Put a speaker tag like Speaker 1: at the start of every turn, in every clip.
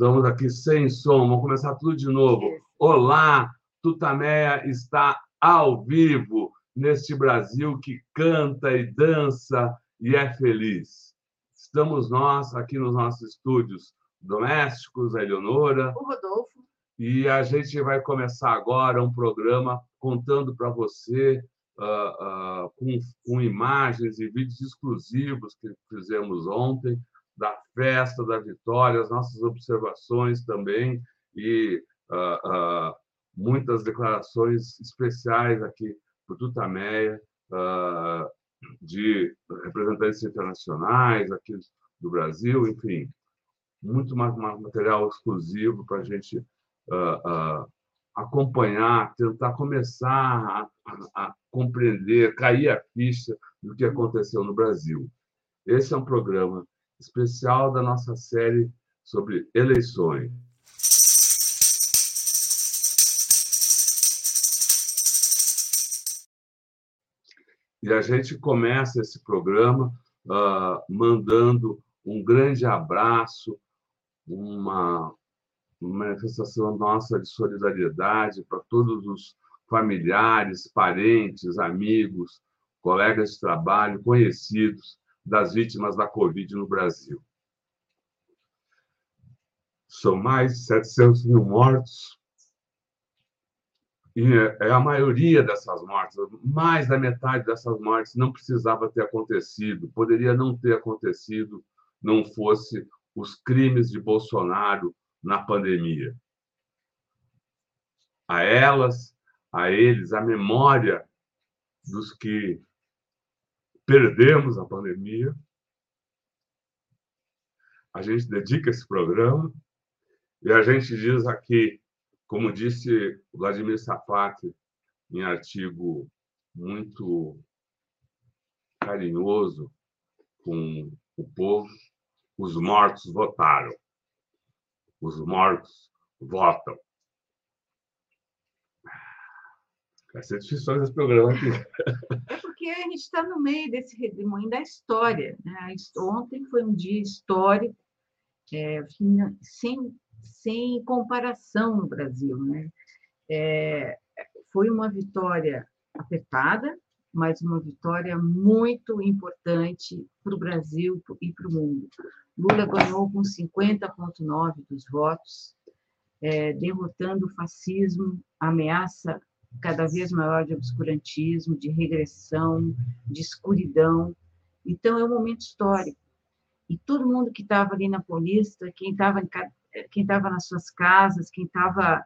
Speaker 1: Estamos aqui sem som, vamos começar tudo de novo. Olá, Tutameia está ao vivo neste Brasil que canta e dança e é feliz. Estamos nós aqui nos nossos estúdios domésticos, a Eleonora.
Speaker 2: O Rodolfo.
Speaker 1: E a gente vai começar agora um programa contando para você uh, uh, com, com imagens e vídeos exclusivos que fizemos ontem da festa, da vitória, as nossas observações também e uh, uh, muitas declarações especiais aqui o Tutameia, uh, de representantes internacionais aqui do Brasil, enfim, muito mais material exclusivo para a gente acompanhar, tentar começar a, a, a compreender, cair a ficha do que aconteceu no Brasil. Esse é um programa especial da nossa série sobre eleições. E a gente começa esse programa uh, mandando um grande abraço, uma, uma manifestação nossa de solidariedade para todos os familiares, parentes, amigos, colegas de trabalho, conhecidos das vítimas da Covid no Brasil. São mais de 700 mil mortos, e é a maioria dessas mortes, mais da metade dessas mortes não precisava ter acontecido, poderia não ter acontecido, não fosse os crimes de Bolsonaro na pandemia. A elas, a eles, a memória dos que perdemos a pandemia. A gente dedica esse programa e a gente diz aqui, como disse Vladimir Safati em artigo muito carinhoso com o povo, os mortos votaram. Os mortos votam. Vai ser difícil fazer esse programa aqui.
Speaker 2: Porque a gente está no meio desse redemoinho da história. Né? Ontem foi um dia histórico, é, sem, sem comparação no Brasil. Né? É, foi uma vitória apertada, mas uma vitória muito importante para o Brasil e para o mundo. Lula ganhou com 50,9% dos votos, é, derrotando o fascismo, ameaça cada vez maior de obscurantismo, de regressão, de escuridão. Então, é um momento histórico. E todo mundo que estava ali na polícia, quem estava quem estava nas suas casas, quem estava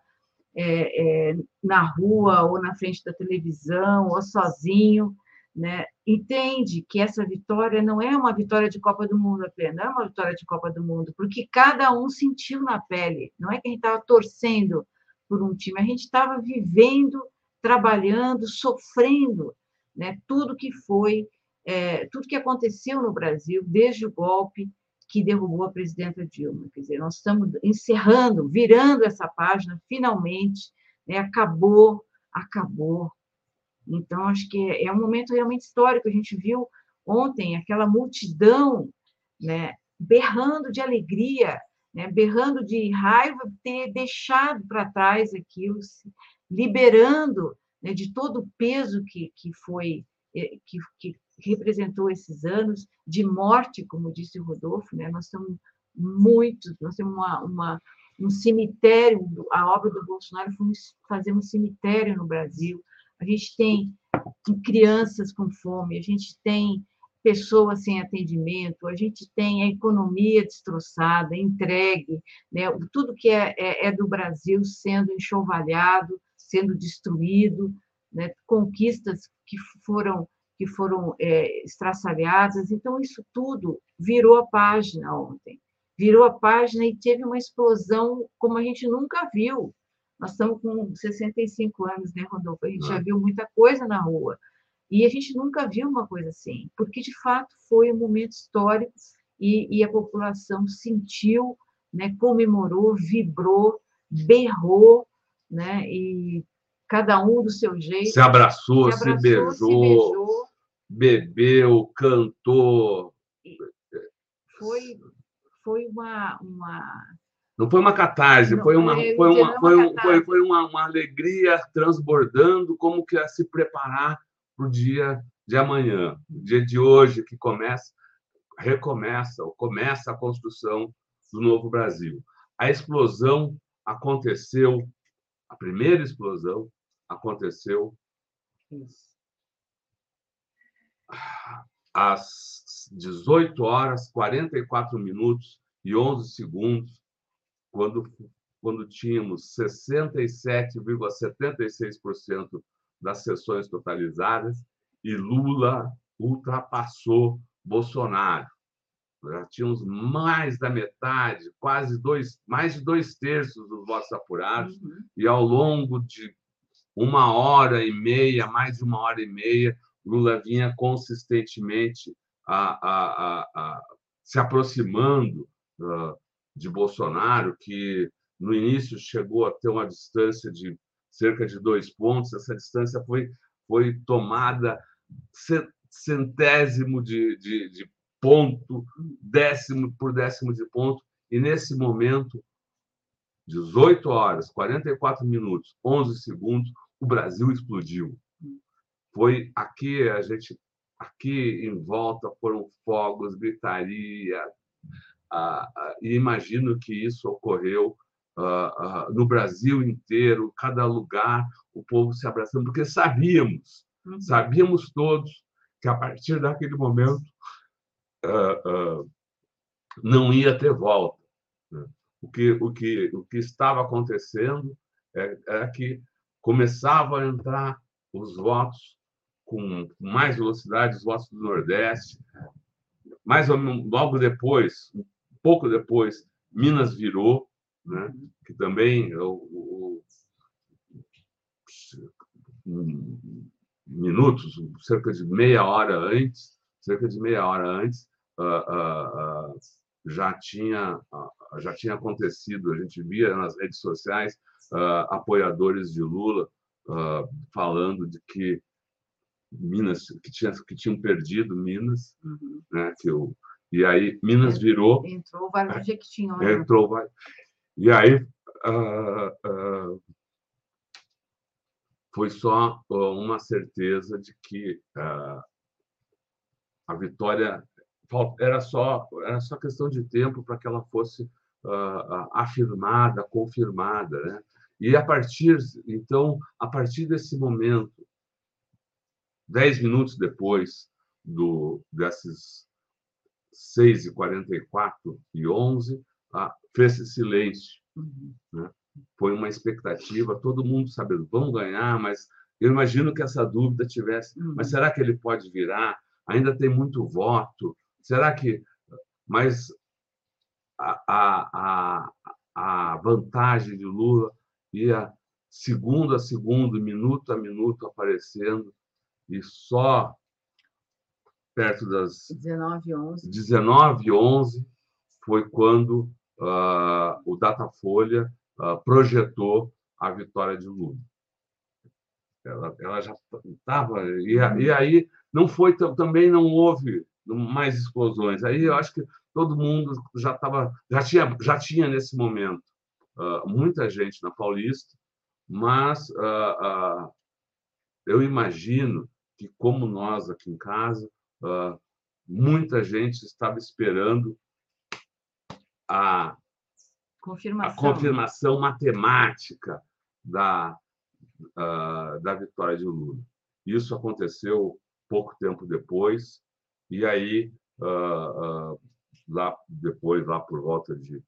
Speaker 2: é, é, na rua ou na frente da televisão ou sozinho, né, entende que essa vitória não é uma vitória de Copa do Mundo apenas, não é uma vitória de Copa do Mundo, porque cada um sentiu na pele. Não é que a gente estava torcendo por um time, a gente estava vivendo trabalhando, sofrendo, né? Tudo que foi, é, tudo que aconteceu no Brasil desde o golpe que derrubou a presidenta Dilma. Quer dizer, nós estamos encerrando, virando essa página, finalmente, né? acabou, acabou. Então, acho que é um momento realmente histórico. A gente viu ontem aquela multidão né, berrando de alegria, né, berrando de raiva, ter deixado para trás aquilo, liberando né, de todo o peso que, que foi, eh, que, que representou esses anos de morte, como disse o Rodolfo, né? nós estamos muito, nós temos uma, uma, um cemitério, a obra do Bolsonaro foi fazer um cemitério no Brasil, a gente tem crianças com fome, a gente tem pessoas sem atendimento, a gente tem a economia destroçada, entregue, né? tudo que é, é, é do Brasil sendo enxovalhado, sendo destruído, né? conquistas que foram que foram é, estraçalhadas. Então isso tudo virou a página ontem, virou a página e teve uma explosão como a gente nunca viu. Nós estamos com 65 anos, né, Rodolfo? A gente já viu muita coisa na rua. E a gente nunca viu uma coisa assim, porque de fato foi um momento histórico e, e a população sentiu, né, comemorou, vibrou, berrou, né? E cada um do seu jeito.
Speaker 1: Se abraçou, se, abraçou, se, beijou, se beijou, bebeu, cantou.
Speaker 2: Foi, foi uma, uma,
Speaker 1: Não foi uma catarse,
Speaker 2: Não
Speaker 1: foi uma,
Speaker 2: foi-
Speaker 1: foi uma,
Speaker 2: é
Speaker 1: foi,
Speaker 2: uma
Speaker 1: um- foi, foi uma, uma alegria transbordando, como que a se preparar para o dia de amanhã, o dia de hoje que começa, recomeça, ou começa a construção do novo Brasil. A explosão aconteceu, a primeira explosão aconteceu às 18 horas, 44 minutos e 11 segundos, quando, quando tínhamos 67,76% das sessões totalizadas e Lula ultrapassou Bolsonaro. Já tínhamos mais da metade, quase dois, mais de dois terços dos votos apurados,
Speaker 2: Uhum.
Speaker 1: e ao longo de uma hora e meia, mais de uma hora e meia, Lula vinha consistentemente a, a, a, se aproximando ah, de Bolsonaro, que no início chegou a ter uma distância de cerca de dois pontos. Essa distância foi, foi tomada ce- centésimo de, de, de ponto, décimo por décimo de ponto, e nesse momento 18 horas, 44 minutos, 11 segundos, o Brasil explodiu. Foi aqui a gente aqui em volta foram fogos, gritaria, ah, ah, e imagino que isso ocorreu ah, ah, no Brasil inteiro, cada lugar, o povo se abraçando, porque sabíamos,
Speaker 2: Uhum.
Speaker 1: sabíamos todos que a partir daquele momento ah, não ia ter volta. né? O que, o que, o que estava acontecendo é, é que começavam a entrar os votos com mais velocidade, os votos do Nordeste. Mais logo depois, um pouco depois, Minas virou, né? que também o, o- minutos, cerca de meia hora antes, cerca de meia hora antes, já tinha já tinha acontecido. A gente via nas redes sociais apoiadores de Lula falando de que Minas que tinha que tinham perdido Minas,
Speaker 2: Uhum.
Speaker 1: né? Que o e aí Minas virou
Speaker 2: Entrou vários Jequitinhonha.
Speaker 1: entrou vai e aí ah, ah, foi só uma certeza de que ah, a vitória era só era só questão de tempo para que ela fosse ah, afirmada confirmada né? e a partir então a partir desse momento dez minutos depois do desses 6 e 44 e 11 ah, fez-se silêncio
Speaker 2: Uhum.
Speaker 1: foi uma expectativa, todo mundo sabendo, vão ganhar, mas eu imagino que essa dúvida tivesse,
Speaker 2: Uhum.
Speaker 1: mas será que ele pode virar? Ainda tem muito voto, será que... Mas a, a, a, vantagem de Lula ia segundo a segundo, minuto a minuto aparecendo, e só perto das
Speaker 2: 19, 11.
Speaker 1: 19 11 foi quando ah, o Datafolha ah, projetou a vitória de Lula. Ela, ela já estava e, e aí não foi tam- também não houve mais explosões. Aí eu acho que todo mundo já estava já tinha já tinha nesse momento ah, muita gente na Paulista, mas ah, ah, eu imagino que como nós aqui em casa muita gente estava esperando a, a
Speaker 2: Confirmação.
Speaker 1: confirmação matemática da, da vitória de Lula. Isso aconteceu pouco tempo depois, e aí, ah, ah, lá depois, lá por volta de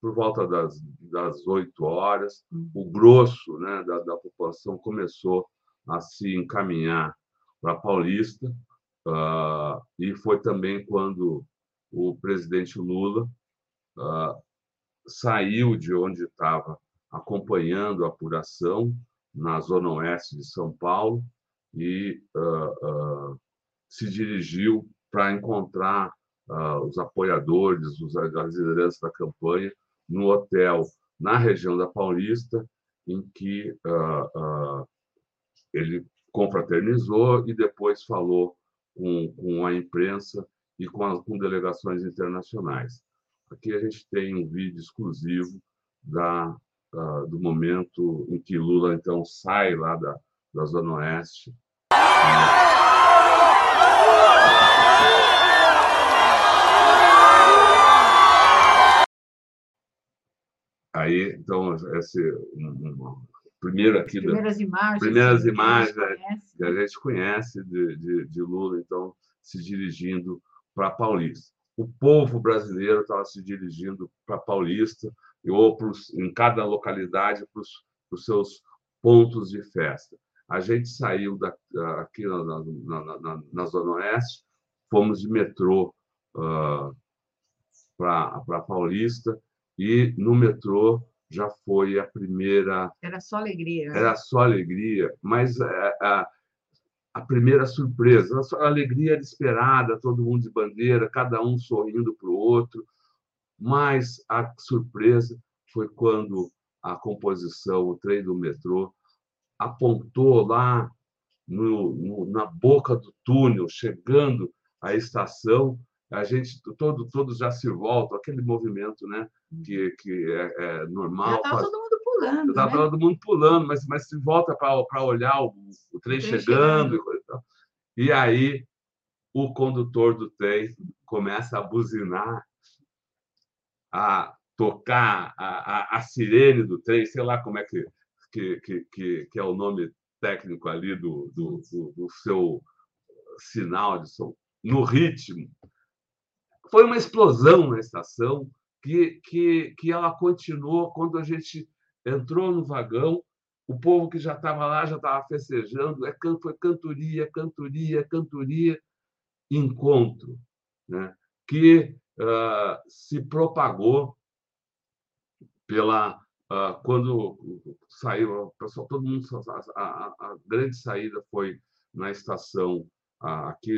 Speaker 1: por volta das, das 8 horas,
Speaker 2: Uhum.
Speaker 1: o grosso né, da, da população começou a se encaminhar para Paulista, ah, e foi também quando o presidente Lula saiu de onde estava acompanhando a apuração na zona oeste de São Paulo e ah, ah, se dirigiu para encontrar ah, os apoiadores, os, as lideranças da campanha no hotel na região da Paulista, em que ah, ah, ele confraternizou e depois falou com, com a imprensa e com, com delegações internacionais. aqui a gente tem um vídeo exclusivo da, uh, do momento em que Lula então sai lá da, da Zona Oeste. Aí, então, esse um, primeiro aqui
Speaker 2: primeiras da, imagens,
Speaker 1: primeiras imagens que a gente conhece, que a gente conhece de, de, de Lula, então se dirigindo para Paulista. O povo brasileiro estava se dirigindo para Paulista ou pros, em cada localidade para os seus pontos de festa. A gente saiu da, aqui na, na, na, na, Zona Oeste, fomos de metrô uh, ah, para Paulista e no metrô já foi a primeira.
Speaker 2: Era só alegria.
Speaker 1: Né? Era só alegria, mas a, é, a, a primeira surpresa, a alegria era esperada, todo mundo de bandeira, cada um sorrindo para o outro, mas a surpresa foi quando a composição, o trem do metrô, apontou lá no, no, na boca do túnel, chegando à estação, a gente todo todos já se voltam aquele movimento né que, que é, é normal
Speaker 2: estava todo mundo pulando
Speaker 1: estava
Speaker 2: né?
Speaker 1: todo mundo pulando mas mas se volta para olhar o, o trem, o trem chegando, chegando. E, e aí o condutor do trem começa a buzinar a tocar a, a, a sirene do trem sei lá como é que que, que, que, que é o nome técnico ali do, do, do, do seu sinal de som no ritmo foi uma explosão na estação que, que, que ela continuou quando a gente entrou no vagão. O povo que já estava lá já estava festejando. É, foi cantoria, cantoria, cantoria, encontro, né? que uh, se propagou pela uh, quando saiu, pessoal, todo mundo a, a, a, grande saída foi na estação uh, aqui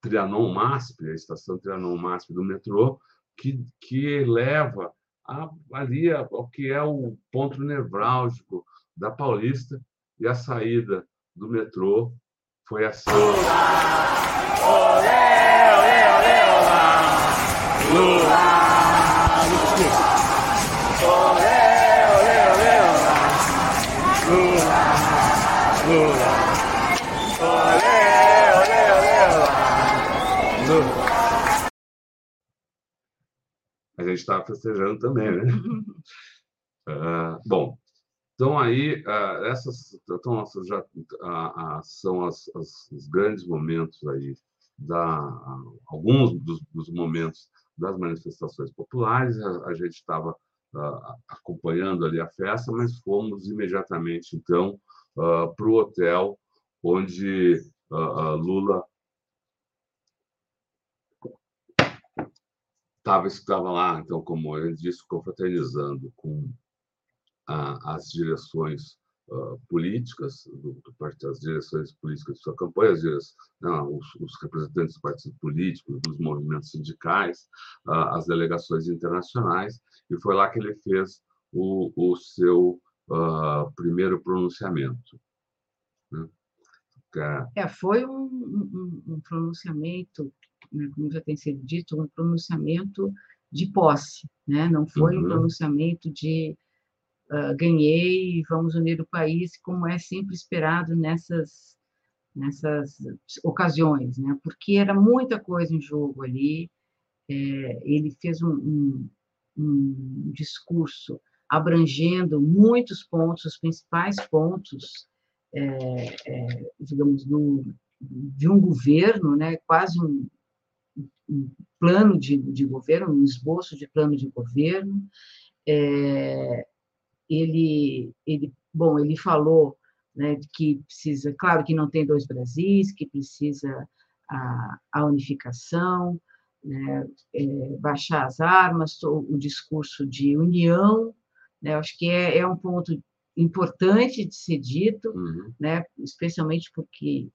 Speaker 1: Trianon MASP, a estação Trianon MASP do metrô, que, que leva a, ali ao que é o ponto nevrálgico da Paulista e a saída do metrô foi assim. Lula, olé, olé, olé, olá. Lula, olé, olé, olé, Lula, olé. A gente estava festejando também, né? Uh, bom, então aí uh, essas então, já uh, são as, as, os grandes momentos aí da alguns dos, dos, momentos das manifestações populares. A, a gente estava acompanhando ali a festa, mas fomos imediatamente então para o hotel onde Lula estava estava lá, então, como ele disse, confraternizando com a, as direções uh, políticas do, do as direções políticas de sua campanha, as direções, não, os, os, representantes dos partidos políticos, dos movimentos sindicais, uh, as delegações internacionais, e foi lá que ele fez o, o seu uh, primeiro pronunciamento.
Speaker 2: É, foi um, um, um pronunciamento né, como já tem sido dito, um pronunciamento de posse, né? não foi uhum. um pronunciamento de uh, ganhei, vamos unir o país, como é sempre esperado nessas, nessas ocasiões, né? porque era muita coisa em jogo ali. É, ele fez um, um, um discurso abrangendo muitos pontos, os principais pontos, digamos, do, de um governo, né, quase um, um plano de, de governo, um esboço de plano de governo. É, ele, ele, bom, ele falou né, que precisa, claro que não tem dois Brasis, que precisa a, a unificação, né, é, baixar as armas, o, o, discurso de união, né, acho que é, é um ponto importante de ser dito, uhum. né, especialmente porque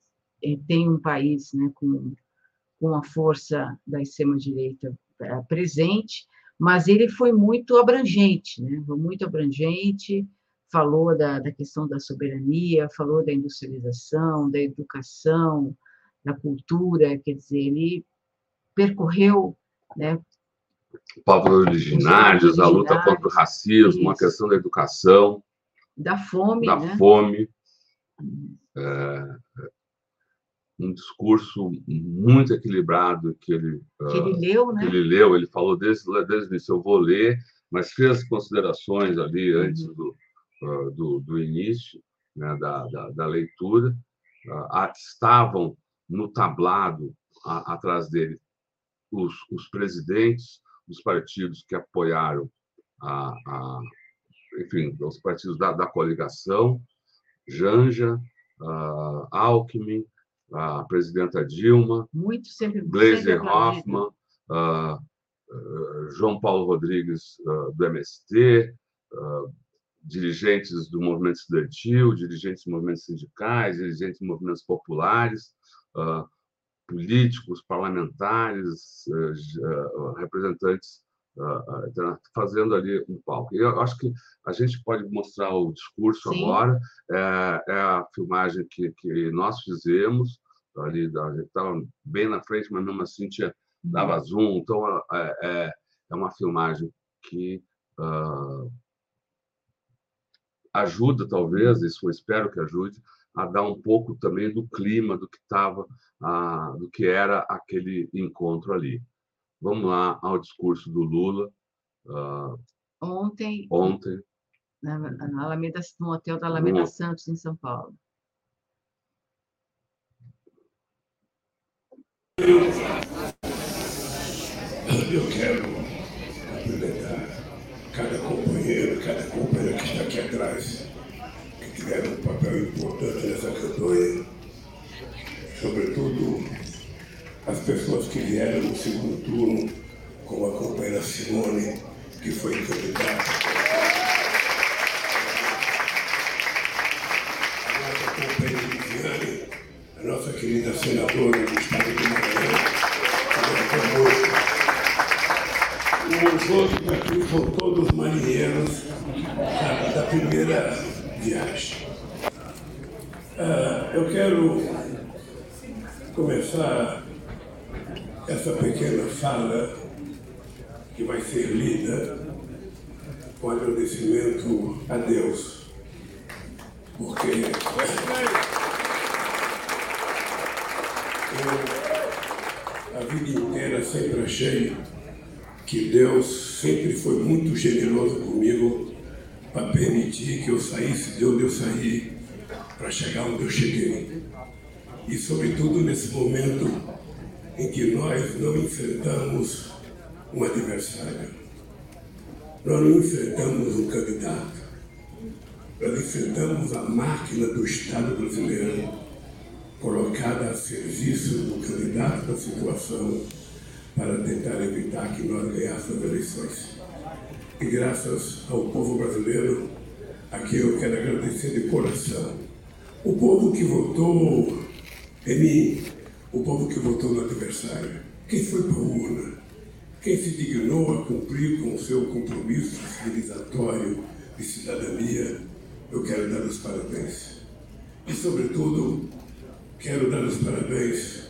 Speaker 2: é, tem um país né, com com a força da extrema-direita é, presente, mas ele foi muito abrangente, né? foi muito abrangente, falou da, da questão da soberania, falou da industrialização, da educação, da cultura, quer dizer, ele percorreu né,
Speaker 1: povos originários, a luta contra o racismo, isso. a questão da educação,
Speaker 2: da fome,
Speaker 1: da
Speaker 2: né?
Speaker 1: fome. É, um discurso muito equilibrado que ele,
Speaker 2: que ele leu, né?
Speaker 1: Ele leu, ele falou desde, desde o início, eu vou ler, mas fez considerações ali antes uhum. do, uh, do, do, início né, da, da, da, leitura. Uh, estavam no tablado a, atrás dele os, os presidentes dos partidos que apoiaram a, a enfim, os partidos da, da coligação, Janja, uh, Alckmin, a presidenta Dilma,
Speaker 2: Muito sempre,
Speaker 1: Hoffmann, uh, uh, João Paulo Rodrigues do MST, dirigentes do movimento estudantil, dirigentes de movimentos sindicais, dirigentes de movimentos populares, políticos, parlamentares, representantes fazendo ali um palco. Eu acho que a gente pode mostrar o discurso Sim. agora, é, é, a filmagem que, que nós fizemos, ali, a gente estava bem na frente, mas mesmo assim tinha, dava uhum. zoom, então é, é, é uma filmagem que uh, ajuda, talvez, isso eu espero que ajude, a dar um pouco também do clima do que estava, uh, do que era aquele encontro ali. Vamos lá ao discurso do Lula. Uh,
Speaker 2: ontem.
Speaker 1: Ontem.
Speaker 2: Na, na Alameda, no hotel da Alameda no... Santos, em São Paulo.
Speaker 3: Eu quero cumprimentar cada companheiro, cada companheira que está aqui atrás, que tiveram um papel importante nessa campanha, sobretudo as pessoas que vieram no segundo turno, como a companheira Simone, que foi candidata. A nossa companheira Viviane, a nossa querida senadora do Estado de Maranhão, que é conosco. Os aqui são todos marinheiros da, da primeira viagem. Uh, eu quero começar essa pequena fala que vai ser lida com agradecimento a Deus, porque eu, a vida inteira sempre achei que Deus sempre foi muito generoso comigo para permitir que eu saísse de onde eu saí para chegar onde eu cheguei. E, sobretudo, nesse momento em que nós não enfrentamos um adversário, nós não enfrentamos um candidato, nós enfrentamos a máquina do Estado brasileiro colocada a serviço do candidato da situação para tentar evitar que nós ganhássemos as eleições. E graças ao povo brasileiro, aqui eu quero agradecer de coração. O povo que votou em mim, o povo que votou no adversário, quem foi para a urna, quem se dignou a cumprir com o seu compromisso civilizatório de cidadania, eu quero dar os parabéns. E, sobretudo, quero dar os parabéns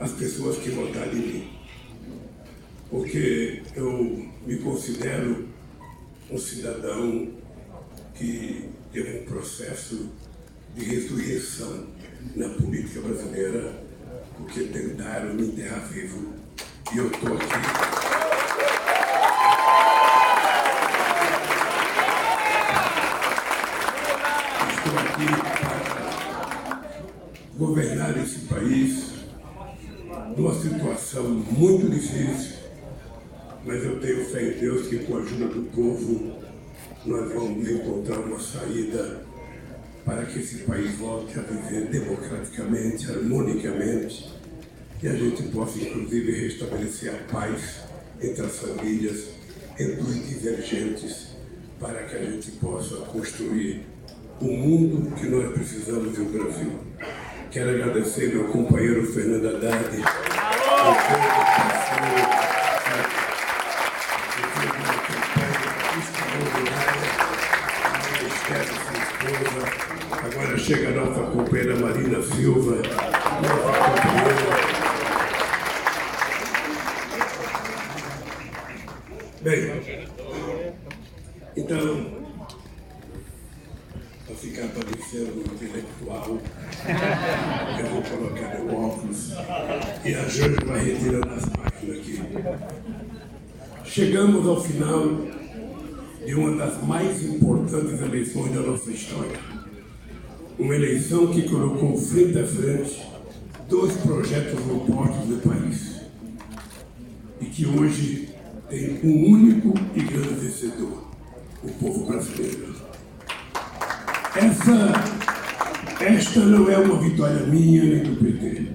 Speaker 3: às pessoas que votaram em mim. Porque eu me considero um cidadão que teve um processo de ressurreição na política brasileira porque tentaram me enterrar vivo. E eu estou aqui. Estou aqui para governar esse país numa situação muito difícil, mas eu tenho fé em Deus que com a ajuda do povo nós vamos encontrar uma saída para que esse país volte a viver democraticamente, harmonicamente, e a gente possa, inclusive, restabelecer a paz entre as famílias, entre os divergentes, para que a gente possa construir o mundo que nós precisamos no Brasil. Quero agradecer meu companheiro Fernando Haddad, fez companheira Marina Silva, nossa companheira. Bem, então, para ficar parecendo intelectual, eu vou colocar meu óculos e a Jorge vai retirando as páginas aqui. Chegamos ao final de uma das mais importantes eleições da nossa história uma eleição que colocou frente a frente dois projetos opostos do país e que hoje tem um único e grande vencedor, o povo brasileiro. Essa, esta não é uma vitória minha nem do PT,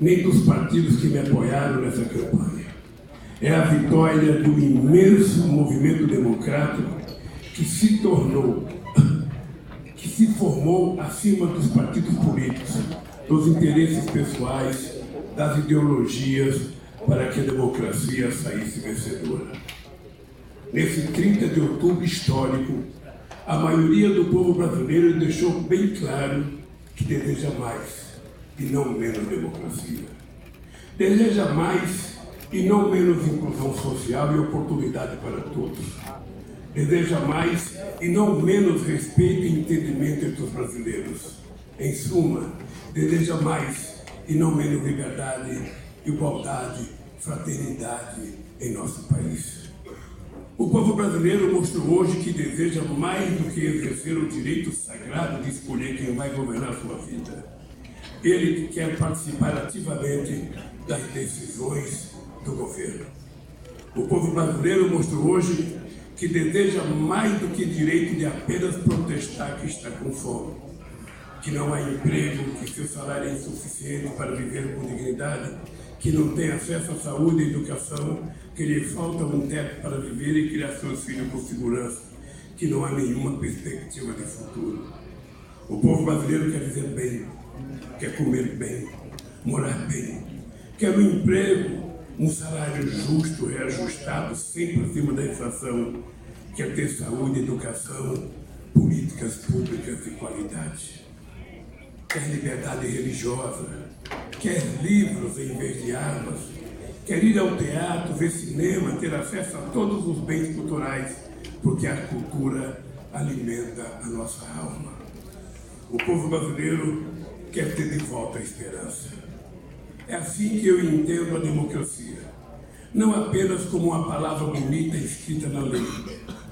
Speaker 3: nem dos partidos que me apoiaram nessa campanha. É a vitória do imenso movimento democrático que se tornou, que se formou acima dos partidos políticos, dos interesses pessoais, das ideologias, para que a democracia saísse vencedora. Nesse 30 de outubro histórico, a maioria do povo brasileiro deixou bem claro que deseja mais e não menos democracia. Deseja mais e não menos inclusão social e oportunidade para todos. Deseja mais e não menos respeito e entendimento entre os brasileiros. Em suma, deseja mais e não menos liberdade, igualdade, fraternidade em nosso país. O povo brasileiro mostrou hoje que deseja mais do que exercer o direito sagrado de escolher quem vai governar sua vida. Ele quer participar ativamente das decisões do governo. O povo brasileiro mostrou hoje que deseja mais do que direito de apenas protestar que está com fome, que não há emprego, que seu salário é insuficiente para viver com dignidade, que não tem acesso à saúde e educação, que lhe falta um teto para viver e criar seus filhos com segurança, que não há nenhuma perspectiva de futuro. O povo brasileiro quer viver bem, quer comer bem, morar bem, quer um emprego, um salário justo, reajustado, sempre acima da inflação, quer ter saúde, educação, políticas públicas de qualidade, quer liberdade religiosa, quer livros em vez de armas, quer ir ao teatro, ver cinema, ter acesso a todos os bens culturais, porque a cultura alimenta a nossa alma. O povo brasileiro quer ter de volta a esperança. É assim que eu entendo a democracia. Não apenas como uma palavra bonita escrita na lei,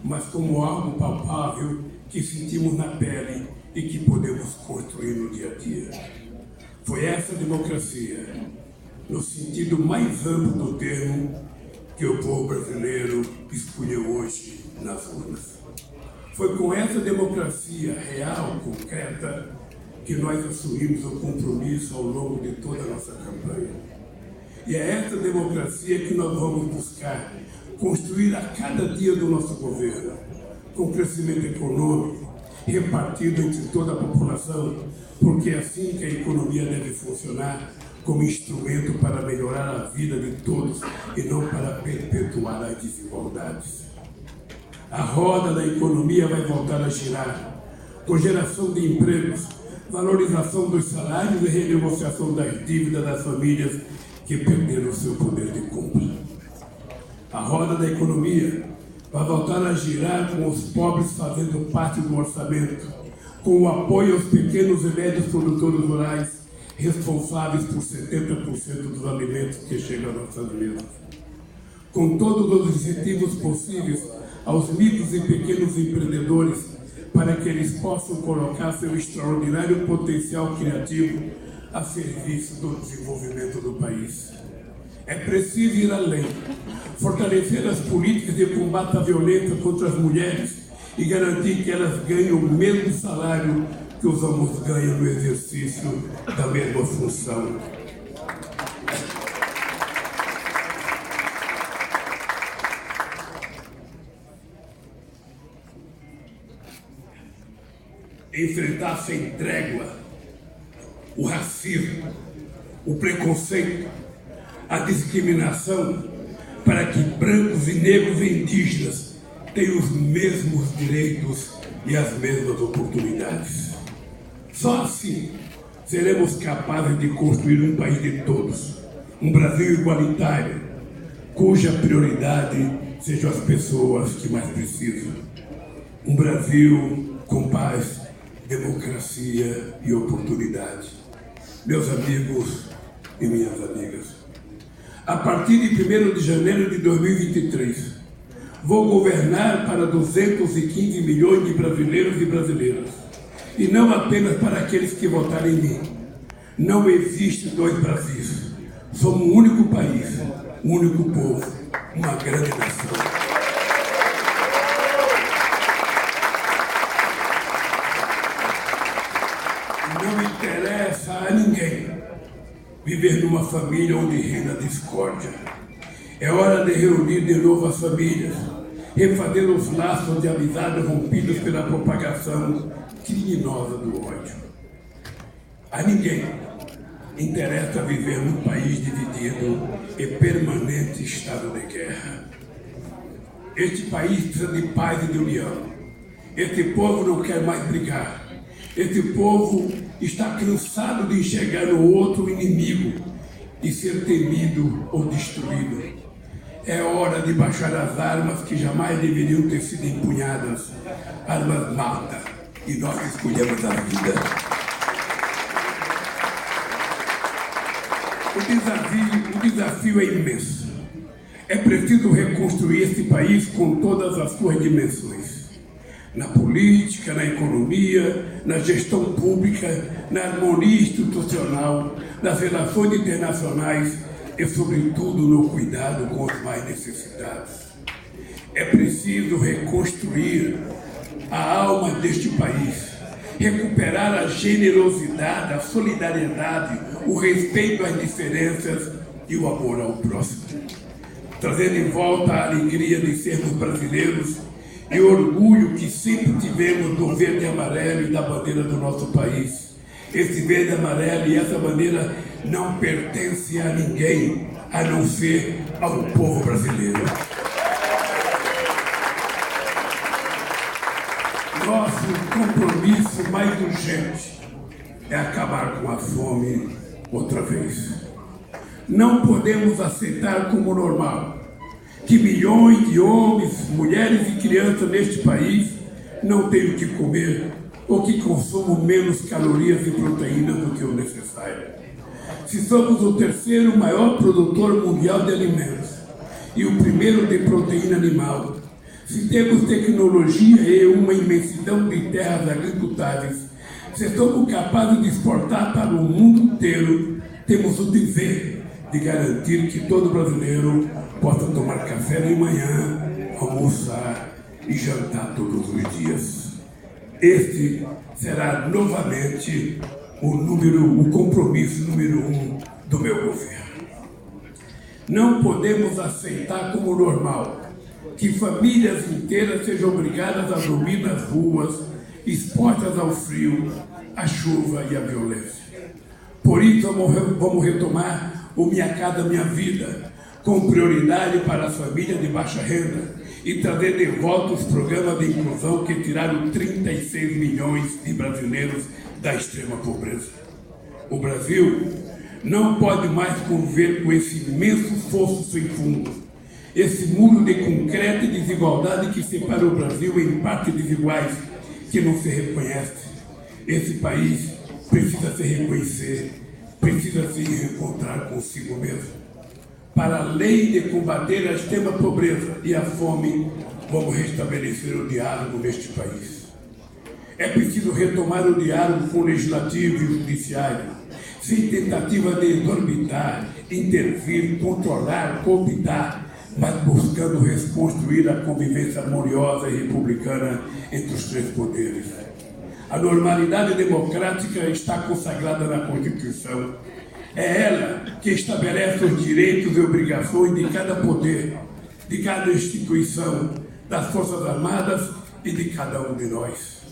Speaker 3: mas como algo palpável que sentimos na pele e que podemos construir no dia a dia. Foi essa democracia no sentido mais amplo do termo que o povo brasileiro escolheu hoje nas urnas. Foi com essa democracia real, concreta, que nós assumimos o compromisso ao longo de toda a nossa campanha. E é essa democracia que nós vamos buscar construir a cada dia do nosso governo, com crescimento econômico, repartido entre toda a população, porque é assim que a economia deve funcionar como instrumento para melhorar a vida de todos e não para perpetuar as desigualdades. A roda da economia vai voltar a girar, com geração de empregos, valorização dos salários e renegociação das dívidas das famílias que perderam seu poder de compra. A roda da economia vai voltar a girar com os pobres fazendo parte do orçamento, com o apoio aos pequenos e médios produtores rurais, responsáveis por 70% dos alimentos que chegam às nossas mesas. Com todos os incentivos possíveis aos micros e pequenos empreendedores para que eles possam colocar seu extraordinário potencial criativo a serviço do desenvolvimento do país. É preciso ir além, fortalecer as políticas de combate à violência contra as mulheres e garantir que elas ganhem o mesmo salário que os homens ganham no exercício da mesma função. Enfrentar sem trégua o racismo, o preconceito, a discriminação, para que brancos e negros e indígenas tenham os mesmos direitos e as mesmas oportunidades. Só assim seremos capazes de construir um país de todos, um Brasil igualitário, cuja prioridade sejam as pessoas que mais precisam. Um Brasil com paz, democracia e oportunidade. Meus amigos e minhas amigas, a partir de 1 de janeiro de 2023, vou governar para 215 milhões de brasileiros e brasileiras, e não apenas para aqueles que votarem em mim. Não existe dois Brasis. Somos um único país, um único povo, uma grande nação. não interessa a ninguém viver numa família onde reina discórdia. É hora de reunir de novo as famílias, refazer os laços de amizade rompidos pela propagação criminosa do ódio. A ninguém interessa viver num país dividido e permanente estado de guerra. Este país precisa de paz e de união. Este povo não quer mais brigar. Este povo está cansado de enxergar no outro inimigo e ser temido ou destruído. É hora de baixar as armas que jamais deveriam ter sido empunhadas. Armas matam e nós escolhemos a vida. O desafio, o desafio é imenso. É preciso reconstruir esse país com todas as suas dimensões na política, na economia, na gestão pública, na harmonia institucional, nas relações internacionais e, sobretudo, no cuidado com os mais necessitados. É preciso reconstruir a alma deste país, recuperar a generosidade, a solidariedade, o respeito às diferenças e o amor ao próximo. Trazendo em volta a alegria de sermos brasileiros e orgulho que sempre tivemos do verde e amarelo e da bandeira do nosso país. Esse verde e amarelo e essa bandeira não pertence a ninguém, a não ser ao povo brasileiro. Nosso compromisso mais urgente é acabar com a fome outra vez. Não podemos aceitar como normal que milhões de homens, mulheres e crianças neste país não têm o que comer ou que consumam menos calorias e proteínas do que o necessário. Se somos o terceiro maior produtor mundial de alimentos e o primeiro de proteína animal, se temos tecnologia e uma imensidão de terras agricultáveis, se somos capazes de exportar para o mundo inteiro, temos o dever de garantir que todo brasileiro possa tomar café de manhã, almoçar e jantar todos os dias. Este será novamente o número, o compromisso número um do meu governo. Não podemos aceitar como normal que famílias inteiras sejam obrigadas a dormir nas ruas, expostas ao frio, à chuva e à violência. Por isso, vamos retomar o Minha Casa Minha Vida, com prioridade para as famílias de baixa renda e trazer de volta os programas de inclusão que tiraram 36 milhões de brasileiros da extrema pobreza. O Brasil não pode mais conviver com esse imenso fosso sem fundo, esse muro de concreto e desigualdade que separa o Brasil em partes desiguais que não se reconhece. Esse país precisa se reconhecer, precisa se reencontrar consigo mesmo para além de combater a extrema pobreza e a fome, vamos restabelecer o diálogo neste país. É preciso retomar o diálogo com o legislativo e o judiciário, sem tentativa de exorbitar, intervir, controlar, cooptar, mas buscando reconstruir a convivência harmoniosa e republicana entre os três poderes. A normalidade democrática está consagrada na Constituição é ela que estabelece os direitos e obrigações de cada poder, de cada instituição, das Forças Armadas e de cada um de nós.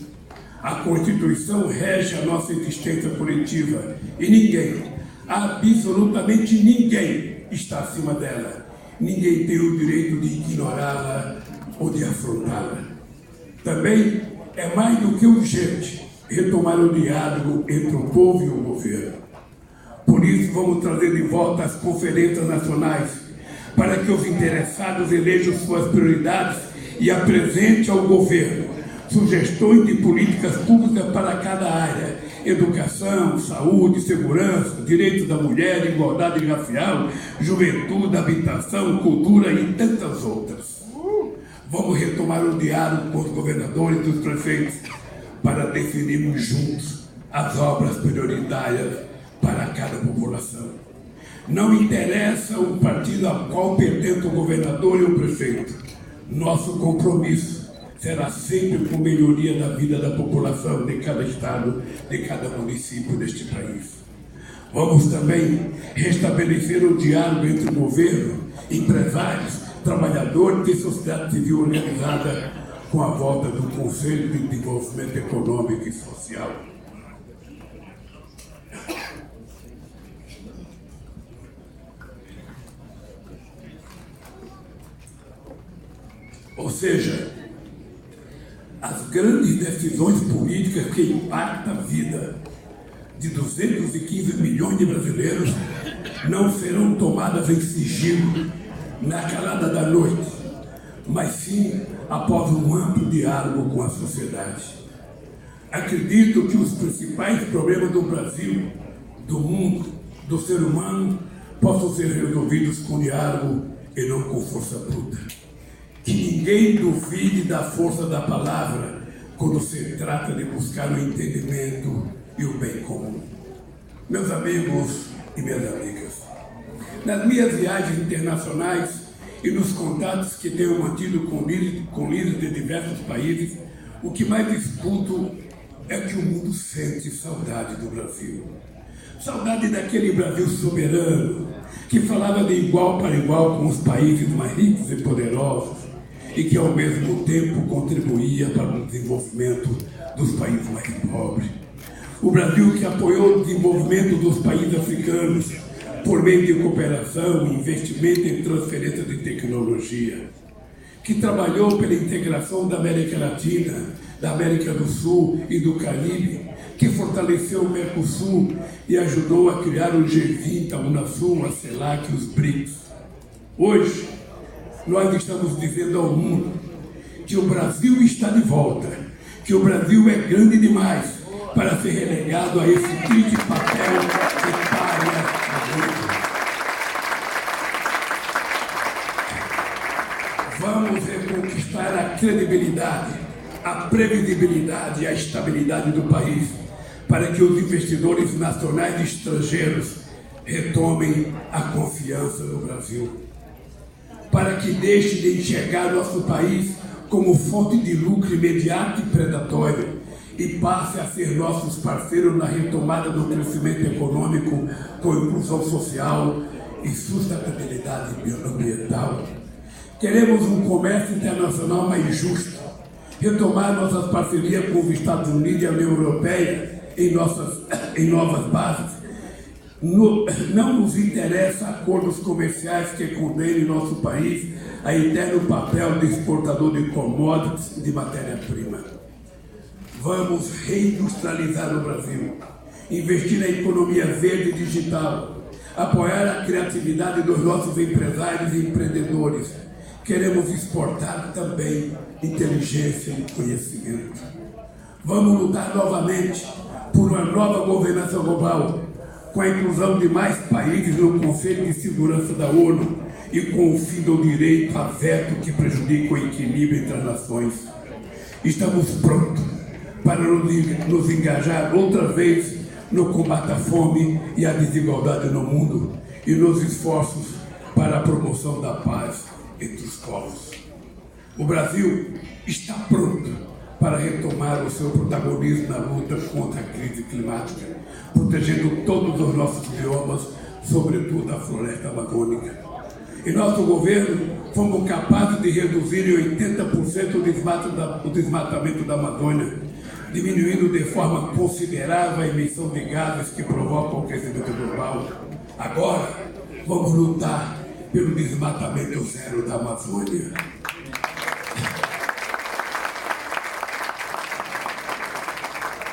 Speaker 3: A Constituição rege a nossa existência coletiva e ninguém, absolutamente ninguém, está acima dela. Ninguém tem o direito de ignorá-la ou de afrontá-la. Também é mais do que urgente retomar o diálogo entre o povo e o governo. Por isso, vamos trazer de volta as conferências nacionais, para que os interessados elejam suas prioridades e apresente ao governo sugestões de políticas públicas para cada área: educação, saúde, segurança, direitos da mulher, igualdade racial, juventude, habitação, cultura e tantas outras. Vamos retomar o diálogo com os governadores e os prefeitos para definirmos juntos as obras prioritárias para cada população. Não interessa o partido a qual pertence o governador e o prefeito. Nosso compromisso será sempre com melhoria da vida da população de cada estado, de cada município deste país. Vamos também restabelecer o diálogo entre o governo, empresários, trabalhadores e sociedade civil organizada com a volta do Conselho de Desenvolvimento Econômico e Social. Ou seja, as grandes decisões políticas que impactam a vida de 215 milhões de brasileiros não serão tomadas em sigilo na calada da noite, mas sim após um amplo diálogo com a sociedade. Acredito que os principais problemas do Brasil, do mundo, do ser humano, possam ser resolvidos com diálogo e não com força bruta. Que ninguém duvide da força da palavra quando se trata de buscar o entendimento e o bem comum. Meus amigos e minhas amigas, nas minhas viagens internacionais e nos contatos que tenho mantido com líderes, de diversos países, o que mais escuto é que o mundo sente saudade do Brasil. Saudade daquele Brasil soberano, que falava de igual para igual com os países mais ricos e poderosos e que ao mesmo tempo contribuía para o desenvolvimento dos países mais pobres. O Brasil que apoiou o desenvolvimento dos países africanos, por meio de cooperação, investimento em transferência de tecnologia, que trabalhou pela integração da América Latina, da América do Sul e do Caribe, que fortaleceu o Mercosul e ajudou a criar o G20, a Unasul, a CELAC e os BRICS. Hoje, nós estamos dizendo ao mundo que o Brasil está de volta, que o Brasil é grande demais para ser relegado a esse triste papel de párea Vamos reconquistar a credibilidade, a previsibilidade e a estabilidade do país para que os investidores nacionais e estrangeiros retomem a confiança no Brasil. Para que deixe de enxergar nosso país como fonte de lucro imediato e predatório e passe a ser nossos parceiros na retomada do crescimento econômico com inclusão social e sustentabilidade ambiental. Queremos um comércio internacional mais justo, retomar nossas parcerias com os Estados Unidos e a União Europeia em, nossas, em novas bases. No, não nos interessa acordos comerciais que condenem nosso país a eterno papel de exportador de commodities de matéria-prima. Vamos reindustrializar o Brasil, investir na economia verde e digital, apoiar a criatividade dos nossos empresários e empreendedores queremos exportar também inteligência e conhecimento. Vamos lutar novamente por uma nova governança global, com a inclusão de mais países no Conselho de Segurança da ONU e com o fim do direito a veto que prejudica o equilíbrio entre as nações. Estamos prontos para nos engajar outra vez no combate à fome e à desigualdade no mundo e nos esforços para a promoção da paz povos. O Brasil está pronto para retomar o seu protagonismo na luta contra a crise climática, protegendo todos os nossos biomas, sobretudo a floresta amazônica. Em nosso governo, fomos capazes de reduzir em 80% o desmatamento da Amazônia, diminuindo de forma considerável a emissão de gases que provocam o aquecimento global. Agora, vamos lutar pelo desmatamento zero da Amazônia.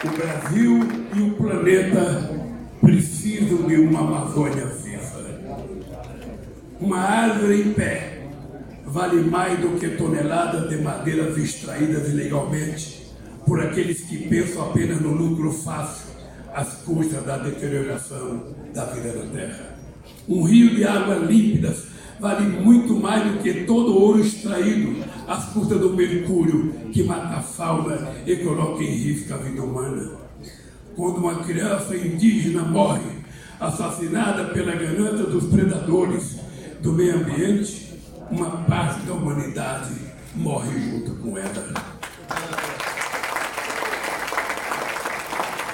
Speaker 3: O Brasil e o planeta precisam de uma Amazônia viva. Uma árvore em pé vale mais do que toneladas de madeiras extraídas ilegalmente por aqueles que pensam apenas no lucro fácil às custas da deterioração da vida na terra. Um rio de águas límpidas vale muito mais do que todo ouro extraído às custas do mercúrio que mata a fauna e coloca em risco a vida humana. Quando uma criança indígena morre, assassinada pela ganância dos predadores do meio ambiente, uma parte da humanidade morre junto com ela.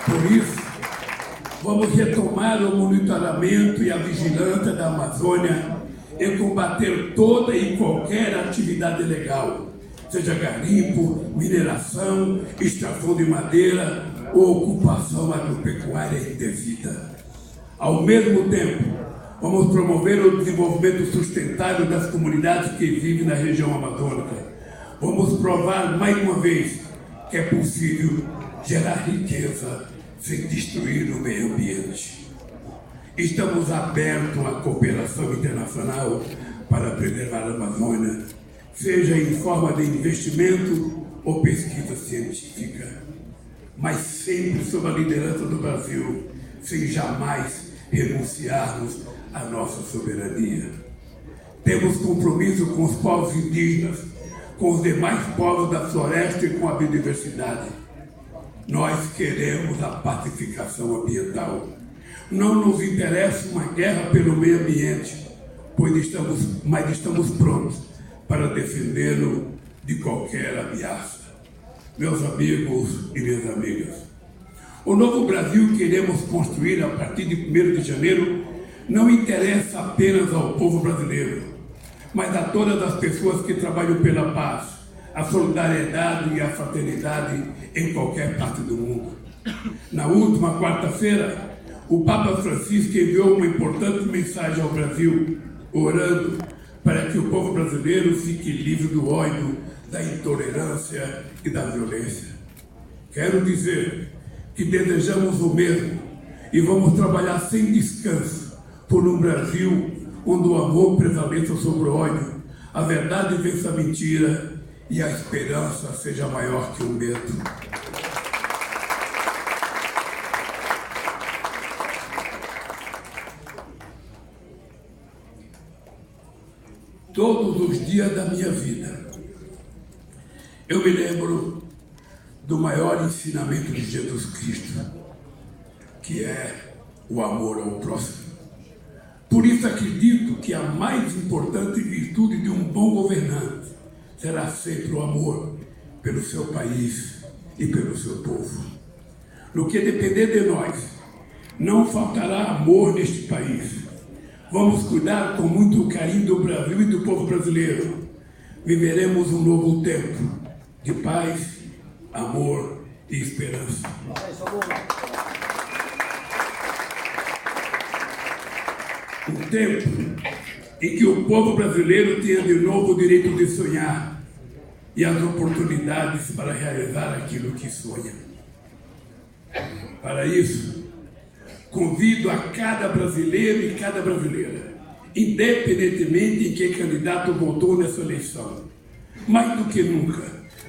Speaker 3: Por isso, vamos retomar o monitoramento e a vigilância da Amazônia e combater toda e qualquer atividade ilegal, seja garimpo, mineração, extração de madeira ou ocupação agropecuária indevida. Ao mesmo tempo, vamos promover o desenvolvimento sustentável das comunidades que vivem na região amazônica. Vamos provar mais uma vez que é possível gerar riqueza sem destruir o meio ambiente. Estamos abertos à cooperação internacional para preservar a Amazônia, seja em forma de investimento ou pesquisa científica, mas sempre sob a liderança do Brasil, sem jamais renunciarmos à nossa soberania. Temos compromisso com os povos indígenas, com os demais povos da floresta e com a biodiversidade nós queremos a pacificação ambiental. Não nos interessa uma guerra pelo meio ambiente, pois estamos, mas estamos prontos para defendê-lo de qualquer ameaça. Meus amigos e minhas amigas, o novo Brasil que queremos construir a partir de 1 de janeiro não interessa apenas ao povo brasileiro, mas a todas as pessoas que trabalham pela paz, a solidariedade e a fraternidade em qualquer parte do mundo. Na última quarta-feira, o Papa Francisco enviou uma importante mensagem ao Brasil, orando para que o povo brasileiro fique livre do ódio, da intolerância e da violência. Quero dizer que desejamos o mesmo e vamos trabalhar sem descanso por um Brasil onde o amor prevaleça sobre o ódio, a verdade vença a mentira e a esperança seja maior que o medo. Todos os dias da minha vida, eu me lembro do maior ensinamento de Jesus Cristo, que é o amor ao próximo. Por isso acredito que a mais importante virtude de um bom governante será sempre o amor pelo seu país e pelo seu povo. No que depender de nós, não faltará amor neste país. Vamos cuidar com muito carinho do Brasil e do povo brasileiro. Viveremos um novo tempo de paz, amor e esperança. Um tempo em que o povo brasileiro tenha de novo o direito de sonhar e as oportunidades para realizar aquilo que sonha. Para isso, convido a cada brasileiro e cada brasileira, independentemente em que candidato votou nessa eleição, mais do que nunca,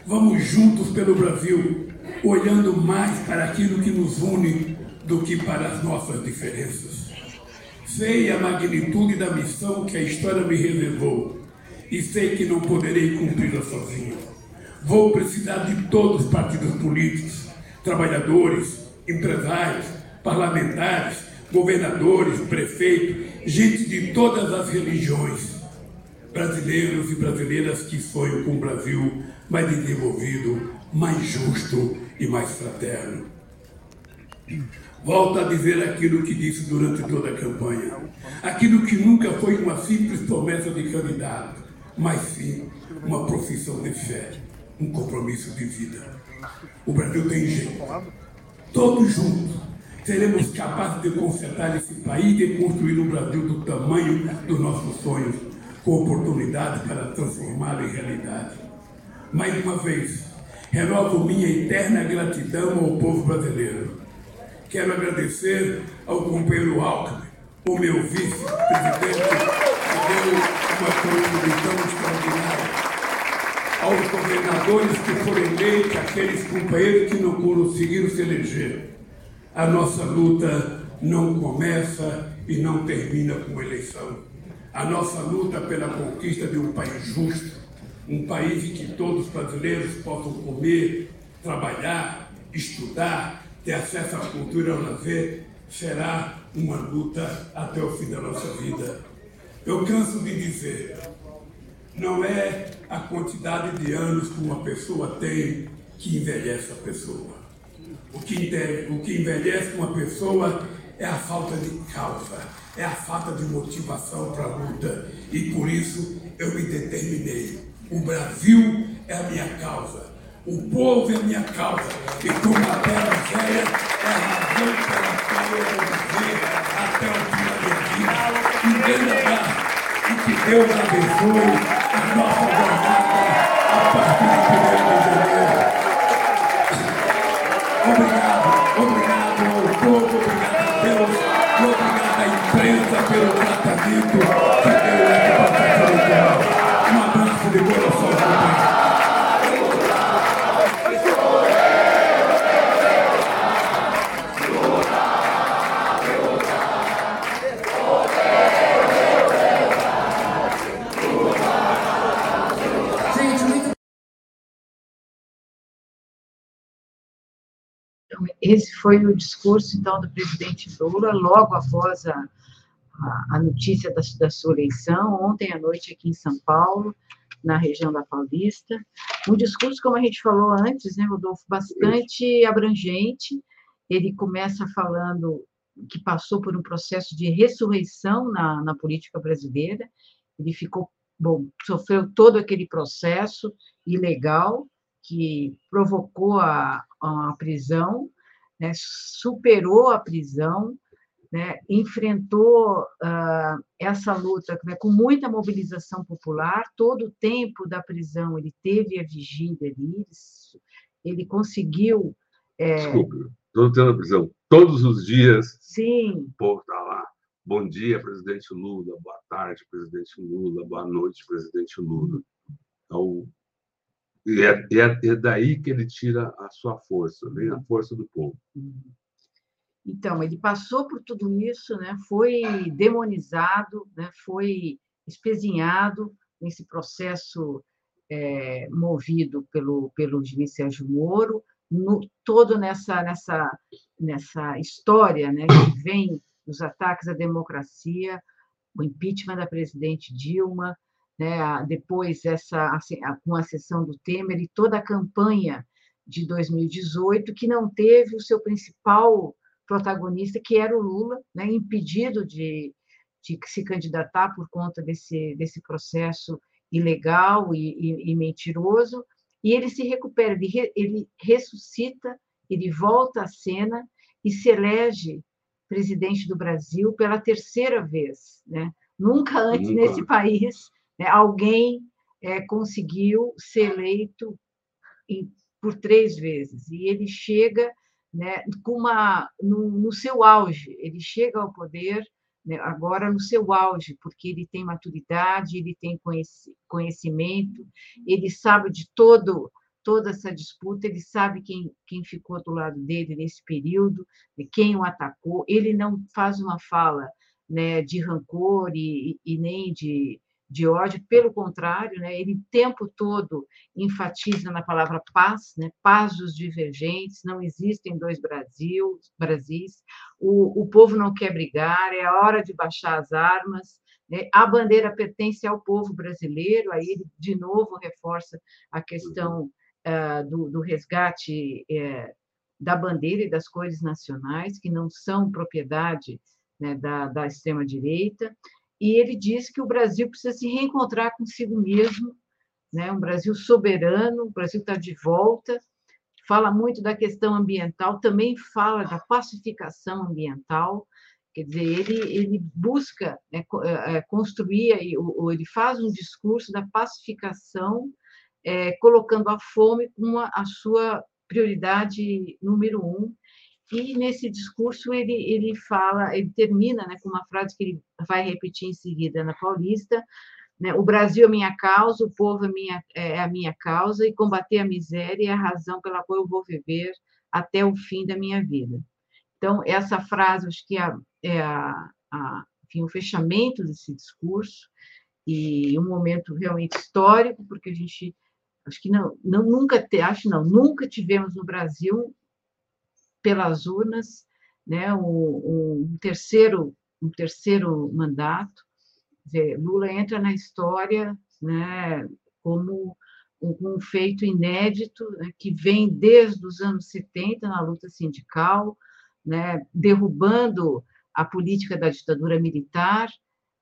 Speaker 3: vamos juntos pelo Brasil, olhando mais para aquilo que nos une do que para as nossas diferenças. Sei a magnitude da missão que a história me reservou e sei que não poderei cumpri-la sozinho. Vou precisar de todos os partidos políticos, trabalhadores, empresários, parlamentares, governadores, prefeitos, gente de todas as religiões, brasileiros e brasileiras que sonham com um Brasil mais desenvolvido, mais justo e mais fraterno. Volto a dizer aquilo que disse durante toda a campanha. Aquilo que nunca foi uma simples promessa de candidato, mas sim uma profissão de fé, um compromisso de vida. O Brasil tem jeito. Todos juntos seremos capazes de consertar esse país e construir um Brasil do tamanho dos nossos sonhos, com oportunidade para transformá-lo em realidade. Mais uma vez, renovo minha eterna gratidão ao povo brasileiro Quero agradecer ao companheiro Alckmin, o meu vice-presidente que deu uma contribuição extraordinária aos governadores que foram eleitos, aqueles companheiros que não conseguiram se eleger. A nossa luta não começa e não termina com eleição. A nossa luta pela conquista de um país justo, um país em que todos os brasileiros possam comer, trabalhar, estudar, ter acesso à cultura ao lazer, será uma luta até o fim da nossa vida. Eu canso de dizer, não é a quantidade de anos que uma pessoa tem que envelhece a pessoa. O que, o que envelhece uma pessoa é a falta de causa, é a falta de motivação para a luta. E por isso eu me determinei. O Brasil é a minha causa. O povo é minha causa. E como a terra velha é a razão pela qual eu vou viver até o da minha vida. Um grande abraço. E que Deus abençoe a nossa jornada a partir de 1 de janeiro. Obrigado, obrigado ao povo, obrigado a Deus obrigado à imprensa pelo tratamento
Speaker 2: Esse foi o discurso, então, do presidente Lula, logo após a, a, a notícia da, da, sua eleição, ontem à noite aqui em São Paulo, na região da Paulista. Um discurso, como a gente falou antes, né, Rodolfo, bastante abrangente. Ele começa falando que passou por um processo de ressurreição na, na política brasileira. Ele ficou, bom, sofreu todo aquele processo ilegal que provocou a, a prisão né, superou a prisão, né, enfrentou uh, essa luta né, com muita mobilização popular, todo o tempo da prisão ele teve a vigília ali, ele conseguiu...
Speaker 1: É... Desculpe, todo tempo da prisão, todos os dias
Speaker 2: Sim.
Speaker 1: o povo está lá. Bom dia, presidente Lula. Boa tarde, presidente Lula. Boa noite, presidente Lula. Então, e é, é, é, daí que ele tira a sua força, vem a força do povo.
Speaker 2: Então, ele passou por tudo isso, né? foi demonizado, né? foi espezinhado nesse processo é, movido pelo, pelo juiz Sérgio Moro, no, todo nessa, nessa, nessa história né? que vem dos ataques à democracia, o impeachment da presidente Dilma, né, depois essa com a sessão do Temer e toda a campanha de 2018 que não teve o seu principal protagonista que era o Lula, né, impedido de, de se candidatar por conta desse desse processo ilegal e, e, e mentiroso e ele se recupera, ele, re, ele ressuscita, ele volta à cena e se elege presidente do Brasil pela terceira vez, né? Nunca antes Nunca. nesse país né? Alguém é, conseguiu ser eleito em, por três vezes e ele chega né, com uma, no, no, seu auge, ele chega ao poder né, agora no seu auge, porque ele tem maturidade, ele tem conhecimento, ele sabe de todo toda essa disputa, ele sabe quem, quem ficou do lado dele nesse período, quem o atacou, ele não faz uma fala né, de rancor e, e nem de, de ódio, pelo contrário, né, ele o tempo todo enfatiza na palavra paz, né, paz dos divergentes, não existem dois Brasil, Brasis, o, o povo não quer brigar, é a hora de baixar as armas, né, a bandeira pertence ao povo brasileiro, aí ele de novo reforça a questão uh, do, do, resgate uh, da bandeira e das cores nacionais, que não são propriedade né, da, da extrema-direita, e ele diz que o Brasil precisa se reencontrar consigo mesmo, né? um Brasil soberano, o Brasil está de volta, fala muito da questão ambiental, também fala da pacificação ambiental, quer dizer, ele, ele busca né, é, é, construir, ou ele faz um discurso da pacificação, é, colocando a fome como a sua prioridade número um, e nesse discurso ele, ele fala, ele termina né, com uma frase que ele vai repetir em seguida na Paulista, né, o Brasil é minha causa, o povo é, minha, é a minha causa, e combater a miséria é a razão pela qual eu vou viver até o fim da minha vida. Então, essa frase, acho que é, é a, a, enfim, o fechamento desse discurso, e um momento realmente histórico, porque a gente acho que não, não nunca te, acho não, nunca tivemos no Brasil pelas urnas, né, um, um terceiro um terceiro mandato. Dizer, Lula entra na história, né, como um, um feito inédito né, que vem desde os anos 70 na luta sindical, né, derrubando a política da ditadura militar,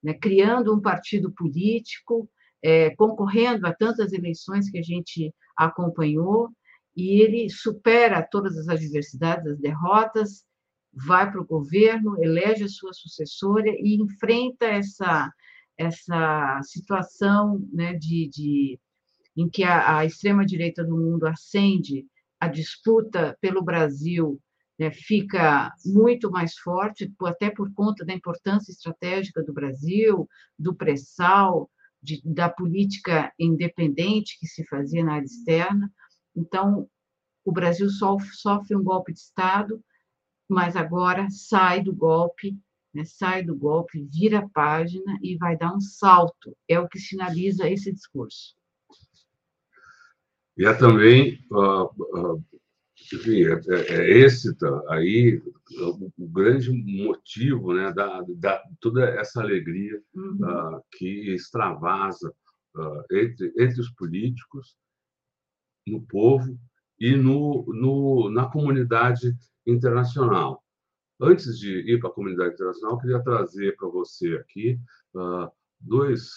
Speaker 2: né, criando um partido político, é, concorrendo a tantas eleições que a gente acompanhou, e ele supera todas as adversidades, as derrotas, vai para o governo, elege a sua sucessora e enfrenta essa, essa situação né, de, de, em que a, a extrema-direita do mundo acende a disputa pelo Brasil né, fica muito mais forte, até por conta da importância estratégica do Brasil, do pré-sal, da política independente que se fazia na área externa. Então, o Brasil sofre, sofre um golpe de Estado, mas agora sai do golpe, né, sai do golpe, vira a página e vai dar um salto. É o que sinaliza esse discurso.
Speaker 1: E é também uh, uh, enfim, é, é, é esse aí o, o, grande motivo né, da, da toda essa alegria uhum. uh, que extravasa uh, entre, entre os políticos, no povo e no, no, na comunidade internacional. Antes de ir para a comunidade internacional, eu queria trazer para você aqui uh, dois,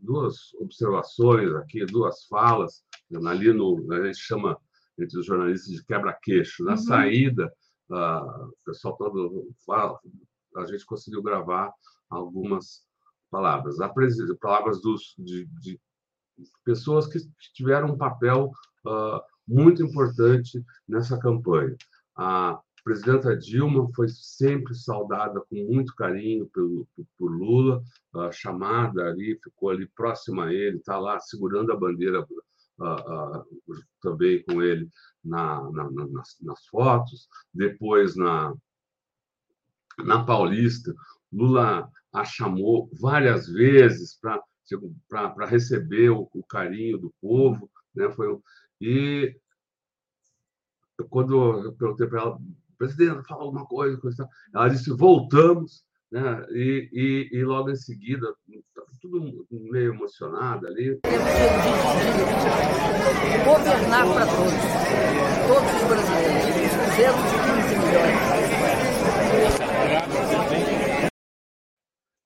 Speaker 1: duas observações aqui, duas falas ali no a gente chama entre os jornalistas de quebra-queixo. Na uhum. saída, uh, o pessoal todo fala, a gente conseguiu gravar algumas palavras, palavras dos, de, de pessoas que tiveram um papel uh, muito importante nessa campanha. A presidenta Dilma foi sempre saudada com muito carinho pelo, por Lula, uh, chamada ali, ficou ali próxima a ele, está lá segurando a bandeira também com ele na, na, nas, nas, fotos, depois na, na Paulista, Lula a chamou várias vezes para receber o, o, carinho do povo, né? Foi e quando eu perguntei para ela, presidente, fala alguma coisa, coisa ela disse voltamos né? E, e, e, logo em seguida, tudo meio emocionado ali.
Speaker 4: Governar para todos, todos os brasileiros, 215
Speaker 1: milhões.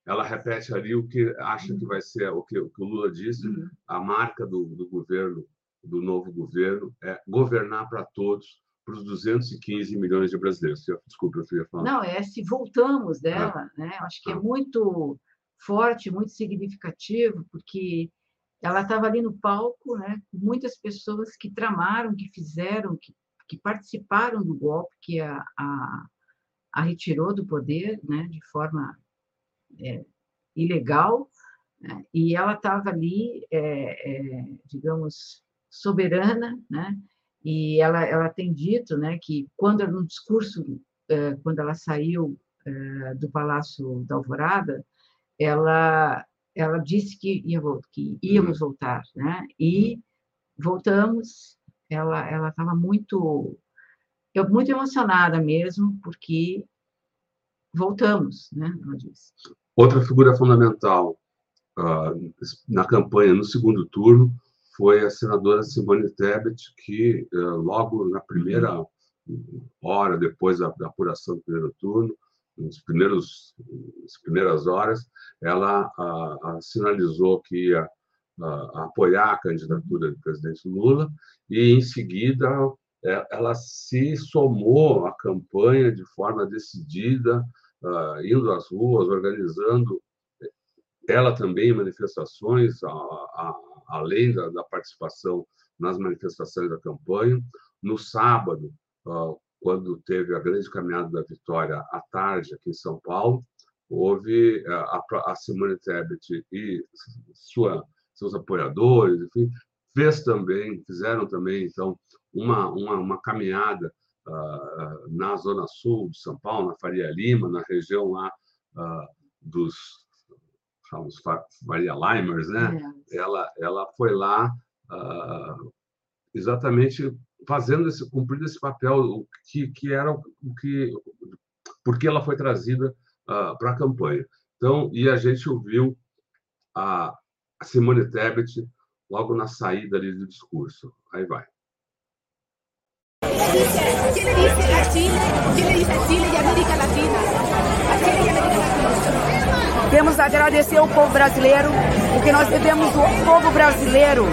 Speaker 1: Ela repete ali o que acha que vai ser, o que, o, que o Lula disse, uhum. a marca do, do governo, do novo governo, é governar para todos, para os 215 milhões de brasileiros. Desculpa, eu ia falar.
Speaker 2: Não, é se voltamos dela, né? Acho que é muito forte, muito significativo, porque ela estava ali no palco, né? Muitas pessoas que tramaram, que fizeram, que, que participaram do golpe, que a, a, a retirou do poder, né? De forma é, ilegal, né? e ela estava ali, é, é, digamos, soberana, né? e ela, ela tem dito né, que quando no discurso, eh, quando ela saiu eh, do Palácio da Alvorada, ela, ela disse que, ia, que íamos uhum. voltar, né? e voltamos, ela ela estava muito, eu, muito emocionada mesmo, porque voltamos, né?
Speaker 1: Outra figura fundamental uh, na campanha, no segundo turno, foi a senadora Simone Tebet, que eh, logo na primeira hora, depois da, apuração do primeiro turno, nos primeiros, nas primeiras horas, ela a, sinalizou que ia apoiar a candidatura do presidente Lula e, em seguida, ela se somou à campanha de forma decidida, uh, indo às ruas, organizando ela também manifestações, além da, participação nas manifestações da campanha. No sábado, uh, quando teve a grande caminhada da vitória à tarde aqui em São Paulo, houve a, a Simone Tebet e sua, seus apoiadores, enfim, fez também, fizeram também, então, uma, uma, uma caminhada uh, na Zona Sul de São Paulo, na Faria Lima, na região lá uh, dos chamamos Faria Limers, né? É. Ela, ela foi lá uh, exatamente fazendo esse cumprindo esse papel que, que era o que porque ela foi trazida para a campanha. Então, e a gente ouviu a Simone Tebet logo na saída ali do discurso. Aí vai. ¿Qué le dice a Chile? ¿Qué le dice a Chile y América Latina? A Chile y América Latina. Temos a agradecer ao povo brasileiro, porque nós devemos ao povo brasileiro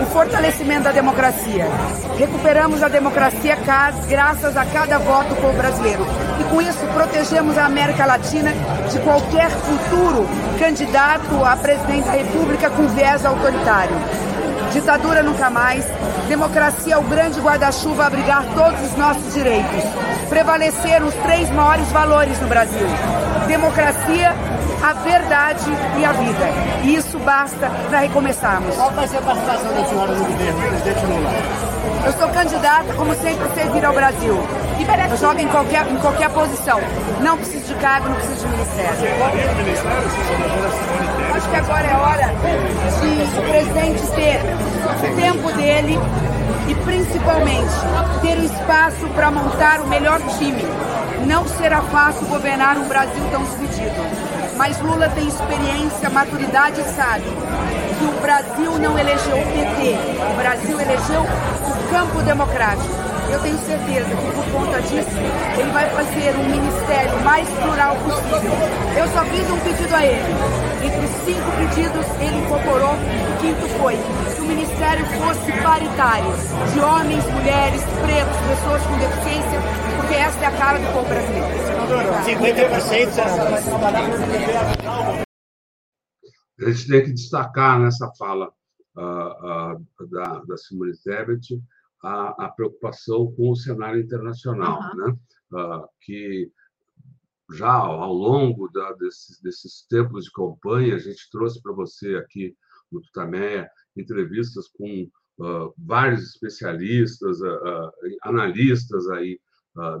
Speaker 1: o fortalecimento da democracia. Recuperamos a democracia graças a cada voto do povo brasileiro. E com isso protegemos a América Latina de qualquer futuro candidato a presidente da República com viés autoritário. Ditadura nunca mais. Democracia é o grande guarda-chuva a abrigar todos os nossos direitos. Prevaleceram os três maiores valores no Brasil: democracia, a verdade e a vida. E isso basta para recomeçarmos. Qual vai ser a participação da senhora no governo, presidente Lula? Eu sou candidata, como sempre, a servir ao Brasil. Eu jogo em qualquer, em qualquer posição. Não preciso de cargo, não preciso de ministério. Acho que agora é hora de o presidente ter o tempo dele e, principalmente, ter o espaço para montar o melhor time. Não será fácil governar um Brasil tão dividido mas Lula tem experiência, maturidade e sabe que o Brasil não elegeu o PT, o Brasil elegeu o campo democrático. Eu tenho certeza que por conta disso ele vai fazer um ministério mais plural possível. Eu só fiz um pedido a ele. Entre os cinco pedidos, ele incorporou, o quinto foi que o ministério fosse paritário, de homens, mulheres, pretos, pessoas com deficiência, porque essa é a cara do povo brasileiro. 50% A gente tem que destacar nessa fala uh, uh, da, da Simone Tebet a, a, preocupação com o cenário internacional, uhum. né? Uh, que já ao longo da, desses, desses tempos de campanha, a gente trouxe para você aqui no Tutameia entrevistas com uh, vários especialistas, uh, analistas aí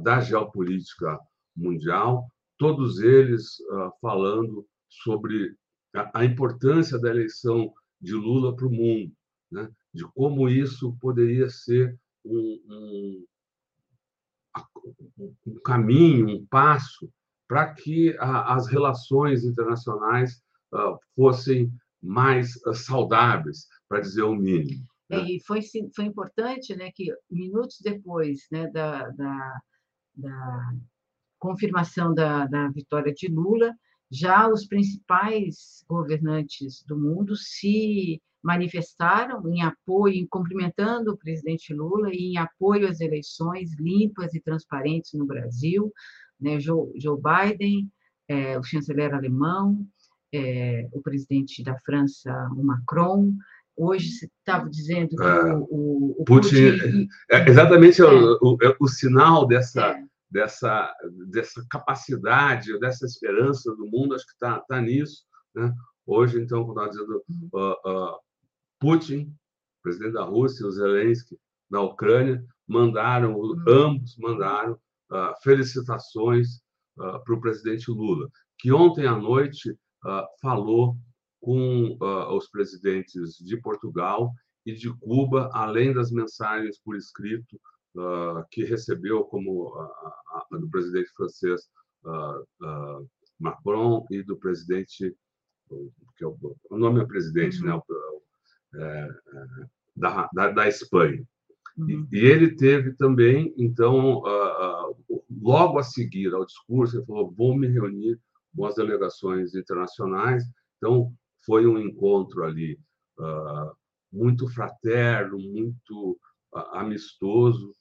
Speaker 1: da geopolítica mundial, todos eles falando sobre a, a, importância da eleição de Lula para o mundo, né? De como isso poderia ser um, um, um caminho, um passo para que a, as relações internacionais uh, fossem mais uh, saudáveis, para dizer o mínimo.
Speaker 2: É, né? e foi, foi importante né, que, minutos depois né, da, da, da confirmação da, da vitória de Lula, já os principais governantes do mundo se manifestaram em apoio, em cumprimentando o presidente Lula e em apoio às eleições limpas e transparentes no Brasil, né? Joe, Joe Biden, é, o chanceler alemão, é, o presidente da França, o Macron, hoje se estava dizendo que é, o, o, o, Putin,
Speaker 1: Putin é, exatamente o, o, o, sinal dessa é. dessa dessa capacidade dessa esperança do mundo acho que está tá nisso né? hoje então como estava dizendo uh, uh, Putin presidente da Rússia o Zelensky na Ucrânia mandaram uhum. ambos mandaram uh, felicitações para o presidente Lula que ontem à noite falou com uh, os presidentes de Portugal e de Cuba, além das mensagens por escrito uh, que recebeu, como a, a, do presidente francês uh, Macron e do presidente, que é o, o nome é presidente, né, uhum. né, é, da, da, da, Espanha. Uhum. E, e, ele teve também, então, logo a seguir ao discurso, ele falou: vou me reunir com as delegações internacionais. Então, foi um encontro ali uh, muito fraterno, muito uh, amistoso,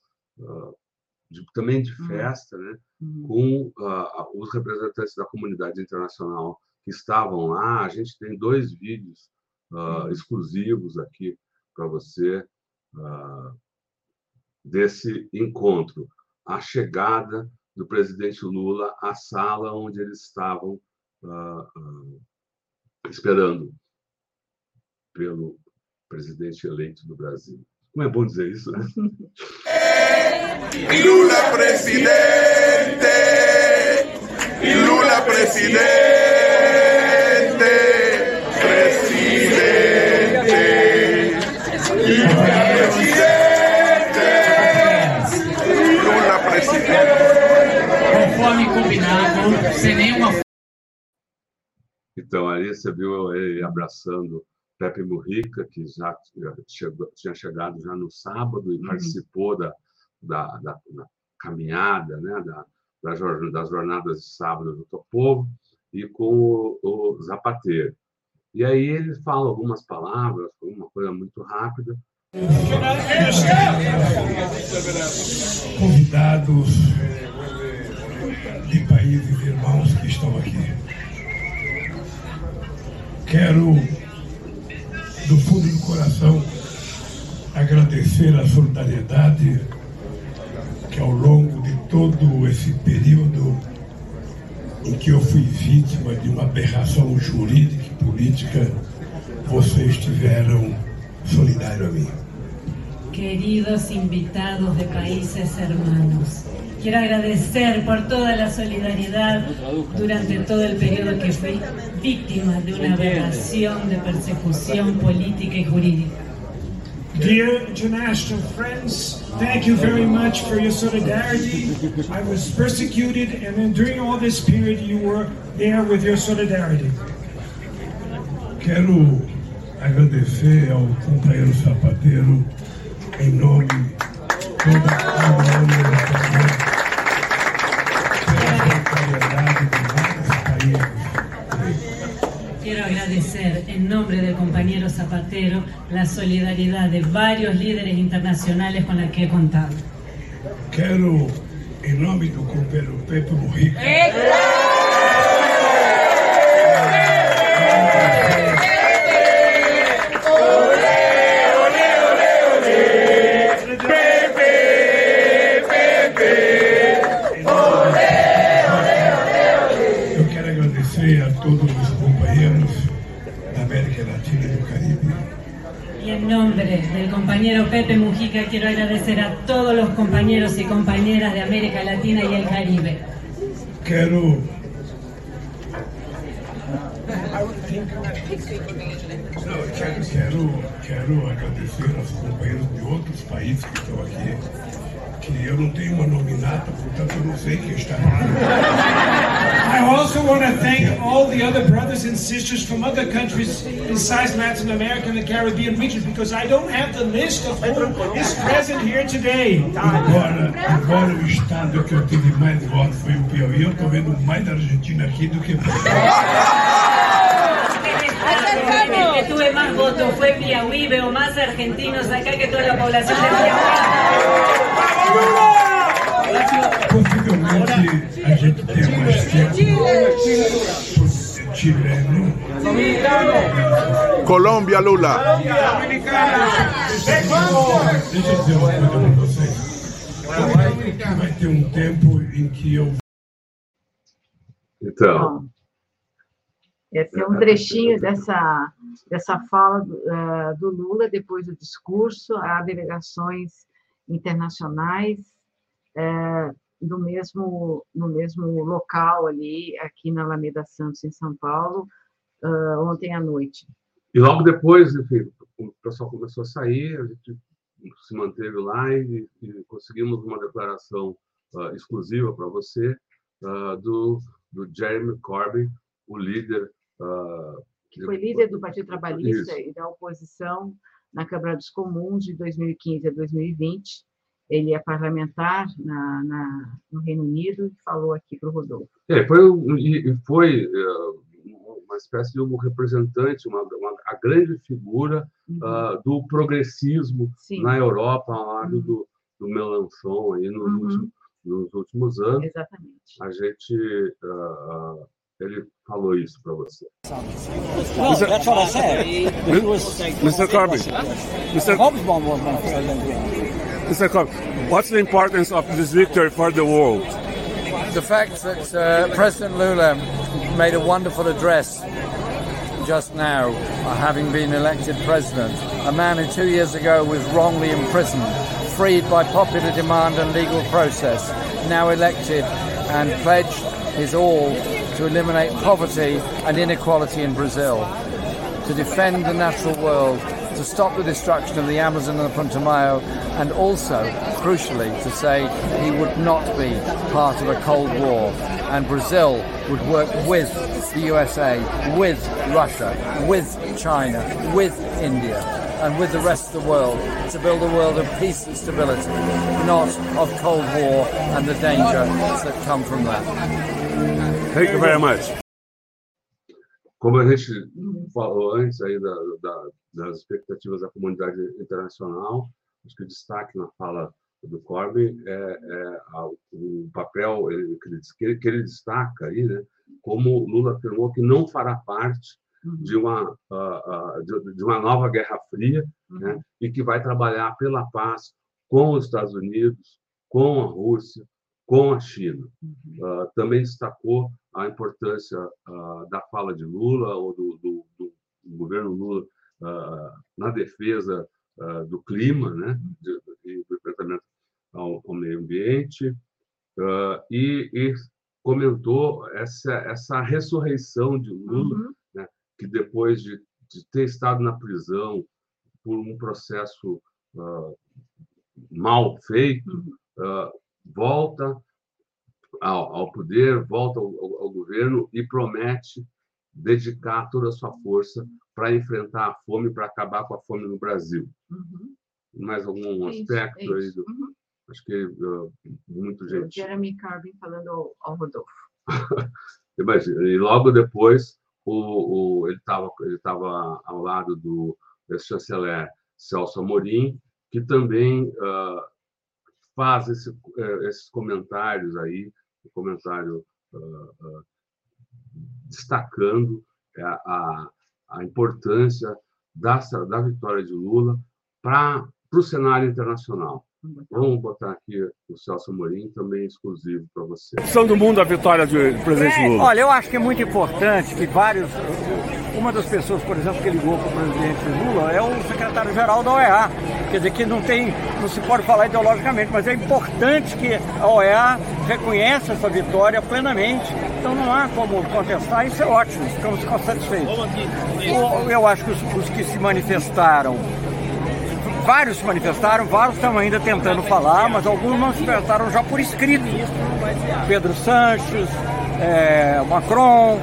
Speaker 1: de, também de uhum. festa, né? Uhum. com os representantes da comunidade internacional que estavam lá. A gente tem dois vídeos uhum. exclusivos aqui para você desse encontro. a chegada do presidente Lula à sala onde eles estavam uh, uh, esperando pelo presidente eleito do Brasil. Como é bom dizer isso, né?
Speaker 5: Lula presidente! Lula! Presidente!
Speaker 6: Combinado, sem nenhuma.
Speaker 1: Então, ali você viu ele abraçando Pepe Mujica, que já chegou, tinha chegado já no sábado e uhum. participou da, da, da, da, caminhada, né, da, das jornadas de sábado do Topovo, e com o, o Zapateiro. E aí ele fala algumas palavras, uma coisa muito rápida.
Speaker 3: Convidados países irmãos que estão aqui. Quero do fundo do coração, agradecer a solidariedade que ao longo de todo esse período em que eu fui vítima de uma aberração jurídica e política, vocês tiveram solidário a mim.
Speaker 7: Queridos invitados de países hermanos, Quiero agradecer por toda la solidaridad durante todo el periodo que fui víctima de una aberración de persecución política y jurídica.
Speaker 8: Dear international friends, thank you very much for your solidarity. I was persecuted, and then during all this period, you were there with your solidarity.
Speaker 3: Quero agradecer ao companheiro sapateiro em nome de toda a União
Speaker 7: Quiero agradecer en nombre del compañero Zapatero la solidaridad de varios líderes internacionales con la que he contado.
Speaker 3: Quiero, en nombre del compañero Pepe Mujica.
Speaker 7: Pepe Mujica, quiero agradecer a todos los compañeros y compañeras de América Latina y el Caribe.
Speaker 3: Quiero quero, quero agradecer aos companheiros de outros países que estão aqui, que eu não tenho uma nominata, portanto eu não sei quem está
Speaker 8: I also want to thank all the other brothers and sisters from other countries besides Latin America and the Caribbean region because I don't have the list of who is present here today.
Speaker 3: Agora, agora o estado que eu tive mais votos foi o Piauí. Eu estou vendo mais da Argentina aqui do que
Speaker 7: que tuve más votos fue Piauí, veo más argentinos acá que toda la población de Piauí.
Speaker 3: Possivelmente a gente tem mais tempo chileno.
Speaker 5: Colômbia, Lula.
Speaker 3: Deixa eu dizer uma coisa para vocês. Vai ter um tempo em que eu.
Speaker 1: Então.
Speaker 2: Esse é um trechinho dessa, dessa fala do, uh, do Lula depois do discurso a delegações internacionais. Uh, no mesmo, no mesmo local ali, aqui na Alameda Santos, em São Paulo, uh, ontem à noite.
Speaker 1: E logo depois, enfim, o pessoal começou a sair, a gente se manteve lá e, e conseguimos uma declaração uh, exclusiva para você uh, do, do Jeremy Corbyn, o líder.
Speaker 2: que foi líder do Partido Trabalhista Isso. e da oposição na Câmara dos Comuns de 2015 a 2020 ele é parlamentar na, na, no Reino Unido e falou aqui para o Rodolfo.
Speaker 1: É, foi, foi é, uma espécie de um representante, uma, uma a grande figura uhum. uh, do progressismo Sim. na Europa, ao lado uhum. do, do Melanchon aí no uhum. último, nos últimos anos.
Speaker 2: Exatamente.
Speaker 1: A gente uh, ele falou isso para você.
Speaker 9: Well, that's what I said. Mr.
Speaker 5: Corbyn.
Speaker 9: Mr. Corbyn was my president.
Speaker 5: Mr. Cobb, what's the importance of this victory for the world?
Speaker 10: The fact that uh, President Lula made a wonderful address just now, uh, having been elected president, a man who two years ago was wrongly imprisoned, freed by popular demand and legal process, now elected and pledged his all to eliminate poverty and inequality in Brazil, to defend the natural world, to stop the destruction of the Amazon and the Putumayo, and also, crucially, to say he would not be part of a Cold War. And Brazil would work with the USA, with Russia, with China, with India, and with the rest of the world to build a world of peace and stability, not of Cold War and the dangers that come from that.
Speaker 5: Thank you very much.
Speaker 1: Como a gente falou antes aí da, da, das expectativas da comunidade internacional, acho que o destaque na fala do Corbyn é, é o papel que, ele, que ele destaca aí, né, como Lula afirmou que não fará parte de uma, de, uma nova Guerra Fria né, e que vai trabalhar pela paz com os Estados Unidos, com a Rússia, com a China. Uh, também destacou a importância da fala de Lula ou do, do, do governo Lula na defesa do clima, né, e do enfrentamento ao, ao meio ambiente, e, e, comentou essa, essa ressurreição de Lula, uhum. né, que depois de, de, ter estado na prisão por um processo uh, mal feito, uh, volta ao, ao, poder, volta ao, ao, governo e promete dedicar toda a sua força para enfrentar a fome, para acabar com a fome no Brasil. Uhum. Mais algum é aspecto isso, é isso. aí do, uhum. Acho que uh, muito gente.
Speaker 2: Jeremy Corbyn falando ao, ao Rodolfo.
Speaker 1: Imagina. E logo depois o, o ele estava ele tava ao lado do, chanceler Celso Amorim, que também uh, faz esse, uh, esses comentários aí, um comentário uh, destacando a, a importância da, da vitória de Lula para o cenário internacional. Vamos botar aqui o Celso Amorim, também exclusivo para você.
Speaker 5: São do mundo a vitória do presidente é, Lula.
Speaker 11: Olha, eu acho que é muito importante que vários. Uma das pessoas, por exemplo, que ligou para o presidente Lula é o secretário-geral da OEA. Quer dizer, que não tem. não se pode falar ideologicamente, mas é importante que a OEA reconheça essa vitória plenamente. Então não há como contestar, isso é ótimo, ficamos satisfeitos. Eu, acho que os, os que se manifestaram vários se manifestaram, vários estão ainda tentando falar, mas alguns manifestaram já por escrito. Pedro Sanches, é, Macron,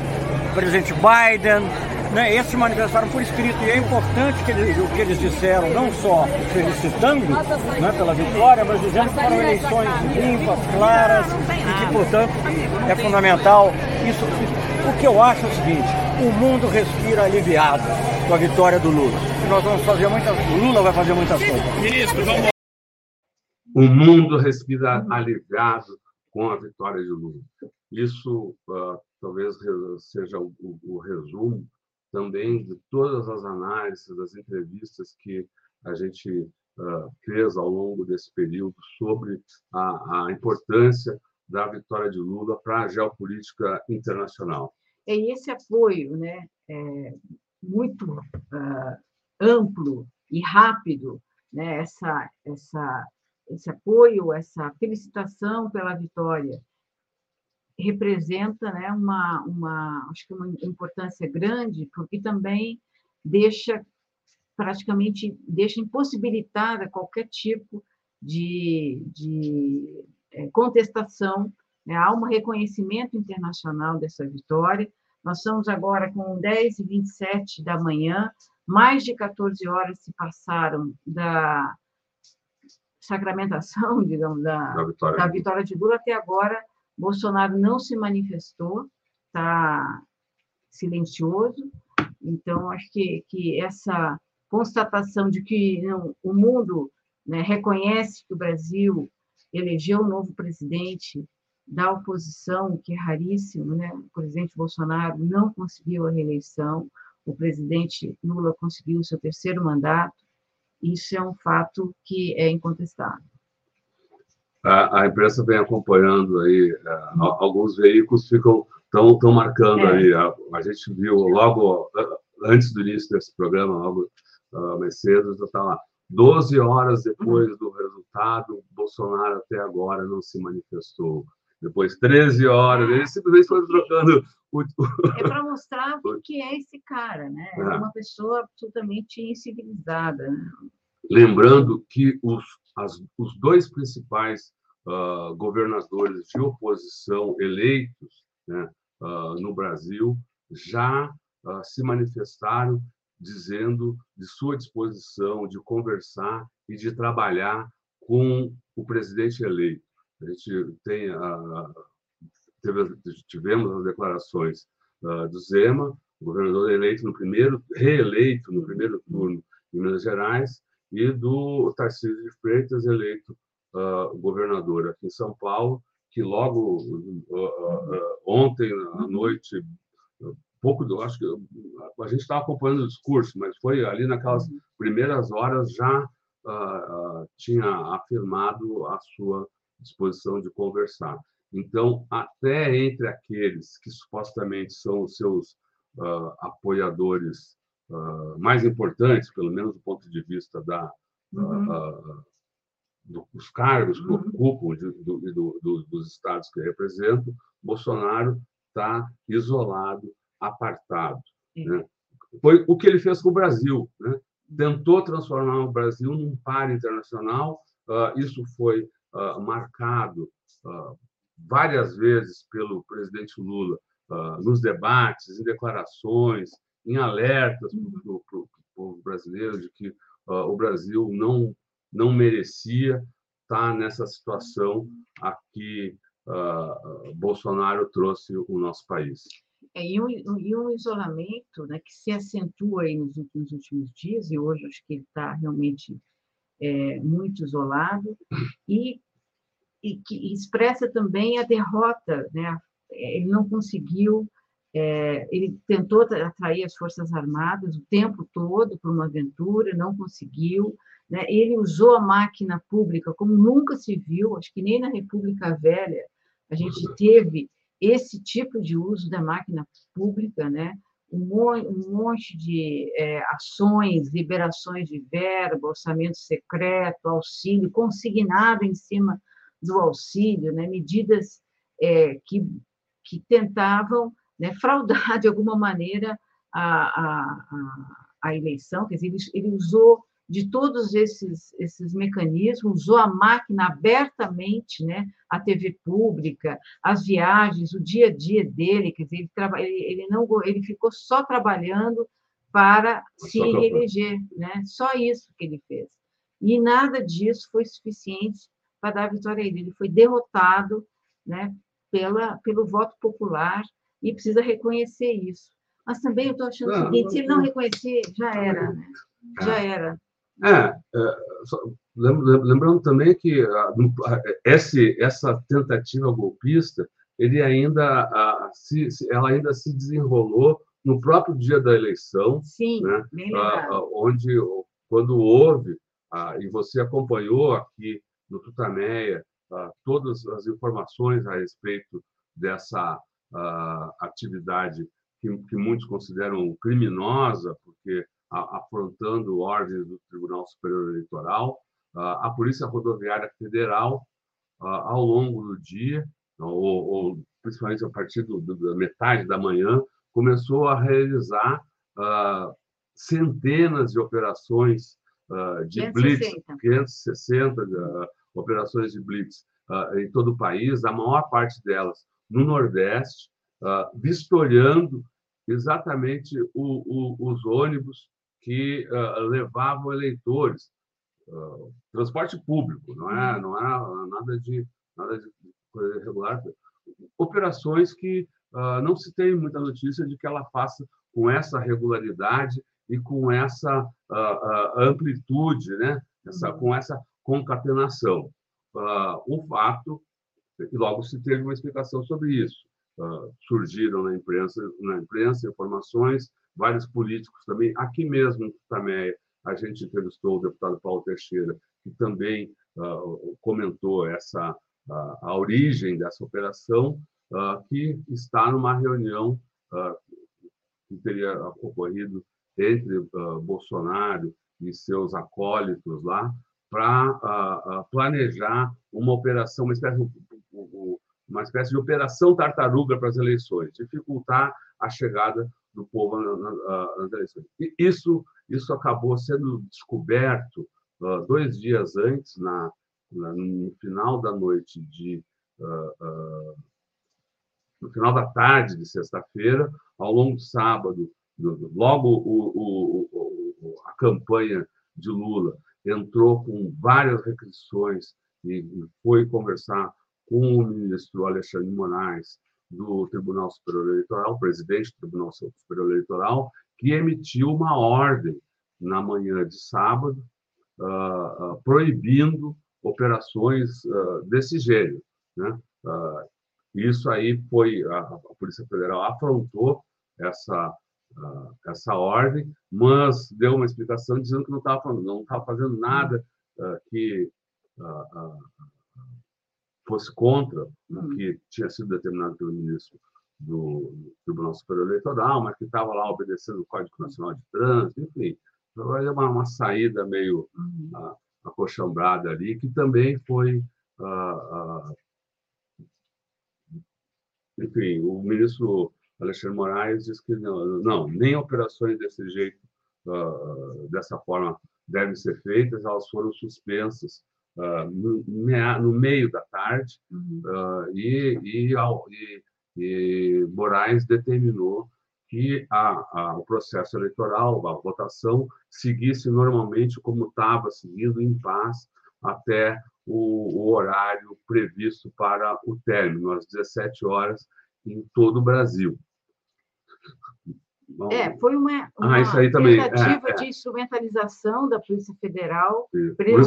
Speaker 11: presidente Biden, né, esses se manifestaram por escrito. E é importante que eles, o que eles disseram, não só felicitando né, pela vitória, mas dizendo que foram eleições limpas, claras, e que, portanto, é fundamental. Isso, o que eu acho é o seguinte, o mundo respira aliviado com a vitória do Lula. E nós vamos fazer muitas. O Lula vai fazer muitas coisas. Ministro, vamos.
Speaker 1: O mundo respira aliviado com a vitória de Lula. Isso uh, talvez seja o, o, o, resumo também de todas as análises, das entrevistas que a gente uh, fez ao longo desse período sobre a, a importância da vitória de Lula para a geopolítica internacional.
Speaker 2: É esse apoio, né, é, muito uh, amplo e rápido, né, essa, essa, esse apoio, essa felicitação pela vitória, representa né, uma, uma, acho que uma importância grande, porque também deixa praticamente deixa impossibilitada qualquer tipo de, de é, contestação. Né? Há um reconhecimento internacional dessa vitória, nós estamos agora com 10 e 27 da manhã, mais de 14 horas se passaram da sacramentação, digamos, da, da, vitória. da vitória de Lula. Até agora, Bolsonaro não se manifestou, está silencioso. Então, acho que, que essa constatação de que não, o mundo né, reconhece que o Brasil elegeu um novo presidente da oposição, que é raríssimo, né? O presidente Bolsonaro não conseguiu a reeleição, o presidente Lula conseguiu o seu terceiro mandato. Isso é um fato que é incontestável.
Speaker 1: A, a imprensa vem acompanhando aí, uh, alguns veículos ficam tão, tão marcando é. aí. A, a, gente viu logo antes do início desse programa, logo uh, mais cedo, já está lá. 12 horas depois do resultado, Bolsonaro até agora não se manifestou. Depois, 13 horas, ele simplesmente foi trocando o.
Speaker 2: É para mostrar o que é esse cara, né? É uma pessoa absolutamente incivilizada. Né?
Speaker 1: Lembrando que os, as, os dois principais uh, governadores de oposição eleitos né, uh, no Brasil já uh, se manifestaram dizendo de sua disposição de conversar e de trabalhar com o presidente eleito. A gente tem a, teve, tivemos as declarações do Zema, governador eleito no primeiro, reeleito no primeiro turno em Minas Gerais, e do Tarcísio de Freitas, eleito uh, governador aqui em São Paulo, que logo uh, ontem à noite pouco do, acho que a gente estava acompanhando o discurso, mas foi ali naquelas primeiras horas já tinha afirmado a sua disposição de conversar. Então, até entre aqueles que supostamente são os seus uh, apoiadores mais importantes, pelo menos do ponto de vista da uhum. dos cargos que uhum. ocupam de, do, do, dos estados que representam, Bolsonaro está isolado apartado. Né? Foi o que ele fez com o Brasil. Né? Tentou transformar o Brasil num par internacional. Uh, isso foi uh, marcado uh, várias vezes pelo presidente Lula nos debates, em declarações, em alertas para o povo brasileiro de que o Brasil não, não merecia estar nessa situação a que Bolsonaro trouxe o nosso país.
Speaker 2: É, e, um, e um isolamento né, que se acentua aí nos, nos últimos dias, e hoje acho que ele está realmente é, muito isolado, e, e que expressa também a derrota. Né? Ele não conseguiu, é, ele tentou atrair as Forças Armadas o tempo todo para uma aventura, não conseguiu. Né? Ele usou a máquina pública como nunca se viu, acho que nem na República Velha a gente teve esse tipo de uso da máquina pública, né? um, monte de é, ações, liberações de verba, orçamento secreto, auxílio, consignado em cima do auxílio, né? medidas é, que, que tentavam né, fraudar de alguma maneira a, a, a, eleição, quer dizer, ele, ele usou de todos esses, esses mecanismos, usou a máquina abertamente, né? a TV pública, as viagens, o dia a dia dele, quer dizer, ele, ele não, ele ficou só trabalhando para se reeleger, né? só isso que ele fez. E nada disso foi suficiente para dar a vitória a ele. Ele foi derrotado né, pela, pelo voto popular e precisa reconhecer isso. Mas também eu estou achando o seguinte: se ele não reconhecer, já era. Né? Já era.
Speaker 1: É, é lembrando também que esse, essa tentativa golpista, ele ainda, se, ela ainda se desenrolou no próprio dia da eleição,
Speaker 2: Sim, né?
Speaker 1: onde, quando houve, e você acompanhou aqui no Tutameia todas as informações a respeito dessa atividade que, que muitos consideram criminosa, porque afrontando ordens do Tribunal Superior Eleitoral. A Polícia Rodoviária Federal, ao longo do dia, ou, ou principalmente a partir do, da metade da manhã, começou a realizar centenas de operações de 560. blitz, 560 uh, operações de blitz uh, em todo o país, a maior parte delas no Nordeste, uh, vistoriando exatamente o, o, os ônibus que uh, levavam eleitores. Uh, transporte público, não é, não é nada de nada de coisa irregular. Operações que uh, não se tem muita notícia de que ela faça com essa regularidade e com essa amplitude, né? Essa, com essa concatenação. o fato, e logo se teve uma explicação sobre isso. surgiram na imprensa, na imprensa informações vários políticos também. Aqui mesmo, também a gente entrevistou o deputado Paulo Teixeira, que também comentou essa a origem dessa operação, que está numa reunião que teria ocorrido entre Bolsonaro e seus acólitos lá para planejar uma operação, uma espécie, uma espécie de operação tartaruga para as eleições, dificultar a chegada do povo nas eleições. E isso, isso acabou sendo descoberto dois dias antes, na, no final da noite de no final da tarde de sexta-feira, ao longo do sábado, logo o, o, o, a campanha de Lula entrou com várias requisições e foi conversar com o ministro Alexandre Moraes do Tribunal Superior Eleitoral, presidente do Tribunal Superior Eleitoral, que emitiu uma ordem na manhã de sábado uh, uh, proibindo operações uh, desse gênero. Né? isso aí foi a, a Polícia Federal afrontou essa essa ordem, mas deu uma explicação dizendo que não estava não estava fazendo nada que fosse contra o que tinha sido determinado pelo ministro do Tribunal Superior Eleitoral, mas que estava lá obedecendo o Código Nacional de Trânsito, enfim, foi uma, uma saída meio uhum. uh, acochambrada ali, que também foi, uh, uh, enfim, o ministro Alexandre Moraes disse que não, não nem operações desse jeito, dessa forma, devem ser feitas, elas foram suspensas uh, no, no, meio da tarde, uhum. uh, e, e, e, e, Moraes determinou que a, a, o processo eleitoral, a votação, seguisse normalmente como estava seguindo, em paz, até o, o, horário previsto para o término, às 17 horas, em todo o Brasil.
Speaker 2: É, foi uma, uma
Speaker 1: ah,
Speaker 2: tentativa é, de instrumentalização da Polícia Federal,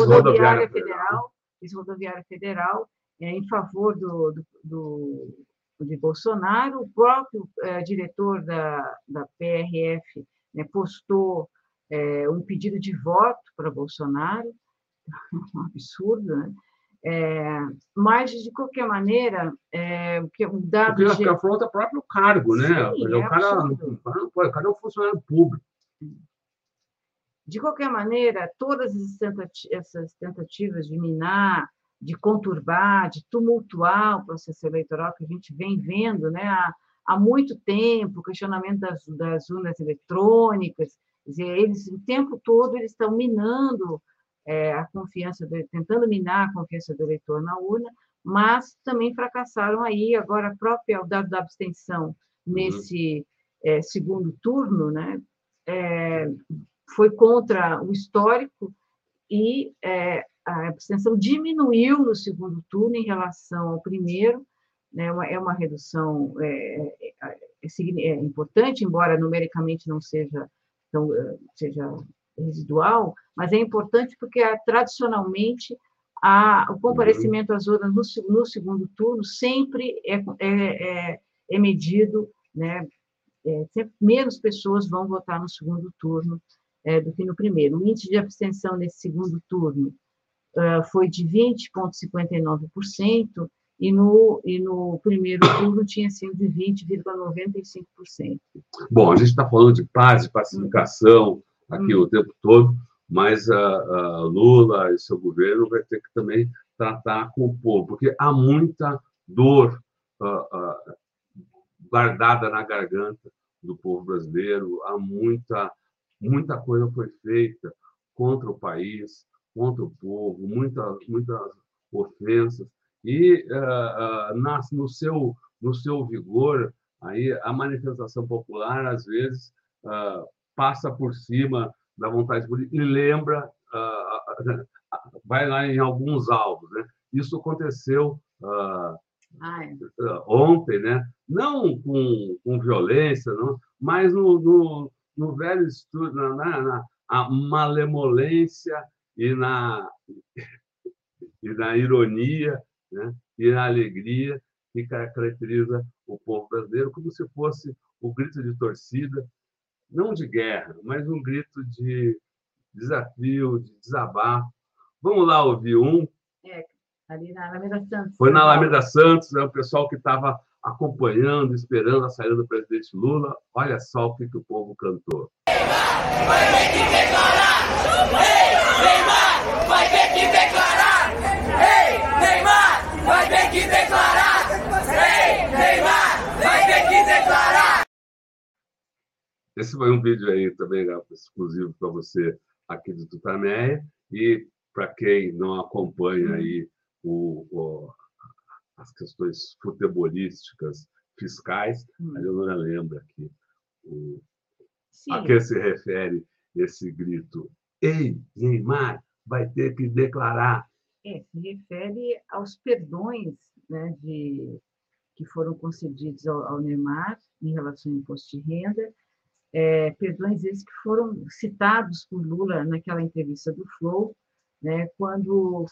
Speaker 2: Rodoviária Federal, Rodoviária Federal, é, em favor do, do, do, de Bolsonaro. O próprio é, diretor da, da PRF né, postou um pedido de voto para Bolsonaro, um absurdo, né? É, mas, de qualquer maneira, é, que o dado.
Speaker 1: Porque de... afronta o próprio cargo, né? Sim, o, é cara, o cara é um funcionário público.
Speaker 2: De qualquer maneira, todas essas tentativas de minar, de conturbar, de tumultuar o processo eleitoral que a gente vem vendo né, há, há muito tempo, o questionamento das, das urnas eletrônicas, dizer, eles o tempo todo eles estão minando é, a confiança, do, tentando minar a confiança do eleitor na urna, mas também fracassaram aí. Agora, a própria o dado da abstenção uhum. nesse é, segundo turno, né, é, foi contra o histórico e é, a abstenção diminuiu no segundo turno em relação ao primeiro, né, é uma, é uma redução é, é, é, importante, embora numericamente não seja, tão, seja residual, mas é importante porque tradicionalmente a, o comparecimento às urnas no, no segundo turno sempre é, é, é, é medido, né, é, sempre menos pessoas vão votar no segundo turno é, do que no primeiro. O índice de abstenção nesse segundo turno foi de 20,59%, e no, e no primeiro turno tinha sido de 20,95%.
Speaker 1: Bom, a gente está falando de paz, de pacificação, aqui o tempo todo, mas a, a, Lula e seu governo vai ter que também tratar com o povo, porque há muita dor uh, uh, guardada na garganta do povo brasileiro, há muita muita coisa foi feita contra o país, contra o povo, muitas muitas ofensas e uh, nas, no seu no seu vigor aí a manifestação popular às vezes passa por cima da vontade política e lembra, uh, vai lá em alguns alvos. Né? Isso aconteceu uh, ontem, né? não com, com violência, não, mas no, no, no velho estudo, na, na, na a malemolência e na, e na ironia né? e na alegria que caracteriza o povo brasileiro, como se fosse o grito de torcida não de guerra, mas um grito de desafio, de desabafo. Vamos lá ouvir um
Speaker 2: É, ali na Alameda Santos.
Speaker 1: Foi na Alameda Santos, né, o pessoal que estava acompanhando, esperando a saída do presidente Lula. Olha só o que, que o povo cantou. Vai ter que declarar! Ei! Vai ter que declarar! Ei, Neymar! Vai ter que declarar! Ei, Neymar! Vai ter que declarar! Esse foi um vídeo aí também exclusivo para você aqui do Tutameia e para quem não acompanha aí o, o, as questões futebolísticas fiscais, hum. a Leonora lembra aqui o, a que se refere esse grito. Ei, Neymar, vai ter que declarar.
Speaker 2: É, se refere aos perdões né, de, que foram concedidos ao, ao Neymar em relação ao imposto de renda, é, perdões esses que foram citados por Lula naquela entrevista do Flow, né, quando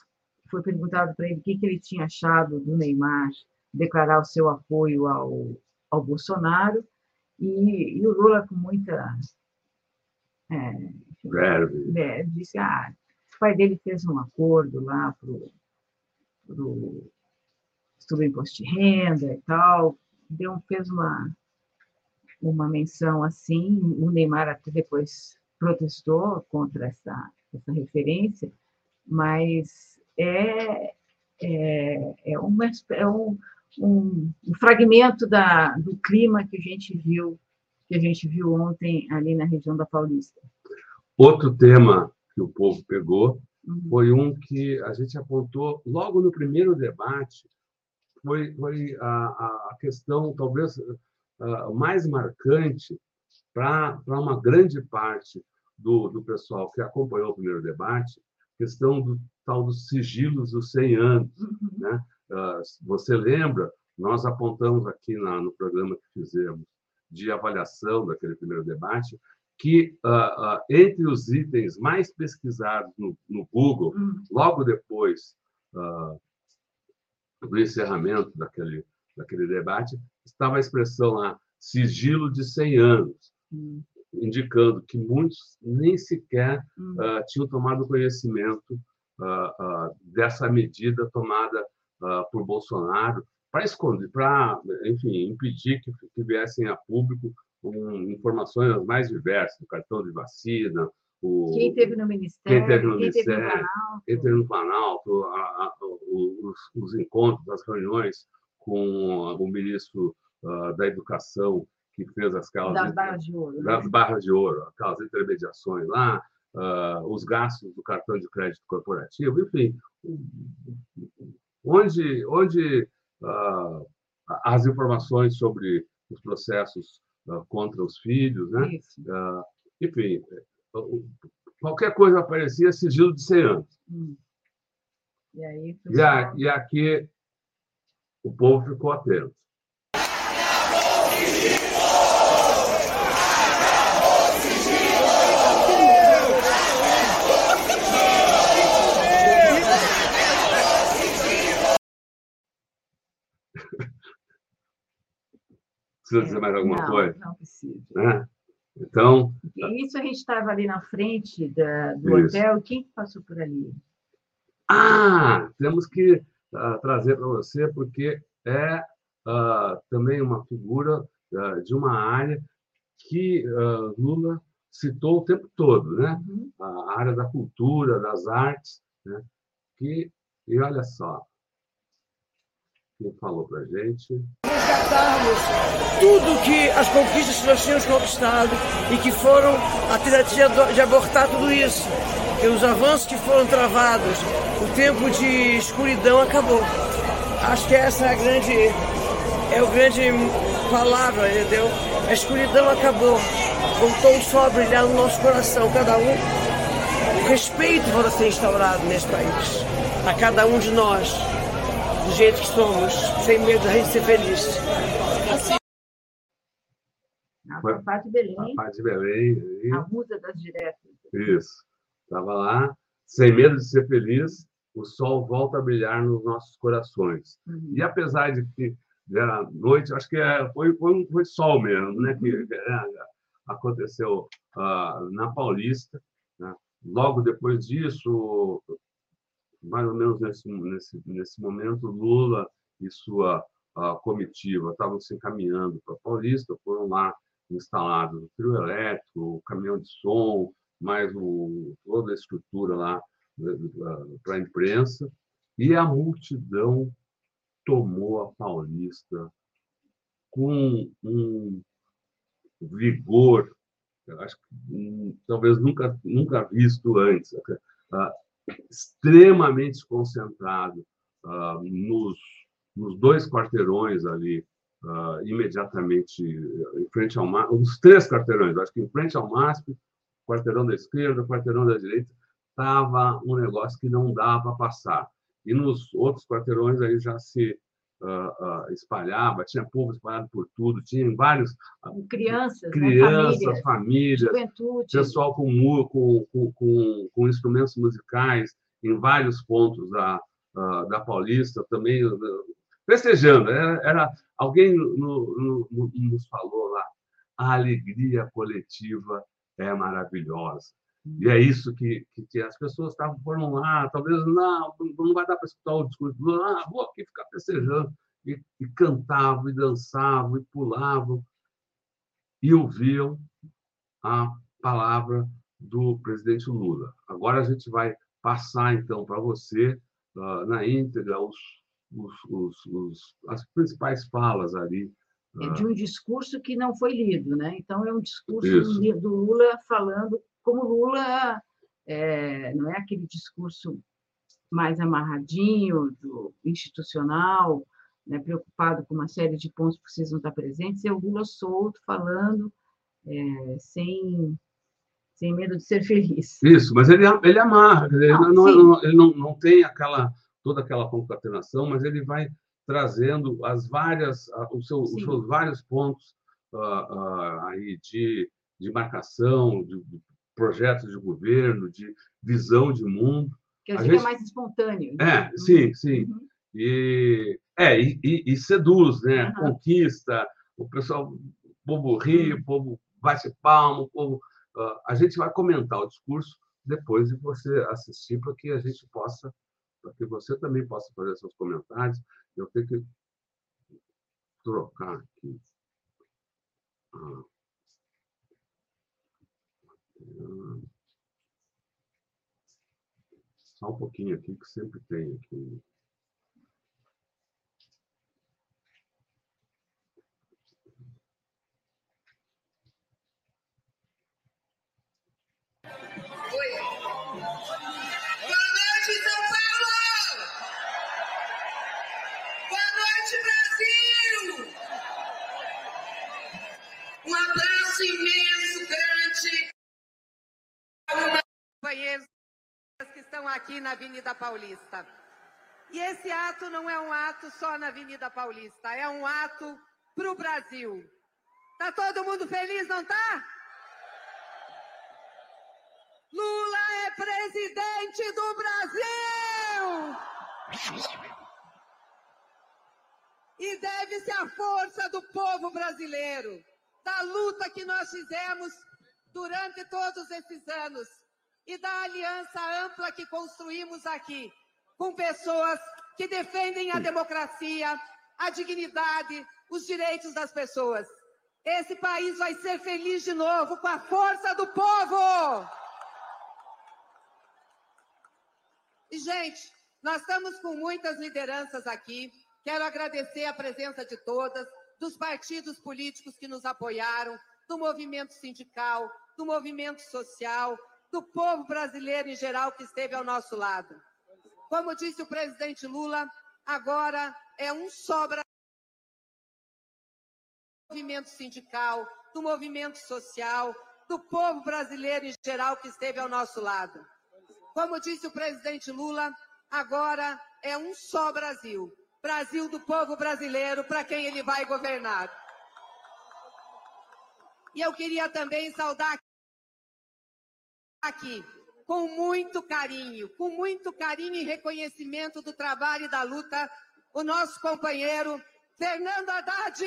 Speaker 2: foi perguntado para ele o que, que ele tinha achado do Neymar declarar o seu apoio ao, ao Bolsonaro, e, e o Lula, com muita. É, é, disse: ah, o pai dele fez um acordo lá para o estudo imposto de renda e tal, deu, fez uma, uma menção assim, o Neymar até depois protestou contra essa, essa referência, mas é, é, é, uma, é um, um, um, fragmento da, do clima que a gente viu que a gente viu ontem ali na região da Paulista.
Speaker 1: Outro tema que o povo pegou uhum. foi um que a gente apontou logo no primeiro debate, foi, foi a, a questão talvez uh, mais marcante para uma grande parte do, do pessoal que acompanhou o primeiro debate, questão do tal dos sigilos dos 100 anos. Uhum. Né? Uh, você lembra, nós apontamos aqui na, no programa que fizemos de avaliação daquele primeiro debate, que uh, uh, entre os itens mais pesquisados no, no Google, uhum. logo depois do encerramento daquele, daquele debate, estava a expressão lá, sigilo de 100 anos. Uhum indicando que muitos nem sequer uh, tinham tomado conhecimento uh, uh, dessa medida tomada por Bolsonaro para esconder, para, enfim, impedir que, que viessem a público com informações mais diversas, o cartão de vacina, o,
Speaker 2: quem teve no Ministério,
Speaker 1: quem teve no, quem ministério, teve no Planalto, quem teve no Planalto a, a, os, os, encontros, as reuniões com o ministro uh, da Educação que fez as causas
Speaker 2: das barras de ouro,
Speaker 1: das né? barras de ouro, aquelas intermediações lá, uh, os gastos do cartão de crédito corporativo, enfim, onde onde uh, as informações sobre os processos contra os filhos, né? enfim, qualquer coisa aparecia sigilo de 100 anos. Hum.
Speaker 2: E, aí,
Speaker 1: e, e aqui o povo ficou atento. Precisa dizer mais alguma
Speaker 2: não,
Speaker 1: coisa?
Speaker 2: Não precisa.
Speaker 1: Né? Então.
Speaker 2: Isso a gente estava ali na frente da, do isso. hotel. Quem passou por ali?
Speaker 1: Ah, temos que uh, trazer para você, porque é uh, também uma figura uh, de uma área que Lula citou o tempo todo, né? Uhum. A área da cultura, das artes, né? Que, e olha só, quem falou para gente
Speaker 12: resgatarmos tudo que as conquistas que nós tínhamos conquistado e que foram a tentativa de abortar tudo isso. Os avanços que foram travados, o tempo de escuridão acabou. Acho que essa é a grande, é o grande palavra, entendeu? A escuridão acabou. Voltou o sol a brilhar no nosso coração, cada um. O respeito vai ser instaurado nesse país, a cada um de nós do jeito que somos, sem medo da gente ser feliz. Assim.
Speaker 2: A Fafá de Belém.
Speaker 1: Fafá de Belém.
Speaker 2: A musa das diretas.
Speaker 1: Isso. Estava lá, sem medo de ser feliz, o sol volta a brilhar nos nossos corações. Uhum. E apesar de que era noite, acho que é, foi, foi, foi sol mesmo, né? Que é, aconteceu uh, na Paulista. Né? Logo depois disso, mais ou menos nesse, nesse, nesse momento, Lula e sua comitiva estavam se encaminhando para Paulista, foram lá instalados o trio elétrico, o caminhão de som, mais o, toda a estrutura lá né, para a imprensa, e a multidão tomou a Paulista com um vigor, acho que hum, talvez nunca, nunca visto antes, uh, extremamente concentrado uh, nos, nos dois quarteirões ali, uh, imediatamente em frente ao MASP, os três quarteirões, acho que em frente ao MASP, quarteirão da esquerda, quarteirão da direita, estava um negócio que não dava para passar. E nos outros quarteirões aí já se uh, uh, espalhava, tinha povo espalhado por tudo, tinha vários...
Speaker 2: Crianças,
Speaker 1: crianças
Speaker 2: né?
Speaker 1: famílias,
Speaker 2: juventude.
Speaker 1: pessoal com, com, com, com, instrumentos musicais em vários pontos da, uh, da Paulista, também festejando. Era, era alguém no, no, nos falou lá, a alegria coletiva é maravilhosa. E é isso que, que, as pessoas estavam foram lá, talvez não, não vai dar para escutar o discurso, ah, vou aqui ficar festejando. E, e cantavam, e dançavam, e pulavam, e ouviam a palavra do presidente Lula. Agora a gente vai passar, então, para você, uh, na íntegra, os, os, os, as principais falas ali.
Speaker 2: É de um discurso que não foi lido, né? Então, é um discurso Isso. do Lula falando como Lula é, não é aquele discurso mais amarradinho, do institucional, né, preocupado com uma série de pontos que precisam estar presentes, é o Lula solto, falando, é, sem, sem medo de ser feliz.
Speaker 1: Isso, mas ele, ele amarra, ele, não, não, ele não, não tem aquela toda aquela concatenação, mas ele vai trazendo as várias, os, seu, os seus vários pontos uh, uh, aí de, de marcação, de, de projetos de governo, de visão de mundo.
Speaker 2: Que a gente é mais espontâneo.
Speaker 1: É, uhum. sim, sim. Uhum. E, é, e, e, e, seduz, né? Uhum. Conquista, o pessoal, o povo ri, o povo bate palma, o povo... Uh, a gente vai comentar o discurso depois de você assistir, para que a gente possa, para que você também possa fazer seus comentários. Eu tenho que trocar aqui. Ah. Só um pouquinho aqui, que sempre tem aqui.
Speaker 13: Aqui na Avenida Paulista. E esse ato não é um ato só na Avenida Paulista, é um ato para o Brasil. Tá todo mundo feliz, não tá? Lula é presidente do Brasil! E deve-se à força do povo brasileiro, da luta que nós fizemos durante todos esses anos e da aliança ampla que construímos aqui, com pessoas que defendem a democracia, a dignidade, os direitos das pessoas. Esse país vai ser feliz de novo com a força do povo. E, gente, nós estamos com muitas lideranças aqui. Quero agradecer a presença de todas, dos partidos políticos que nos apoiaram, do movimento sindical, do movimento social, do povo brasileiro em geral que esteve ao nosso lado. Como disse o presidente Lula, agora é um só Brasil. Do movimento sindical, do movimento social, do povo brasileiro em geral que esteve ao nosso lado. Como disse o presidente Lula, agora é um só Brasil. Brasil do povo brasileiro para quem ele vai governar. E eu queria também saudar aqui com muito carinho, com muito carinho e reconhecimento do trabalho e da luta, o nosso companheiro Fernando Haddad.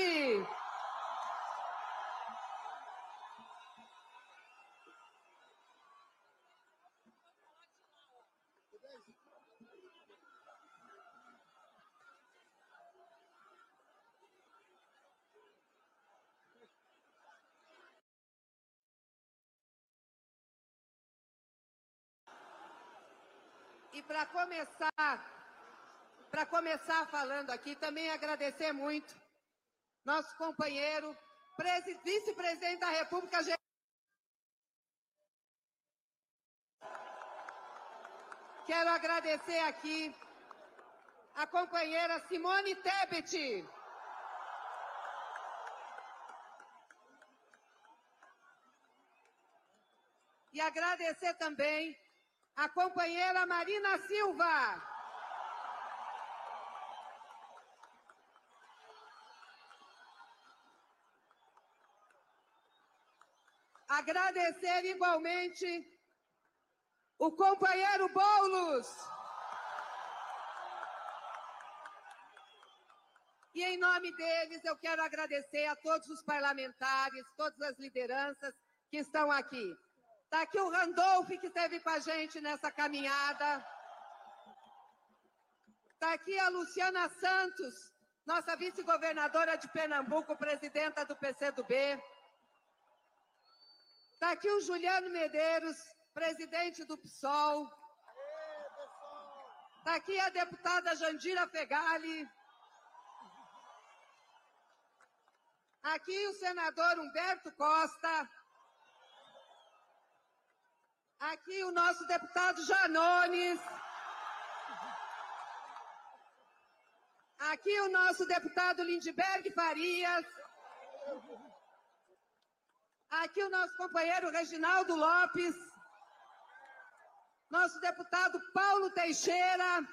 Speaker 13: Para começar, para começar falando aqui, também agradecer muito nosso companheiro, vice-presidente da República. Quero agradecer aqui a companheira Simone Tebet. E agradecer também a companheira Marina Silva. Agradecer igualmente o companheiro Boulos. E em nome deles, eu quero agradecer a todos os parlamentares, todas as lideranças que estão aqui. Está aqui o Randolph, que esteve com a gente nessa caminhada. Está aqui a Luciana Santos, nossa vice-governadora de Pernambuco, presidenta do PCdoB. Está aqui o Juliano Medeiros, presidente do PSOL. Está aqui a deputada Jandira Fegali. Aqui o senador Humberto Costa. Aqui o nosso deputado Janones. Aqui o nosso deputado Lindbergh Farias. Aqui o nosso companheiro Reginaldo Lopes, nosso deputado Paulo Teixeira.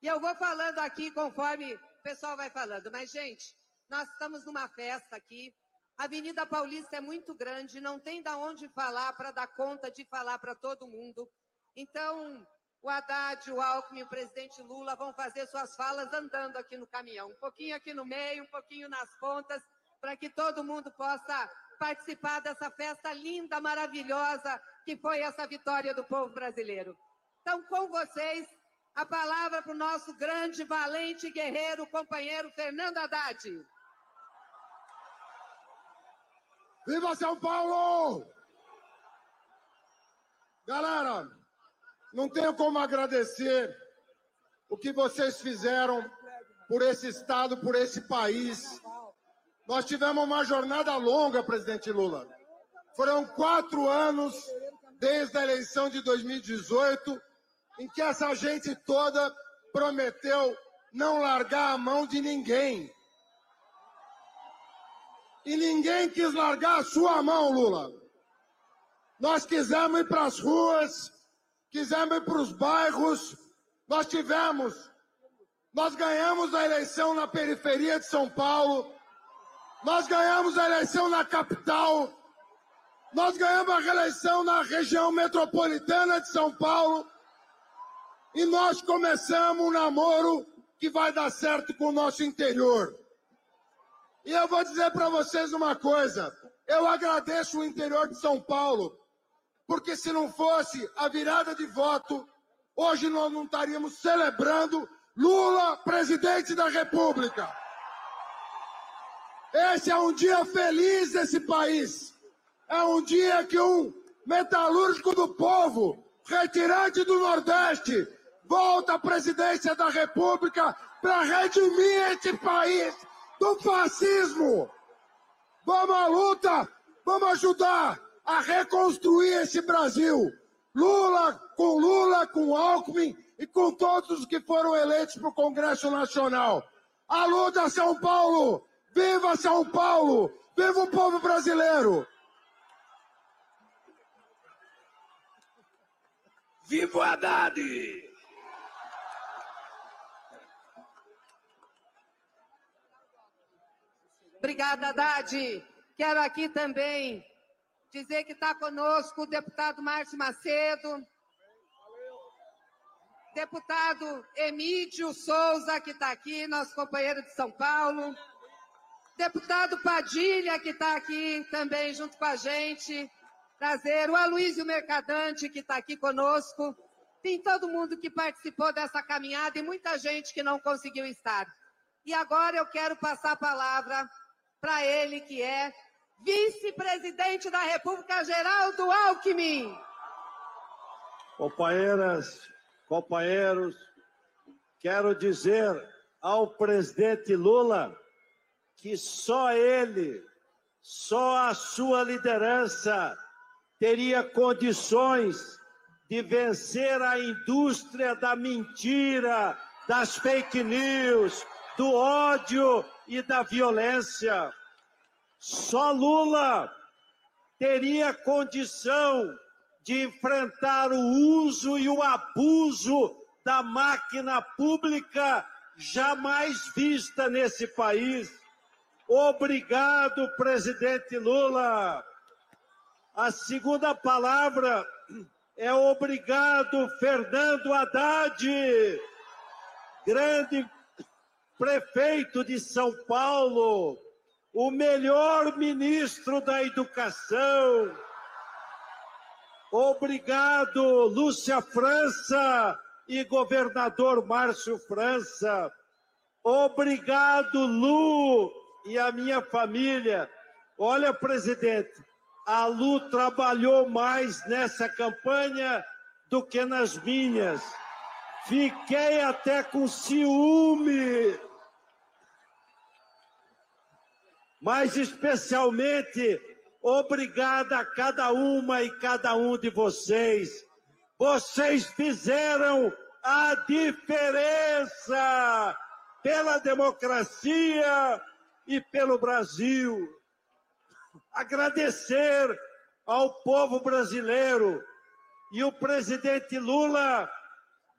Speaker 13: E eu vou falando aqui conforme o pessoal vai falando. Mas, gente, nós estamos numa festa aqui. A Avenida Paulista é muito grande, não tem da onde falar para dar conta de falar para todo mundo. Então, o Haddad, o Alckmin, o presidente Lula vão fazer suas falas andando aqui no caminhão. Um pouquinho aqui no meio, um pouquinho nas pontas para que todo mundo possa participar dessa festa linda, maravilhosa, que foi essa vitória do povo brasileiro. Então, com vocês, a palavra para o nosso grande, valente guerreiro, companheiro Fernando Haddad.
Speaker 14: Viva São Paulo! Galera, não tenho como agradecer o que vocês fizeram por esse estado, por esse país, nós tivemos uma jornada longa, presidente Lula. Foram quatro anos desde a eleição de 2018 em que essa gente toda prometeu não largar a mão de ninguém. E ninguém quis largar a sua mão, Lula. Nós quisemos ir para as ruas, quisemos ir para os bairros, nós tivemos, nós ganhamos a eleição na periferia de São Paulo, nós ganhamos a eleição na capital. Nós ganhamos a reeleição na região metropolitana de São Paulo. E nós começamos um namoro que vai dar certo com o nosso interior. E eu vou dizer para vocês uma coisa. Eu agradeço o interior de São Paulo, porque se não fosse a virada de voto, hoje nós não estaríamos celebrando Lula presidente da República. Esse é um dia feliz desse país. É um dia que um metalúrgico do povo, retirante do Nordeste, volta à presidência da República para redimir este país do fascismo. Vamos à luta, vamos ajudar a reconstruir esse Brasil. Lula, com Lula, com Alckmin e com todos os que foram eleitos para o Congresso Nacional. A luta, São Paulo! Viva São Paulo! Viva o povo brasileiro!
Speaker 15: Viva o Haddad!
Speaker 13: Obrigada, Haddad. Quero aqui também dizer que está conosco o deputado Márcio Macedo, deputado Emílio Souza, que está aqui, nosso companheiro de São Paulo. Deputado Padilha, que está aqui também junto com a gente. Prazer. O Aloysio Mercadante, que está aqui conosco. Tem todo mundo que participou dessa caminhada e muita gente que não conseguiu estar. E agora eu quero passar a palavra para ele, que é vice-presidente da República, Geraldo Alckmin.
Speaker 16: companheiras, companheiros, quero dizer ao presidente Lula que só ele, só a sua liderança teria condições de vencer a indústria da mentira, das fake news, do ódio e da violência. Só Lula teria condição de enfrentar o uso e o abuso da máquina pública jamais vista nesse país. Obrigado, presidente Lula. A segunda palavra é obrigado, Fernando Haddad, grande prefeito de São Paulo, o melhor ministro da educação. Obrigado, Lúcia França e governador Márcio França. Obrigado, Lu e a minha família. Olha, presidente, a Lu trabalhou mais nessa campanha do que nas minhas. Fiquei até com ciúme. Mas especialmente obrigada a cada uma e cada um de vocês. Vocês fizeram a diferença pela democracia e pelo Brasil agradecer ao povo brasileiro. E o presidente Lula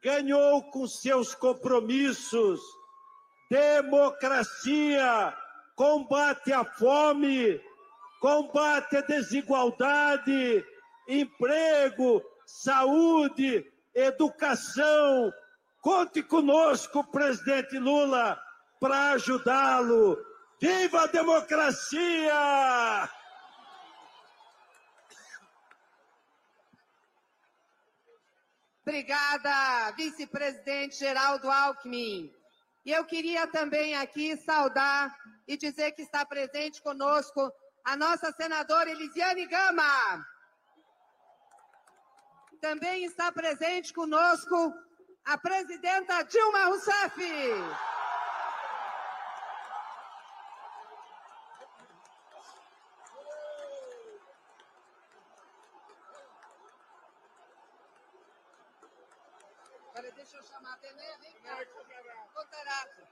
Speaker 16: ganhou com seus compromissos democracia, combate à fome, combate à desigualdade, emprego, saúde, educação. Conte conosco, presidente Lula, para ajudá-lo Viva a democracia!
Speaker 13: Obrigada, vice-presidente Geraldo Alckmin. E eu queria também aqui saudar e dizer que está presente conosco a nossa senadora Elisiane Gama. Também está presente conosco a presidenta Dilma Rousseff. Peraí, vem cá. Contarato.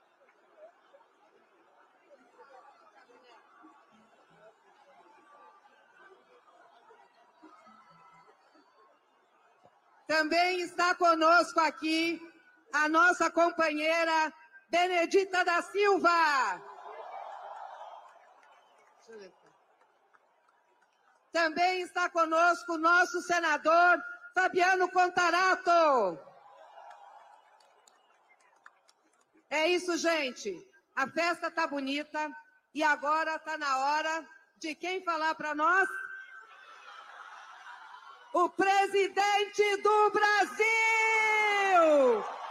Speaker 13: Também está conosco aqui a nossa companheira Benedita da Silva. Também está conosco o nosso senador Fabiano Contarato. É isso, gente. A festa tá bonita e agora tá na hora de quem falar para nós? O presidente do Brasil,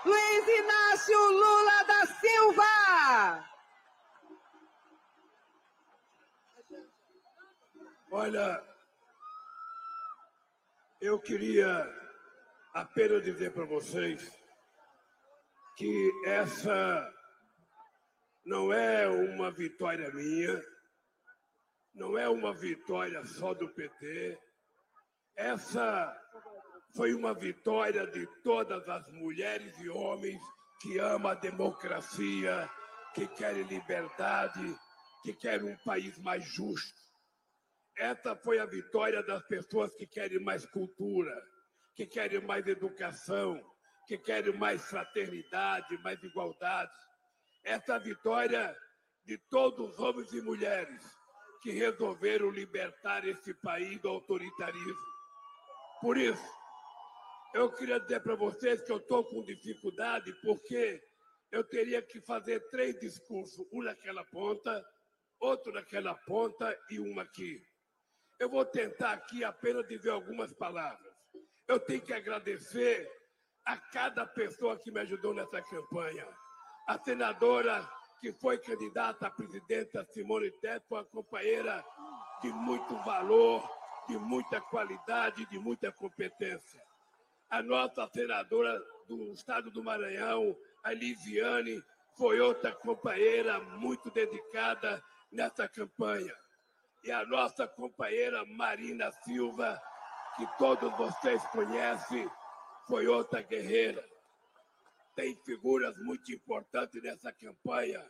Speaker 13: Luiz Inácio Lula da Silva.
Speaker 3: Olha, eu queria apenas dizer para vocês que essa não é uma vitória minha, não é uma vitória só do PT, essa foi uma vitória de todas as mulheres e homens que amam a democracia, que querem liberdade, que querem um país mais justo. Essa foi a vitória das pessoas que querem mais cultura, que querem mais educação, que querem mais fraternidade, mais igualdade. Essa vitória de todos os homens e mulheres que resolveram libertar esse país do autoritarismo. Por isso, eu queria dizer para vocês que eu estou com dificuldade porque eu teria que fazer três discursos, um naquela ponta, outro naquela ponta e um aqui. Eu vou tentar aqui apenas dizer algumas palavras. Eu tenho que agradecer a cada pessoa que me ajudou nessa campanha. A senadora que foi candidata à presidenta, Simone Tebet, uma companheira de muito valor, de muita qualidade, de muita competência. A nossa senadora do estado do Maranhão, a Lisiane, foi outra companheira muito dedicada nessa campanha. E a nossa companheira Marina Silva, que todos vocês conhecem, foi outra guerreira. Tem figuras muito importantes nessa campanha.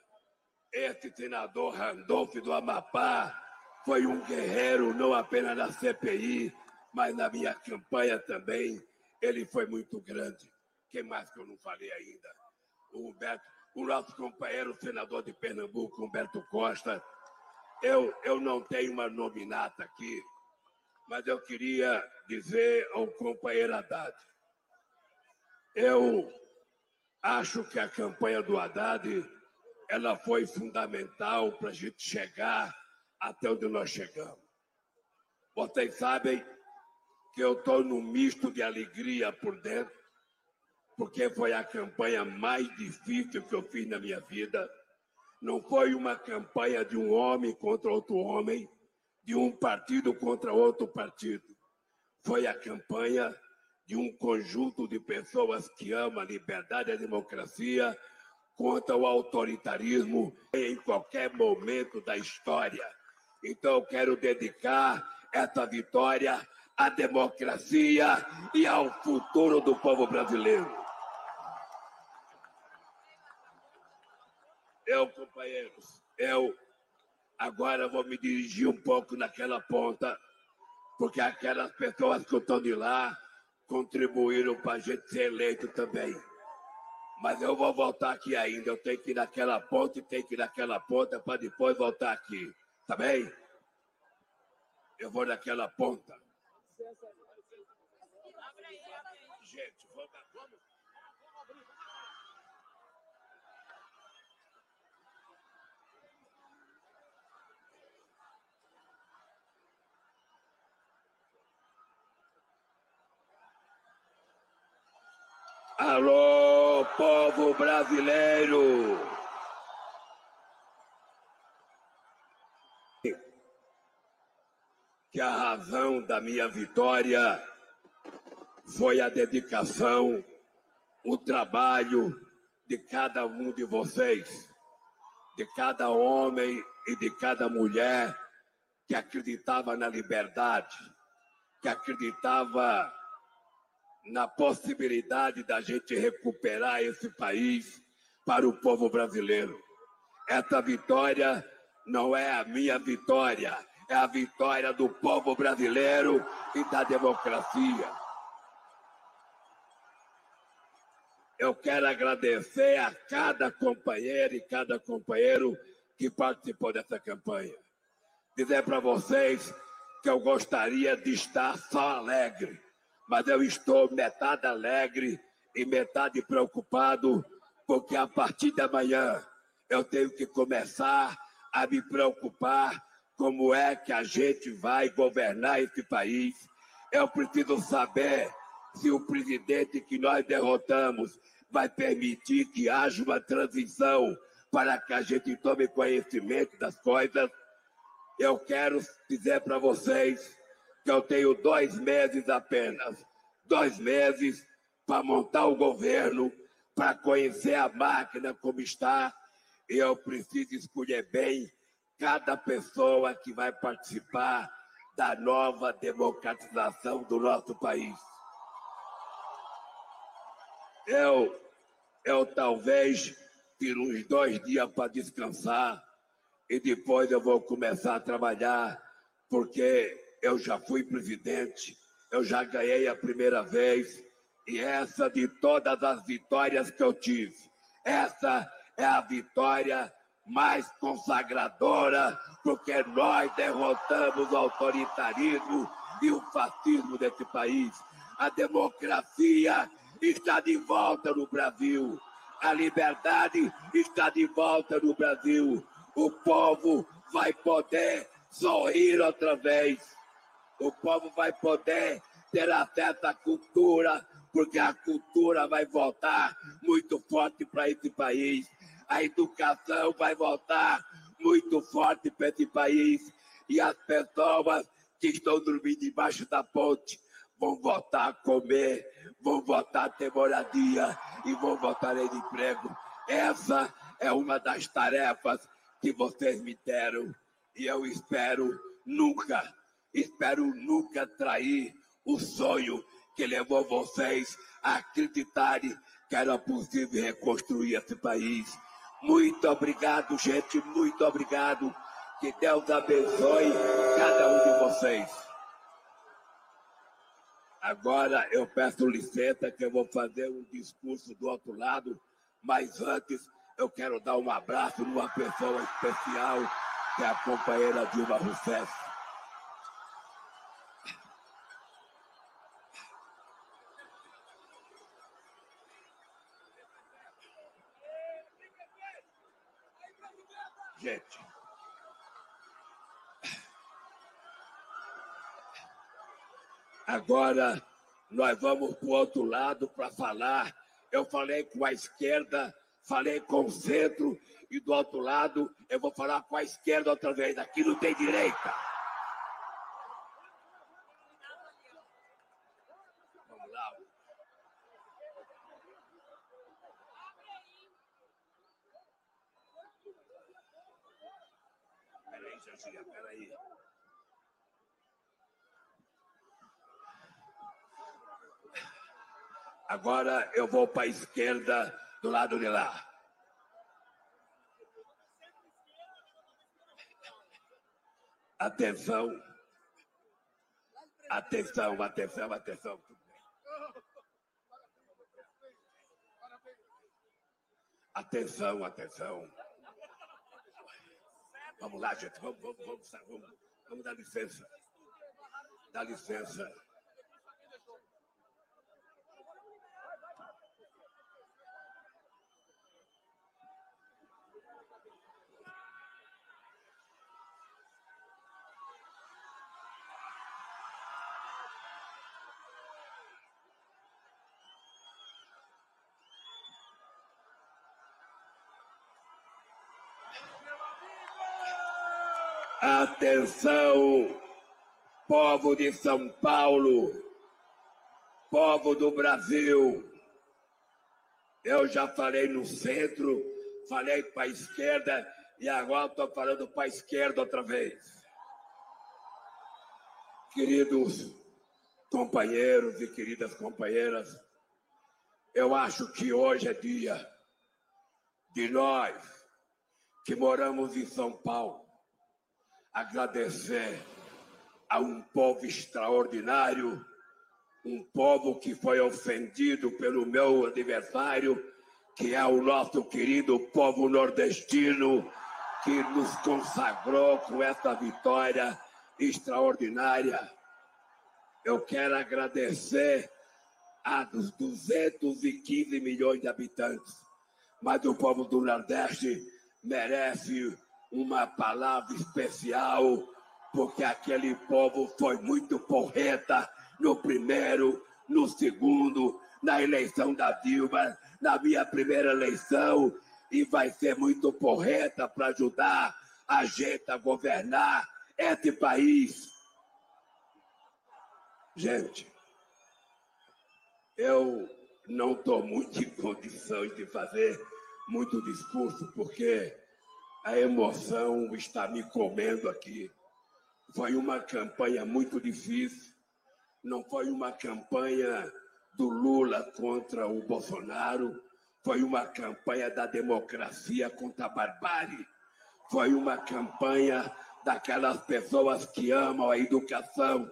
Speaker 3: Esse senador Randolph do Amapá foi um guerreiro, não apenas na CPI, mas na minha campanha também. Ele foi muito grande. Quem mais que eu não falei ainda? O Humberto, o nosso companheiro senador de Pernambuco, Humberto Costa. Eu, eu não tenho uma nominata aqui, mas eu queria dizer ao companheiro Haddad. Eu acho que a campanha do Haddad ela foi fundamental para a gente chegar até onde nós chegamos. Vocês sabem que eu estou num misto de alegria por dentro, porque foi a campanha mais difícil que eu fiz na minha vida. Não foi uma campanha de um homem contra outro homem, de um partido contra outro partido. Foi a campanha de um conjunto de pessoas que amam a liberdade e a democracia contra o autoritarismo em qualquer momento da história. Então, eu quero dedicar essa vitória à democracia e ao futuro do povo brasileiro. Eu, companheiros, eu agora vou me dirigir um pouco naquela ponta, porque aquelas pessoas que estão de lá contribuíram para a gente ser eleito também. Mas eu vou voltar aqui ainda. Eu tenho que ir naquela ponta e tenho que ir naquela ponta para depois voltar aqui. Tá bem? Eu vou naquela ponta. Gente, vamos, vamos. Alô, povo brasileiro! Que a razão da minha vitória foi a dedicação, o trabalho de cada um de vocês, de cada homem e de cada mulher que acreditava na liberdade, que acreditava na possibilidade da gente recuperar esse país para o povo brasileiro. Essa vitória não é a minha vitória, é a vitória do povo brasileiro e da democracia. Eu quero agradecer a cada companheira e cada companheiro que participou dessa campanha. Dizer para vocês que eu gostaria de estar só alegre mas eu estou metade alegre e metade preocupado, porque a partir de amanhã eu tenho que começar a me preocupar como é que a gente vai governar esse país. Eu preciso saber se o presidente que nós derrotamos vai permitir que haja uma transição para que a gente tome conhecimento das coisas. Eu quero dizer para vocês que eu tenho dois meses apenas, dois meses para montar o governo, para conhecer a máquina como está, e eu preciso escolher bem cada pessoa que vai participar da nova democratização do nosso país. Eu, eu talvez tire uns dois dias para descansar e depois eu vou começar a trabalhar, porque eu já fui presidente, eu já ganhei a primeira vez, e essa de todas as vitórias que eu tive, essa é a vitória mais consagradora, porque nós derrotamos o autoritarismo e o fascismo desse país. A democracia está de volta no Brasil. A liberdade está de volta no Brasil. O povo vai poder sorrir outra vez o povo vai poder ter acesso à cultura, porque a cultura vai voltar muito forte para esse país, a educação vai voltar muito forte para esse país, e as pessoas que estão dormindo debaixo da ponte vão voltar a comer, vão voltar a ter moradia e vão voltar a ter emprego. Essa é uma das tarefas que vocês me deram e eu espero nunca, espero nunca trair o sonho que levou vocês a acreditarem que era possível reconstruir esse país. Muito obrigado, gente, muito obrigado. Que Deus abençoe cada um de vocês. Agora eu peço licença que eu vou fazer um discurso do outro lado, mas antes eu quero dar um abraço numa pessoa especial, que é a companheira Dilma Rousseff. Gente, agora nós vamos para o outro lado para falar. Eu falei com a esquerda falei com o centro e do outro lado eu vou falar com a esquerda outra vez. Aqui não tem direita. Vamos lá. Peraí, Jacinha, peraí. Agora eu vou para a esquerda do lado de lá. Atenção. Atenção, atenção, atenção. Atenção, atenção. Vamos lá, gente. Vamos, vamos, vamos, vamos, vamos dar licença. Dá licença. Atenção, povo de São Paulo, povo do Brasil. Eu já falei no centro, falei para a esquerda e agora estou falando para a esquerda outra vez. Queridos companheiros e queridas companheiras, eu acho que hoje é dia de nós que moramos em São Paulo agradecer a um povo extraordinário, um povo que foi ofendido pelo meu adversário, que é o nosso querido povo nordestino, que nos consagrou com essa vitória extraordinária. Eu quero agradecer a dos 215 milhões de habitantes, mas o povo do Nordeste merece uma palavra especial, porque aquele povo foi muito porreta no primeiro, no segundo, na eleição da Dilma, na minha primeira eleição, e vai ser muito porreta para ajudar a gente a governar esse país. Gente, eu não estou muito em condições de fazer muito discurso, porque a emoção está me comendo aqui. Foi uma campanha muito difícil. Não foi uma campanha do Lula contra o Bolsonaro. Foi uma campanha da democracia contra a barbárie. Foi uma campanha daquelas pessoas que amam a educação,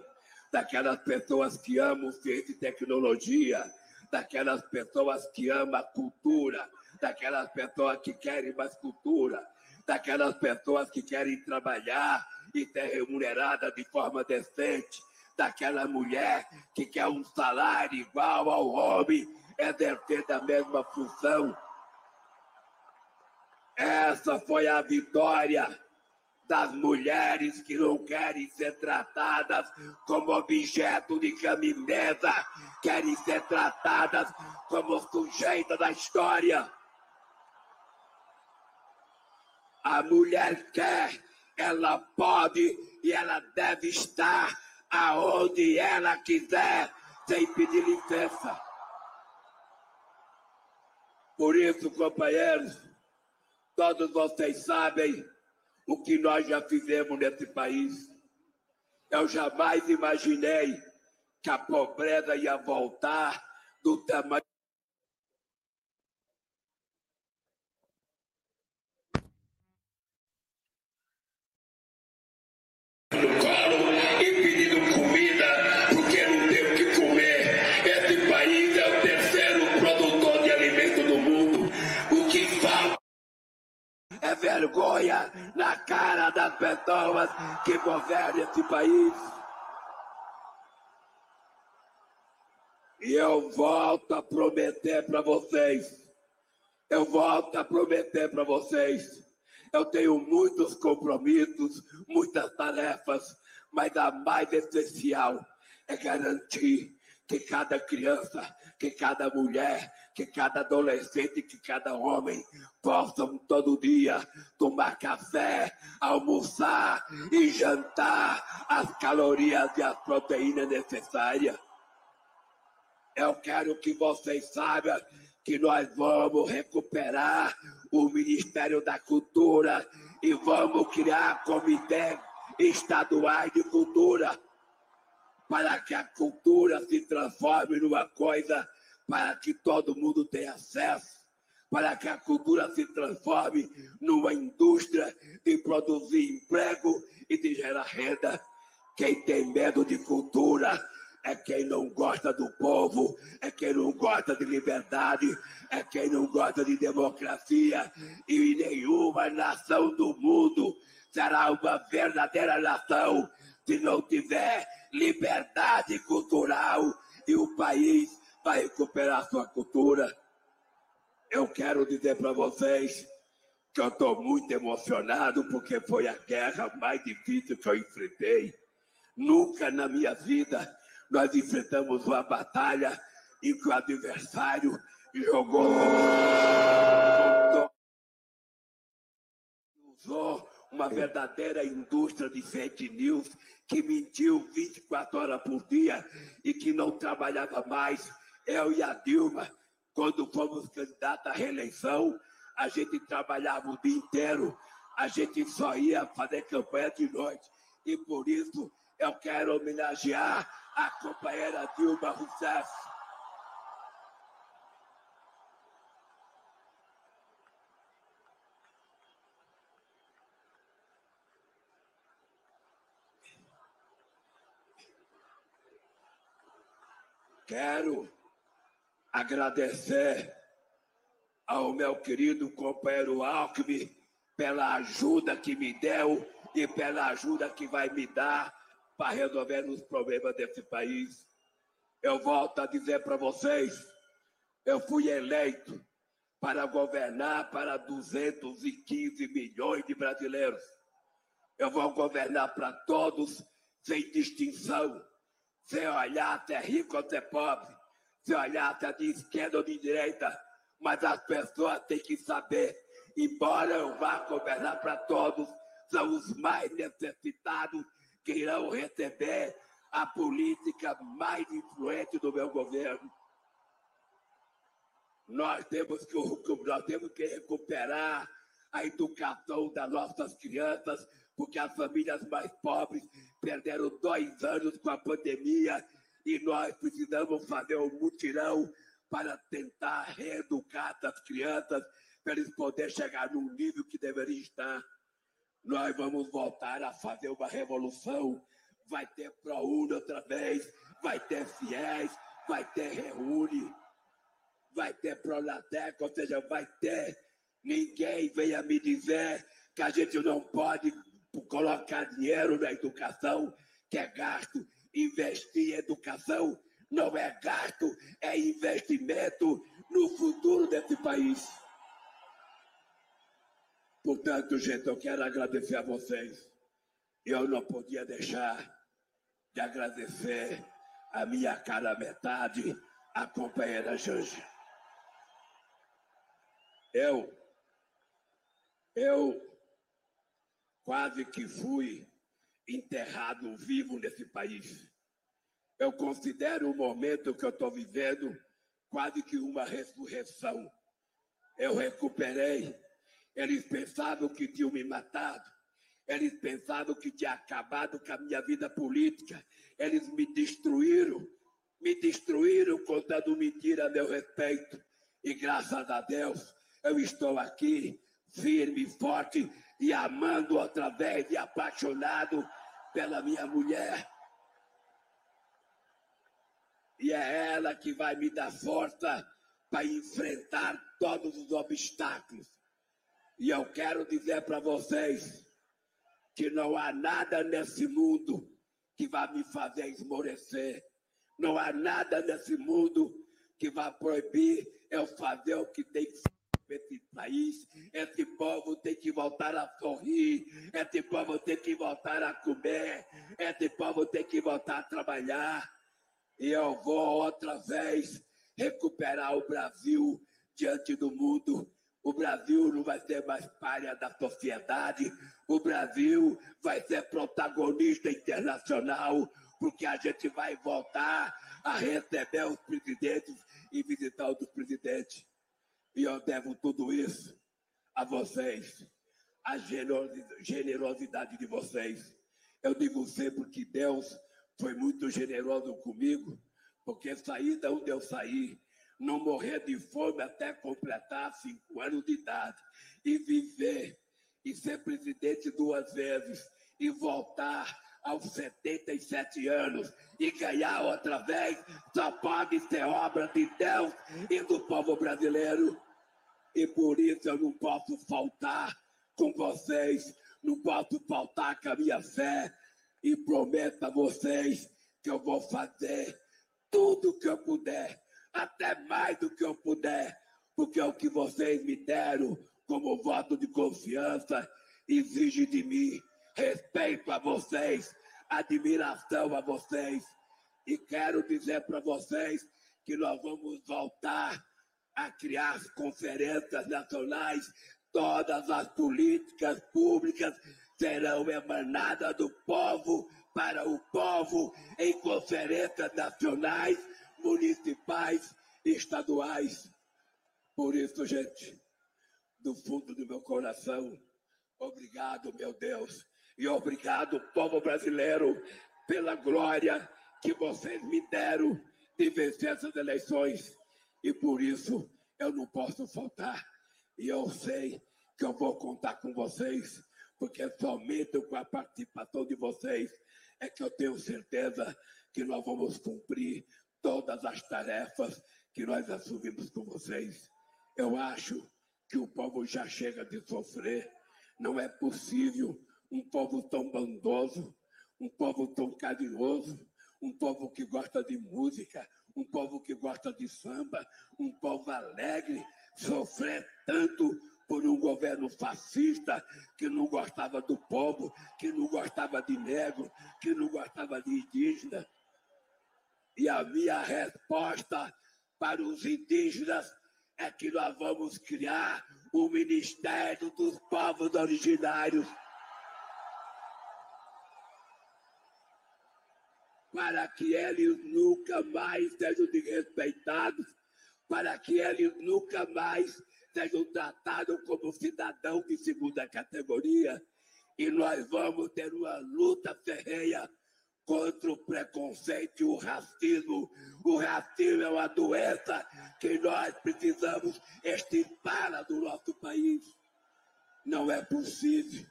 Speaker 3: daquelas pessoas que amam ciência e tecnologia, daquelas pessoas que amam a cultura, daquelas pessoas que querem mais cultura, daquelas pessoas que querem trabalhar e ter remunerada de forma decente, daquela mulher que quer um salário igual ao homem, exercer a mesma função. Essa foi a vitória das mulheres que não querem ser tratadas como objeto de caminhada, querem ser tratadas como sujeita da história. A mulher quer, ela pode e ela deve estar aonde ela quiser, sem pedir licença. Por isso, companheiros, todos vocês sabem o que nós já fizemos nesse país. Eu jamais imaginei que a pobreza ia voltar do tamanho. Que governam esse país. E eu volto a prometer para vocês. Eu volto a prometer para vocês. Eu tenho muitos compromissos, muitas tarefas, mas a mais essencial é garantir que cada criança, que cada mulher, que cada adolescente, que cada homem possam todo dia tomar café, almoçar e jantar as calorias e as proteínas necessárias. Eu quero que vocês saibam que nós vamos recuperar o Ministério da Cultura e vamos criar comitê estaduais de cultura para que a cultura se transforme numa coisa para que todo mundo tenha acesso, para que a cultura se transforme numa indústria de produzir emprego e de gerar renda. Quem tem medo de cultura é quem não gosta do povo, é quem não gosta de liberdade, é quem não gosta de democracia. E nenhuma nação do mundo será uma verdadeira nação se não tiver liberdade cultural e o país vai recuperar sua cultura. Eu quero dizer para vocês que eu estou muito emocionado porque foi a guerra mais difícil que eu enfrentei. Nunca na minha vida nós enfrentamos uma batalha em que o adversário jogou usou uma verdadeira indústria de fake news que mentiu 24 horas por dia e que não trabalhava mais. Eu e a Dilma, quando fomos candidatos à reeleição, a gente trabalhava o dia inteiro, a gente só ia fazer campanha de noite. E por isso eu quero homenagear a companheira Dilma Rousseff. Quero agradecer ao meu querido companheiro Alckmin pela ajuda que me deu e pela ajuda que vai me dar para resolver os problemas desse país. Eu volto a dizer para vocês, eu fui eleito para governar para 215 milhões de brasileiros. Eu vou governar para todos, sem distinção, sem olhar se é rico ou se é pobre, sem olhar se é de esquerda ou de direita, mas as pessoas têm que saber, embora eu vá governar para todos, são os mais necessitados que irão receber a política mais influente do meu governo. Nós temos que, nós temos que recuperar a educação das nossas crianças, porque as famílias mais pobres perderam dois anos com a pandemia e nós precisamos fazer um mutirão para tentar reeducar essas crianças para eles poderem chegar num nível que deveria estar. Nós vamos voltar a fazer uma revolução. Vai ter ProUni outra vez, vai ter FIES, vai ter Reúne, vai ter Pronatec, ou seja, vai ter. Ninguém venha me dizer que a gente não pode colocar dinheiro na educação, que é gasto. Investir em educação não é gasto, é investimento no futuro desse país. Portanto, gente, eu quero agradecer a vocês. Eu não podia deixar de agradecer a minha cara metade, a companheira Janja. Eu, eu quase que fui enterrado vivo nesse país. Eu considero o momento que eu estou vivendo quase que uma ressurreição. Eu recuperei. Eles pensavam que tinham me matado. Eles pensavam que tinha acabado com a minha vida política. Eles me destruíram. Me destruíram contando mentira a meu respeito. E graças a Deus, eu estou aqui, firme, forte e amando outra vez e apaixonado pela minha mulher. E é ela que vai me dar força para enfrentar todos os obstáculos. E eu quero dizer para vocês que não há nada nesse mundo que vai me fazer esmorecer. Não há nada nesse mundo que vai proibir eu fazer o que tem que fazer esse país, esse povo tem que voltar a sorrir, esse povo tem que voltar a comer, esse povo tem que voltar a trabalhar. E eu vou outra vez recuperar o Brasil diante do mundo. O Brasil não vai ser mais párea da sociedade, o Brasil vai ser protagonista internacional, porque a gente vai voltar a receber os presidentes e visitar os presidentes. E eu devo tudo isso a vocês, a generosidade de vocês. Eu digo sempre que Deus foi muito generoso comigo, porque saí da onde eu saí, não morrer de fome até completar cinco anos de idade, e viver, e ser presidente duas vezes, e voltar aos 77 anos e ganhar outra vez, só pode ser obra de Deus e do povo brasileiro. E por isso eu não posso faltar com vocês, não posso faltar com a minha fé. E prometo a vocês que eu vou fazer tudo que eu puder, até mais do que eu puder, porque é o que vocês me deram como voto de confiança exige de mim respeito a vocês, admiração a vocês. E quero dizer para vocês que nós vamos voltar a criar as conferências nacionais. Todas as políticas públicas serão emanadas do povo para o povo em conferências nacionais, municipais estaduais. Por isso, gente, do fundo do meu coração, obrigado, meu Deus, e obrigado, povo brasileiro, pela glória que vocês me deram de vencer essas eleições. E por isso eu não posso faltar. E eu sei que eu vou contar com vocês, porque somente com a participação de vocês é que eu tenho certeza que nós vamos cumprir todas as tarefas que nós assumimos com vocês. Eu acho que o povo já chega de sofrer. Não é possível um povo tão bondoso, um povo tão carinhoso, um povo que gosta de música, um povo que gosta de samba, um povo alegre, sofrer tanto por um governo fascista que não gostava do povo, que não gostava de negro, que não gostava de indígena. E a minha resposta para os indígenas é que nós vamos criar o Ministério dos Povos Originários. Para que eles nunca mais sejam desrespeitados, para que eles nunca mais sejam tratados como cidadão de segunda categoria. E nós vamos ter uma luta ferreia contra o preconceito e o racismo. O racismo é uma doença que nós precisamos extirpar do nosso país. Não é possível.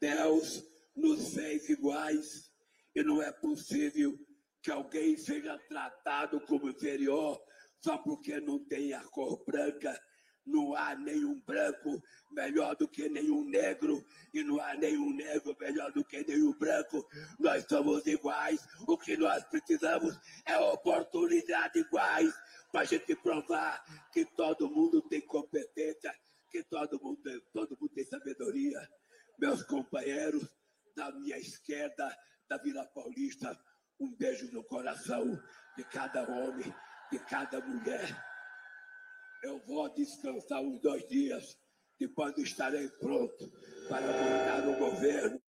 Speaker 3: Deus nos fez iguais e não é possível que alguém seja tratado como inferior só porque não tem a cor branca não há nenhum branco melhor do que nenhum negro, e não há nenhum negro melhor do que nenhum branco. Nós somos iguais. O que nós precisamos é oportunidade iguais para a gente provar que todo mundo tem competência, que todo mundo, todo mundo tem sabedoria. Meus companheiros da minha esquerda, da Vila Paulista, um beijo no coração de cada homem, de cada mulher eu vou descansar uns dois dias, depois estarei pronto para montar o governo.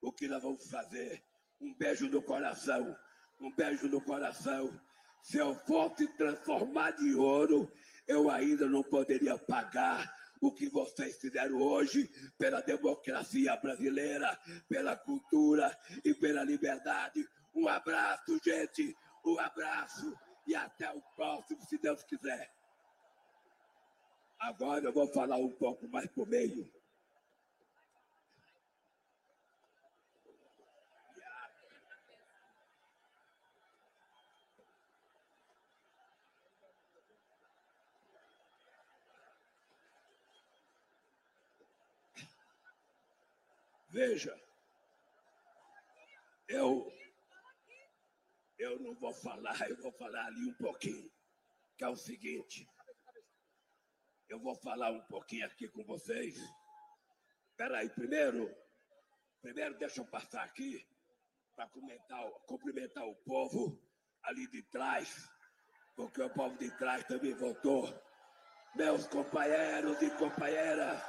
Speaker 3: O que nós vamos fazer? Um beijo no coração, um beijo no coração. Se eu fosse transformar de ouro, eu ainda não poderia pagar o que vocês fizeram hoje pela democracia brasileira, pela cultura e pela liberdade. Um abraço, gente, um abraço e até o próximo, se Deus quiser. Agora eu vou falar um pouco mais por meio. Veja, eu eu não vou falar, eu vou falar ali um pouquinho, que é o seguinte. Eu vou falar um pouquinho aqui com vocês. Espera aí, primeiro, primeiro deixa eu passar aqui para cumprimentar o povo ali de trás, porque o povo de trás também votou. Meus companheiros e companheiras,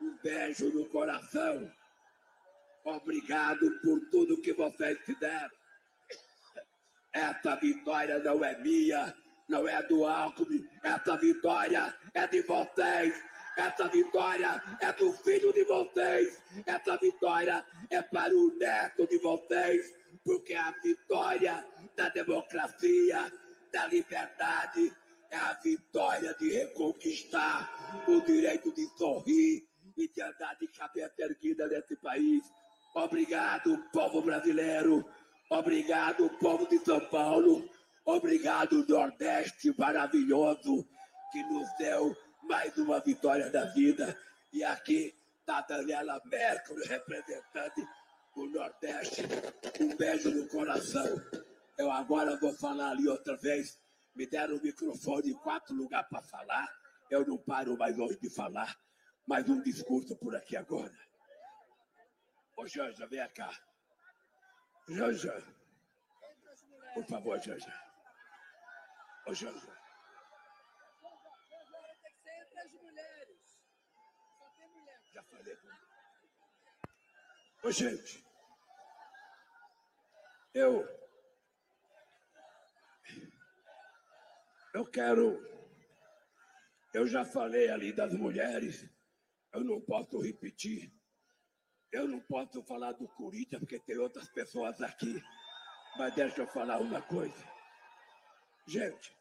Speaker 3: um beijo no coração. Obrigado por tudo que vocês fizeram. Essa vitória não é minha, não é do Alckmin. Essa vitória é de vocês. Essa vitória é do filho de vocês. Essa vitória é para o neto de vocês. Porque a vitória da democracia, da liberdade, é a vitória de reconquistar o direito de sorrir e de andar de cabeça erguida nesse país. Obrigado, povo brasileiro. Obrigado, povo de São Paulo. Obrigado, Nordeste maravilhoso, que nos deu mais uma vitória da vida. E aqui está Daniela Merkel, representante do Nordeste. Um beijo no coração. Eu agora vou falar ali outra vez. Me deram o microfone em quatro lugares para falar. Eu não paro mais hoje de falar. Mais um discurso por aqui agora. Ô, Janja, vem cá. Janja. Por favor, Janja. Ô, Janja. Já falei com Ô, gente. Eu. Eu quero. Eu já falei ali das mulheres. Eu não posso repetir. Eu não posso falar do Corinthians, porque tem outras pessoas aqui. Mas deixa eu falar uma coisa. Gente,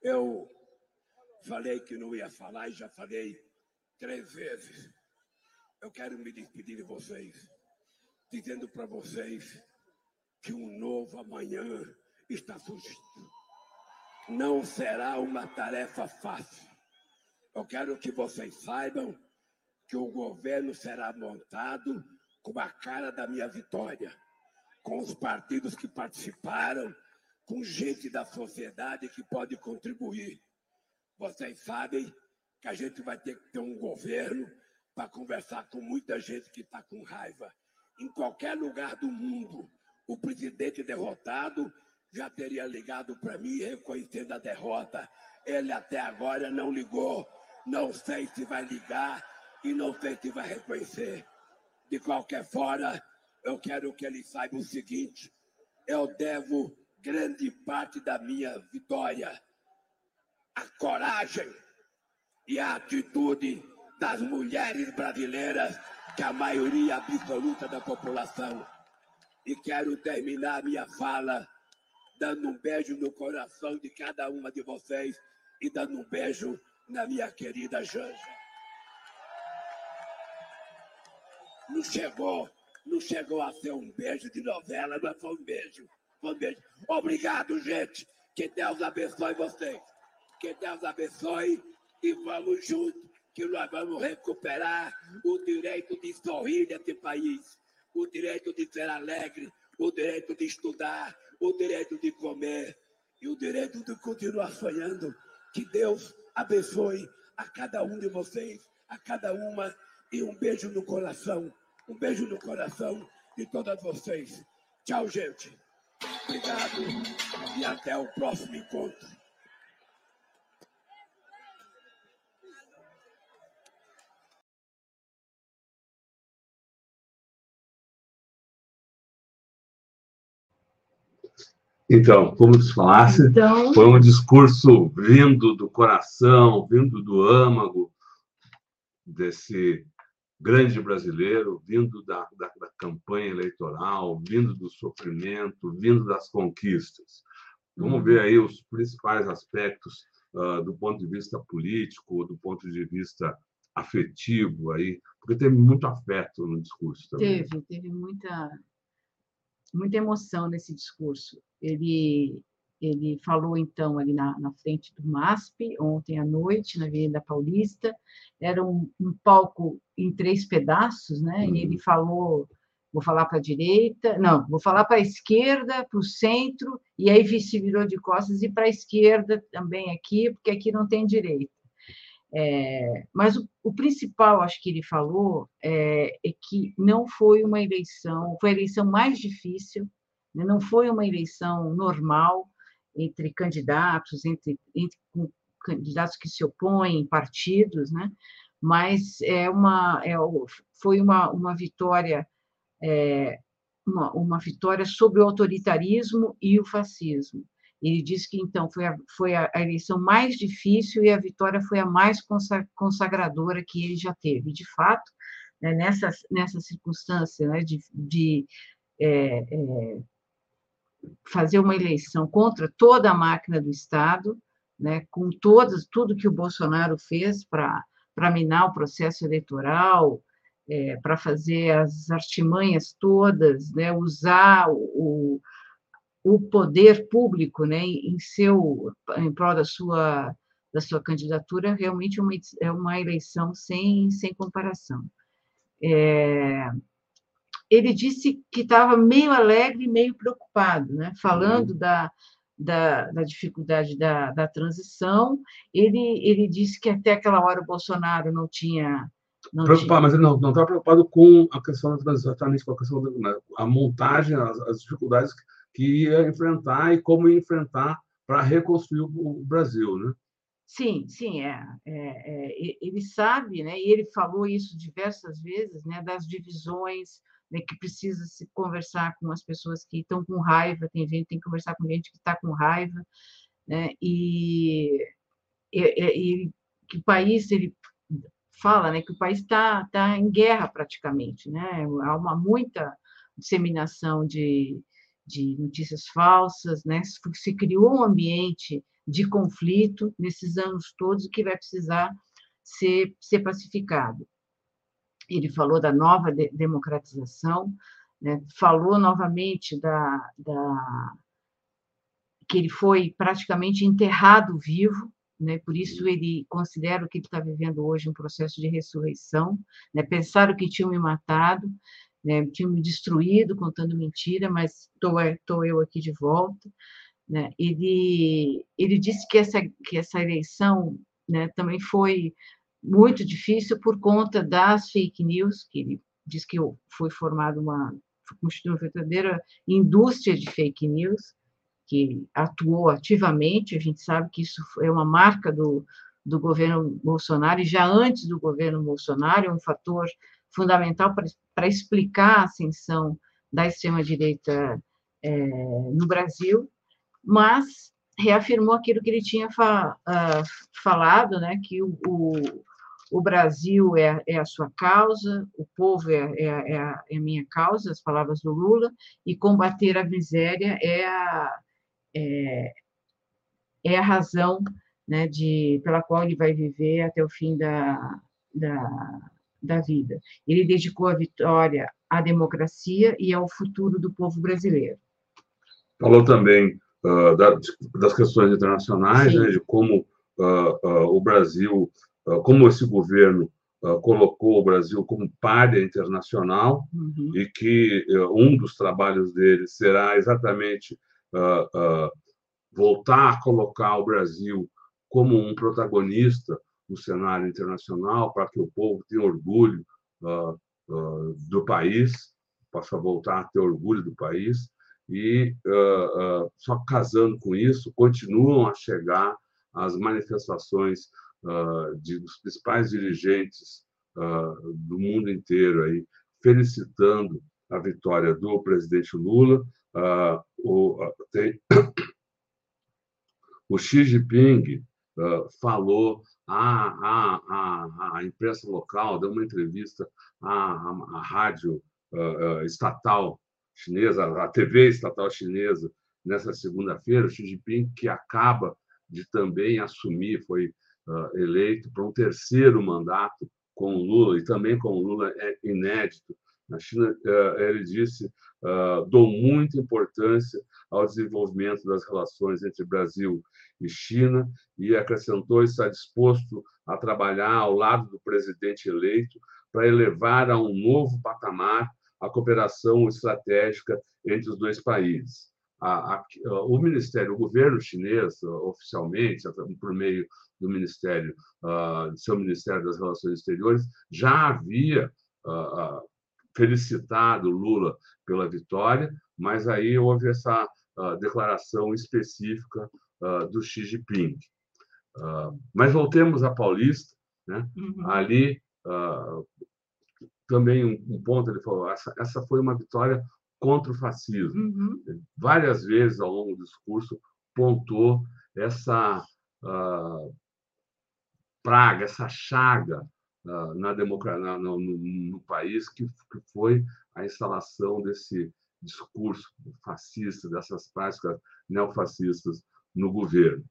Speaker 3: eu falei que não ia falar e já falei três vezes. Eu quero me despedir de vocês, dizendo para vocês que um novo amanhã está surgindo. Não será uma tarefa fácil. Eu quero que vocês saibam que o governo será montado com a cara da minha vitória, com os partidos que participaram, com gente da sociedade que pode contribuir. Vocês sabem que a gente vai ter que ter um governo para conversar com muita gente que está com raiva. Em qualquer lugar do mundo, o presidente derrotado já teria ligado para mim reconhecendo a derrota. Ele até agora não ligou. Não sei se vai ligar e não se vai reconhecer. De qualquer forma, eu quero que ele saiba o seguinte: eu devo grande parte da minha vitória à coragem e à atitude das mulheres brasileiras, que é a maioria absoluta da população. E quero terminar minha fala dando um beijo no coração de cada uma de vocês e dando um beijo na minha querida Janja. Não chegou, não chegou a ser um beijo de novela, mas foi um beijo. Foi um beijo. Obrigado, gente. Que Deus abençoe vocês. Que Deus abençoe e vamos juntos, que nós vamos recuperar o direito de sorrir nesse país, o direito de ser alegre, o direito de estudar, o direito de comer e o direito de continuar sonhando. Que Deus abençoe a cada um de vocês, a cada uma, e um beijo no coração, um beijo no coração de todas vocês. Tchau, gente. Obrigado e até o próximo encontro.
Speaker 1: Então, como tu falasse, então... foi um discurso vindo do coração, vindo do âmago desse grande brasileiro, vindo da, da, da, campanha eleitoral, vindo do sofrimento, vindo das conquistas. Vamos uhum. ver aí os principais aspectos uh, do ponto de vista político, do ponto de vista afetivo aí, porque teve muito afeto no discurso também.
Speaker 2: Teve, teve muita muita emoção nesse discurso. Ele ele falou, então, ali na, na frente do MASP, ontem à noite, na Avenida Paulista. Era um, um palco em três pedaços, né? Uhum. E ele falou: vou falar para a direita, não, vou falar para a esquerda, para o centro, e aí se virou de costas e para a esquerda também aqui, porque aqui não tem direita. É, mas o, o, principal, acho que ele falou, é, é, que não foi uma eleição, foi a eleição mais difícil, né? não foi uma eleição normal, entre candidatos, entre, entre candidatos que se opõem, partidos, né? mas é uma, é, foi uma, uma vitória é, uma, uma vitória sobre o autoritarismo e o fascismo. Ele disse que, então, foi a, foi a, eleição mais difícil e a vitória foi a mais consagradora que ele já teve. De fato, né, nessa, nessa circunstância né, de, de é, é, fazer uma eleição contra toda a máquina do Estado, né, com todas, tudo que o Bolsonaro fez para minar o processo eleitoral, é, para fazer as artimanhas todas, né, usar o, o poder público né, em seu em prol da sua da sua candidatura realmente uma, é uma eleição sem sem comparação. É, ele disse que estava meio alegre, meio preocupado, né? falando uhum. da, da, da, dificuldade da, da transição. Ele, ele disse que até aquela hora o Bolsonaro não tinha.
Speaker 1: Não preocupado, tinha... mas ele não estava preocupado com a questão da transição, exatamente com a questão da né, a montagem, as, as dificuldades que ia enfrentar e como ia enfrentar para reconstruir o Brasil, né?
Speaker 2: Sim, sim, é, é, é, Ele sabe, né? E ele falou isso diversas vezes, né? Das divisões, né, que precisa se conversar com as pessoas que estão com raiva, tem gente tem que conversar com gente que está com raiva, né, e, e, e, que o país ele fala, né, que o país está tá em guerra praticamente, né, há uma muita disseminação de, de notícias falsas, né, se criou um ambiente de conflito nesses anos todos que vai precisar ser, ser pacificado ele falou da nova de democratização, né? falou novamente da, da, que ele foi praticamente enterrado vivo, né? por isso ele considera que ele está vivendo hoje um processo de ressurreição. Né? Pensaram que tinham me matado, né? tinham me destruído contando mentira, mas estou eu aqui de volta. Né? Ele, ele disse que essa, que essa eleição né, também foi muito difícil por conta das fake news, que ele diz que foi formada uma, uma verdadeira indústria de fake news, que atuou ativamente, a gente sabe que isso é uma marca do, do governo Bolsonaro, e já antes do governo Bolsonaro, é um fator fundamental para explicar a ascensão da extrema-direita é, no Brasil, mas reafirmou aquilo que ele tinha fa, uh, falado, né, que o, o, o Brasil é, é, a sua causa, o povo é, é, é, a, é, a, minha causa, as palavras do Lula, e combater a miséria é a, é, é a razão né, de, pela qual ele vai viver até o fim da, da, da vida. Ele dedicou a vitória à democracia e ao futuro do povo brasileiro.
Speaker 1: Falou também uh, da, das questões internacionais, né, de como uh, uh, o Brasil como esse governo ah, colocou o Brasil como párea internacional uhum. e que eh, um dos trabalhos dele será exatamente ah, voltar a colocar o Brasil como um protagonista no cenário internacional para que o povo tenha orgulho do país, possa voltar a ter orgulho do país e só casando com isso continuam a chegar as manifestações uh, de, dos principais dirigentes uh, do mundo inteiro aí, felicitando a vitória do presidente Lula. Uh, o, tem, o Xi Jinping falou à, à, à, imprensa local, deu uma entrevista à, à, à rádio estatal chinesa, à TV estatal chinesa, nessa segunda-feira, Xi Jinping, que acaba de também assumir, foi uh, eleito para um terceiro mandato com Lula, e também com Lula é inédito. Na China, uh, ele disse: uh, dou muita importância ao desenvolvimento das relações entre Brasil e China, e acrescentou estar disposto a trabalhar ao lado do presidente eleito para elevar a um novo patamar a cooperação estratégica entre os dois países a, a, o Ministério, o governo chinês, oficialmente, por meio do Ministério, uh, seu Ministério das Relações Exteriores, já havia uh, felicitado Lula pela vitória, mas aí houve essa uh, declaração específica do Xi Jinping. mas voltemos à Paulista, né? Uhum. ali também um, um, ponto ele falou essa, essa foi uma vitória contra o fascismo. Uhum. Várias vezes ao longo do discurso pontou essa uh, praga, essa chaga uh, na democracia, no, no, no, país, que, que foi a instalação desse discurso fascista, dessas práticas neofascistas no governo.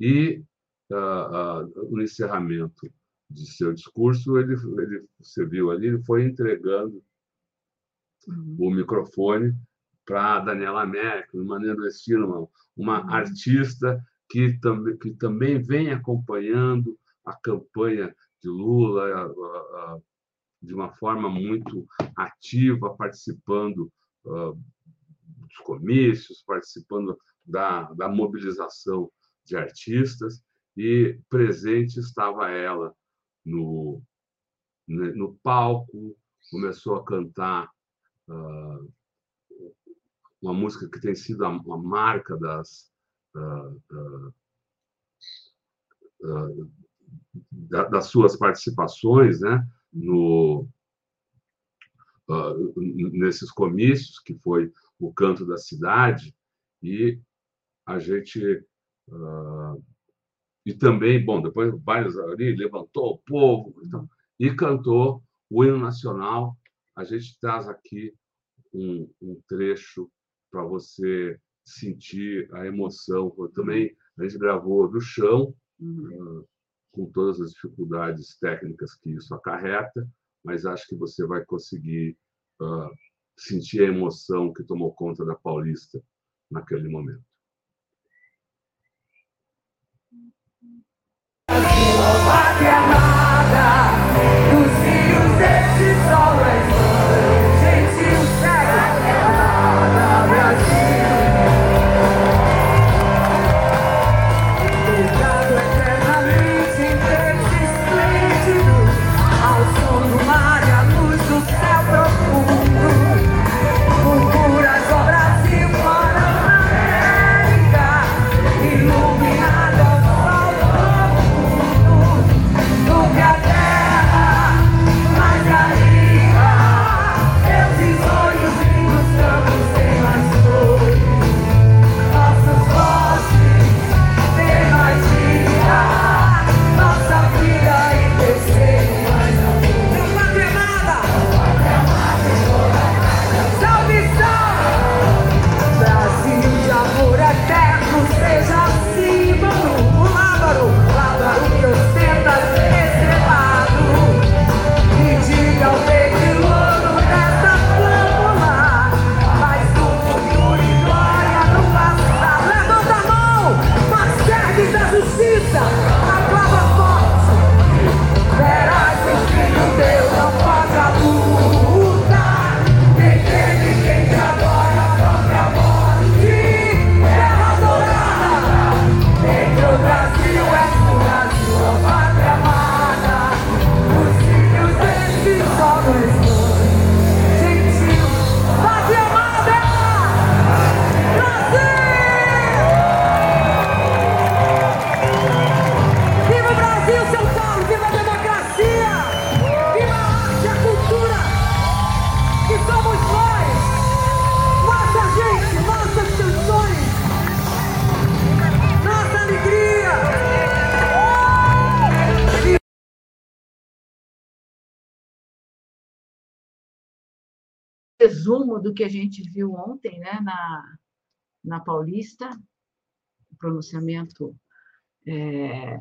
Speaker 1: E uh, no encerramento de seu discurso, ele, ele, você viu ali, ele foi entregando uhum. o microfone para Daniela América, Maneiro Destino, uma, uma uhum. artista que, tam, que também vem acompanhando a campanha de Lula de uma forma muito ativa, participando uh, dos comícios, participando da, da mobilização de artistas, e presente estava ela no, no palco, começou a cantar uh, uma música que tem sido a, marca das, uh, das suas participações né, no, nesses comícios, que foi o Canto da Cidade, e a gente. e também, bom, depois vários ali levantou o povo então, e cantou o hino nacional a gente traz aqui um, um trecho para você sentir a emoção. Eu também a gente gravou do chão, uhum. uh, com todas as dificuldades técnicas que isso acarreta, mas acho que você vai conseguir uh, sentir a emoção que tomou conta da Paulista naquele momento.
Speaker 2: Que a gente viu ontem né, na, na Paulista, o pronunciamento é,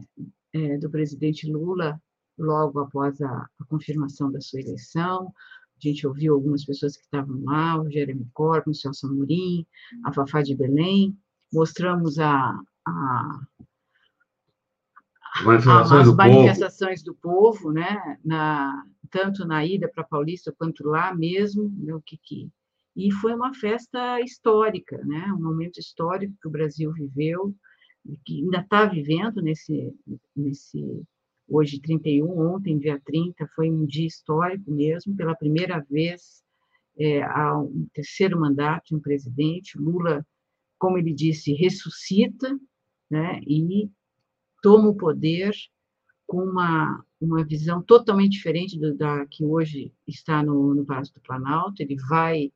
Speaker 2: é, do presidente Lula logo após a, a, confirmação da sua eleição. A gente ouviu algumas pessoas que estavam lá, o Jeremy Corbyn, o Celso Amorim, a Fafá de Belém. Mostramos a, a as
Speaker 1: do,
Speaker 2: manifestações
Speaker 1: povo.
Speaker 2: do povo, né? Na, tanto na ida para Paulista quanto lá mesmo, né? o que, que e foi uma festa histórica, né? Um momento histórico que o Brasil viveu, que ainda está vivendo nesse nesse hoje 31, ontem dia 30 foi um dia histórico mesmo, pela primeira vez é, há um terceiro mandato de um presidente, Lula, como ele disse, ressuscita, né? E toma o poder com uma, uma visão totalmente diferente do, da que hoje está no, no Palácio do Planalto. Ele vai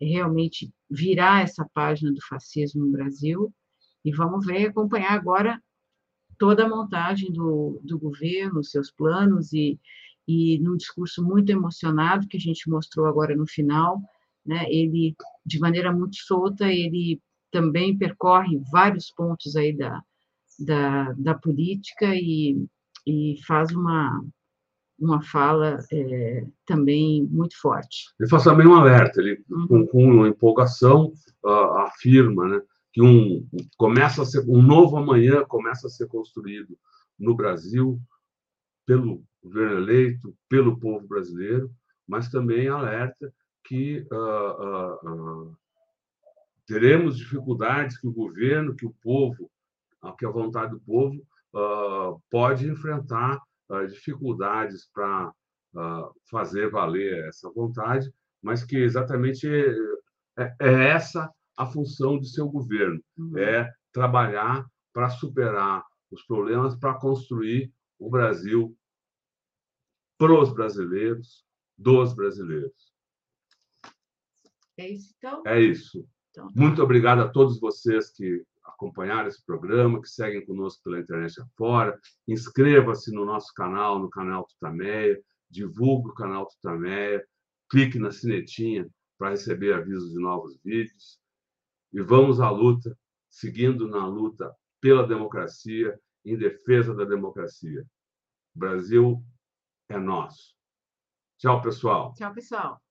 Speaker 2: realmente virar essa página do fascismo no Brasil e vamos ver, acompanhar agora toda a montagem do, do governo, seus planos e, e num discurso muito emocionado que a gente mostrou agora no final, né, ele, de maneira muito solta, ele também percorre vários pontos aí da, da, da política e, e faz uma, uma fala é, também muito forte.
Speaker 1: Ele faz também um alerta, ele uhum. com, uma empolgação uh, afirma né, que um, começa a ser, um novo amanhã começa a ser construído no Brasil pelo governo eleito, pelo povo brasileiro, mas também alerta que uh, uh, teremos dificuldades que o governo, que o povo que a vontade do povo pode enfrentar uh, dificuldades para uh, fazer valer essa vontade, mas que exatamente é, é essa a função de seu governo, uhum. é trabalhar para superar os problemas, para construir o Brasil para os brasileiros, dos brasileiros.
Speaker 2: É isso, então?
Speaker 1: É isso. Então, tá. Muito obrigado a todos vocês que acompanhar esse programa, que seguem conosco pela internet afora. Inscreva-se no nosso canal, no canal Tutameia, divulgue o canal Tutameia, clique na sinetinha para receber avisos de novos vídeos. E vamos à luta, seguindo na luta pela democracia, em defesa da democracia. O Brasil é nosso. Tchau, pessoal.
Speaker 2: Tchau, pessoal.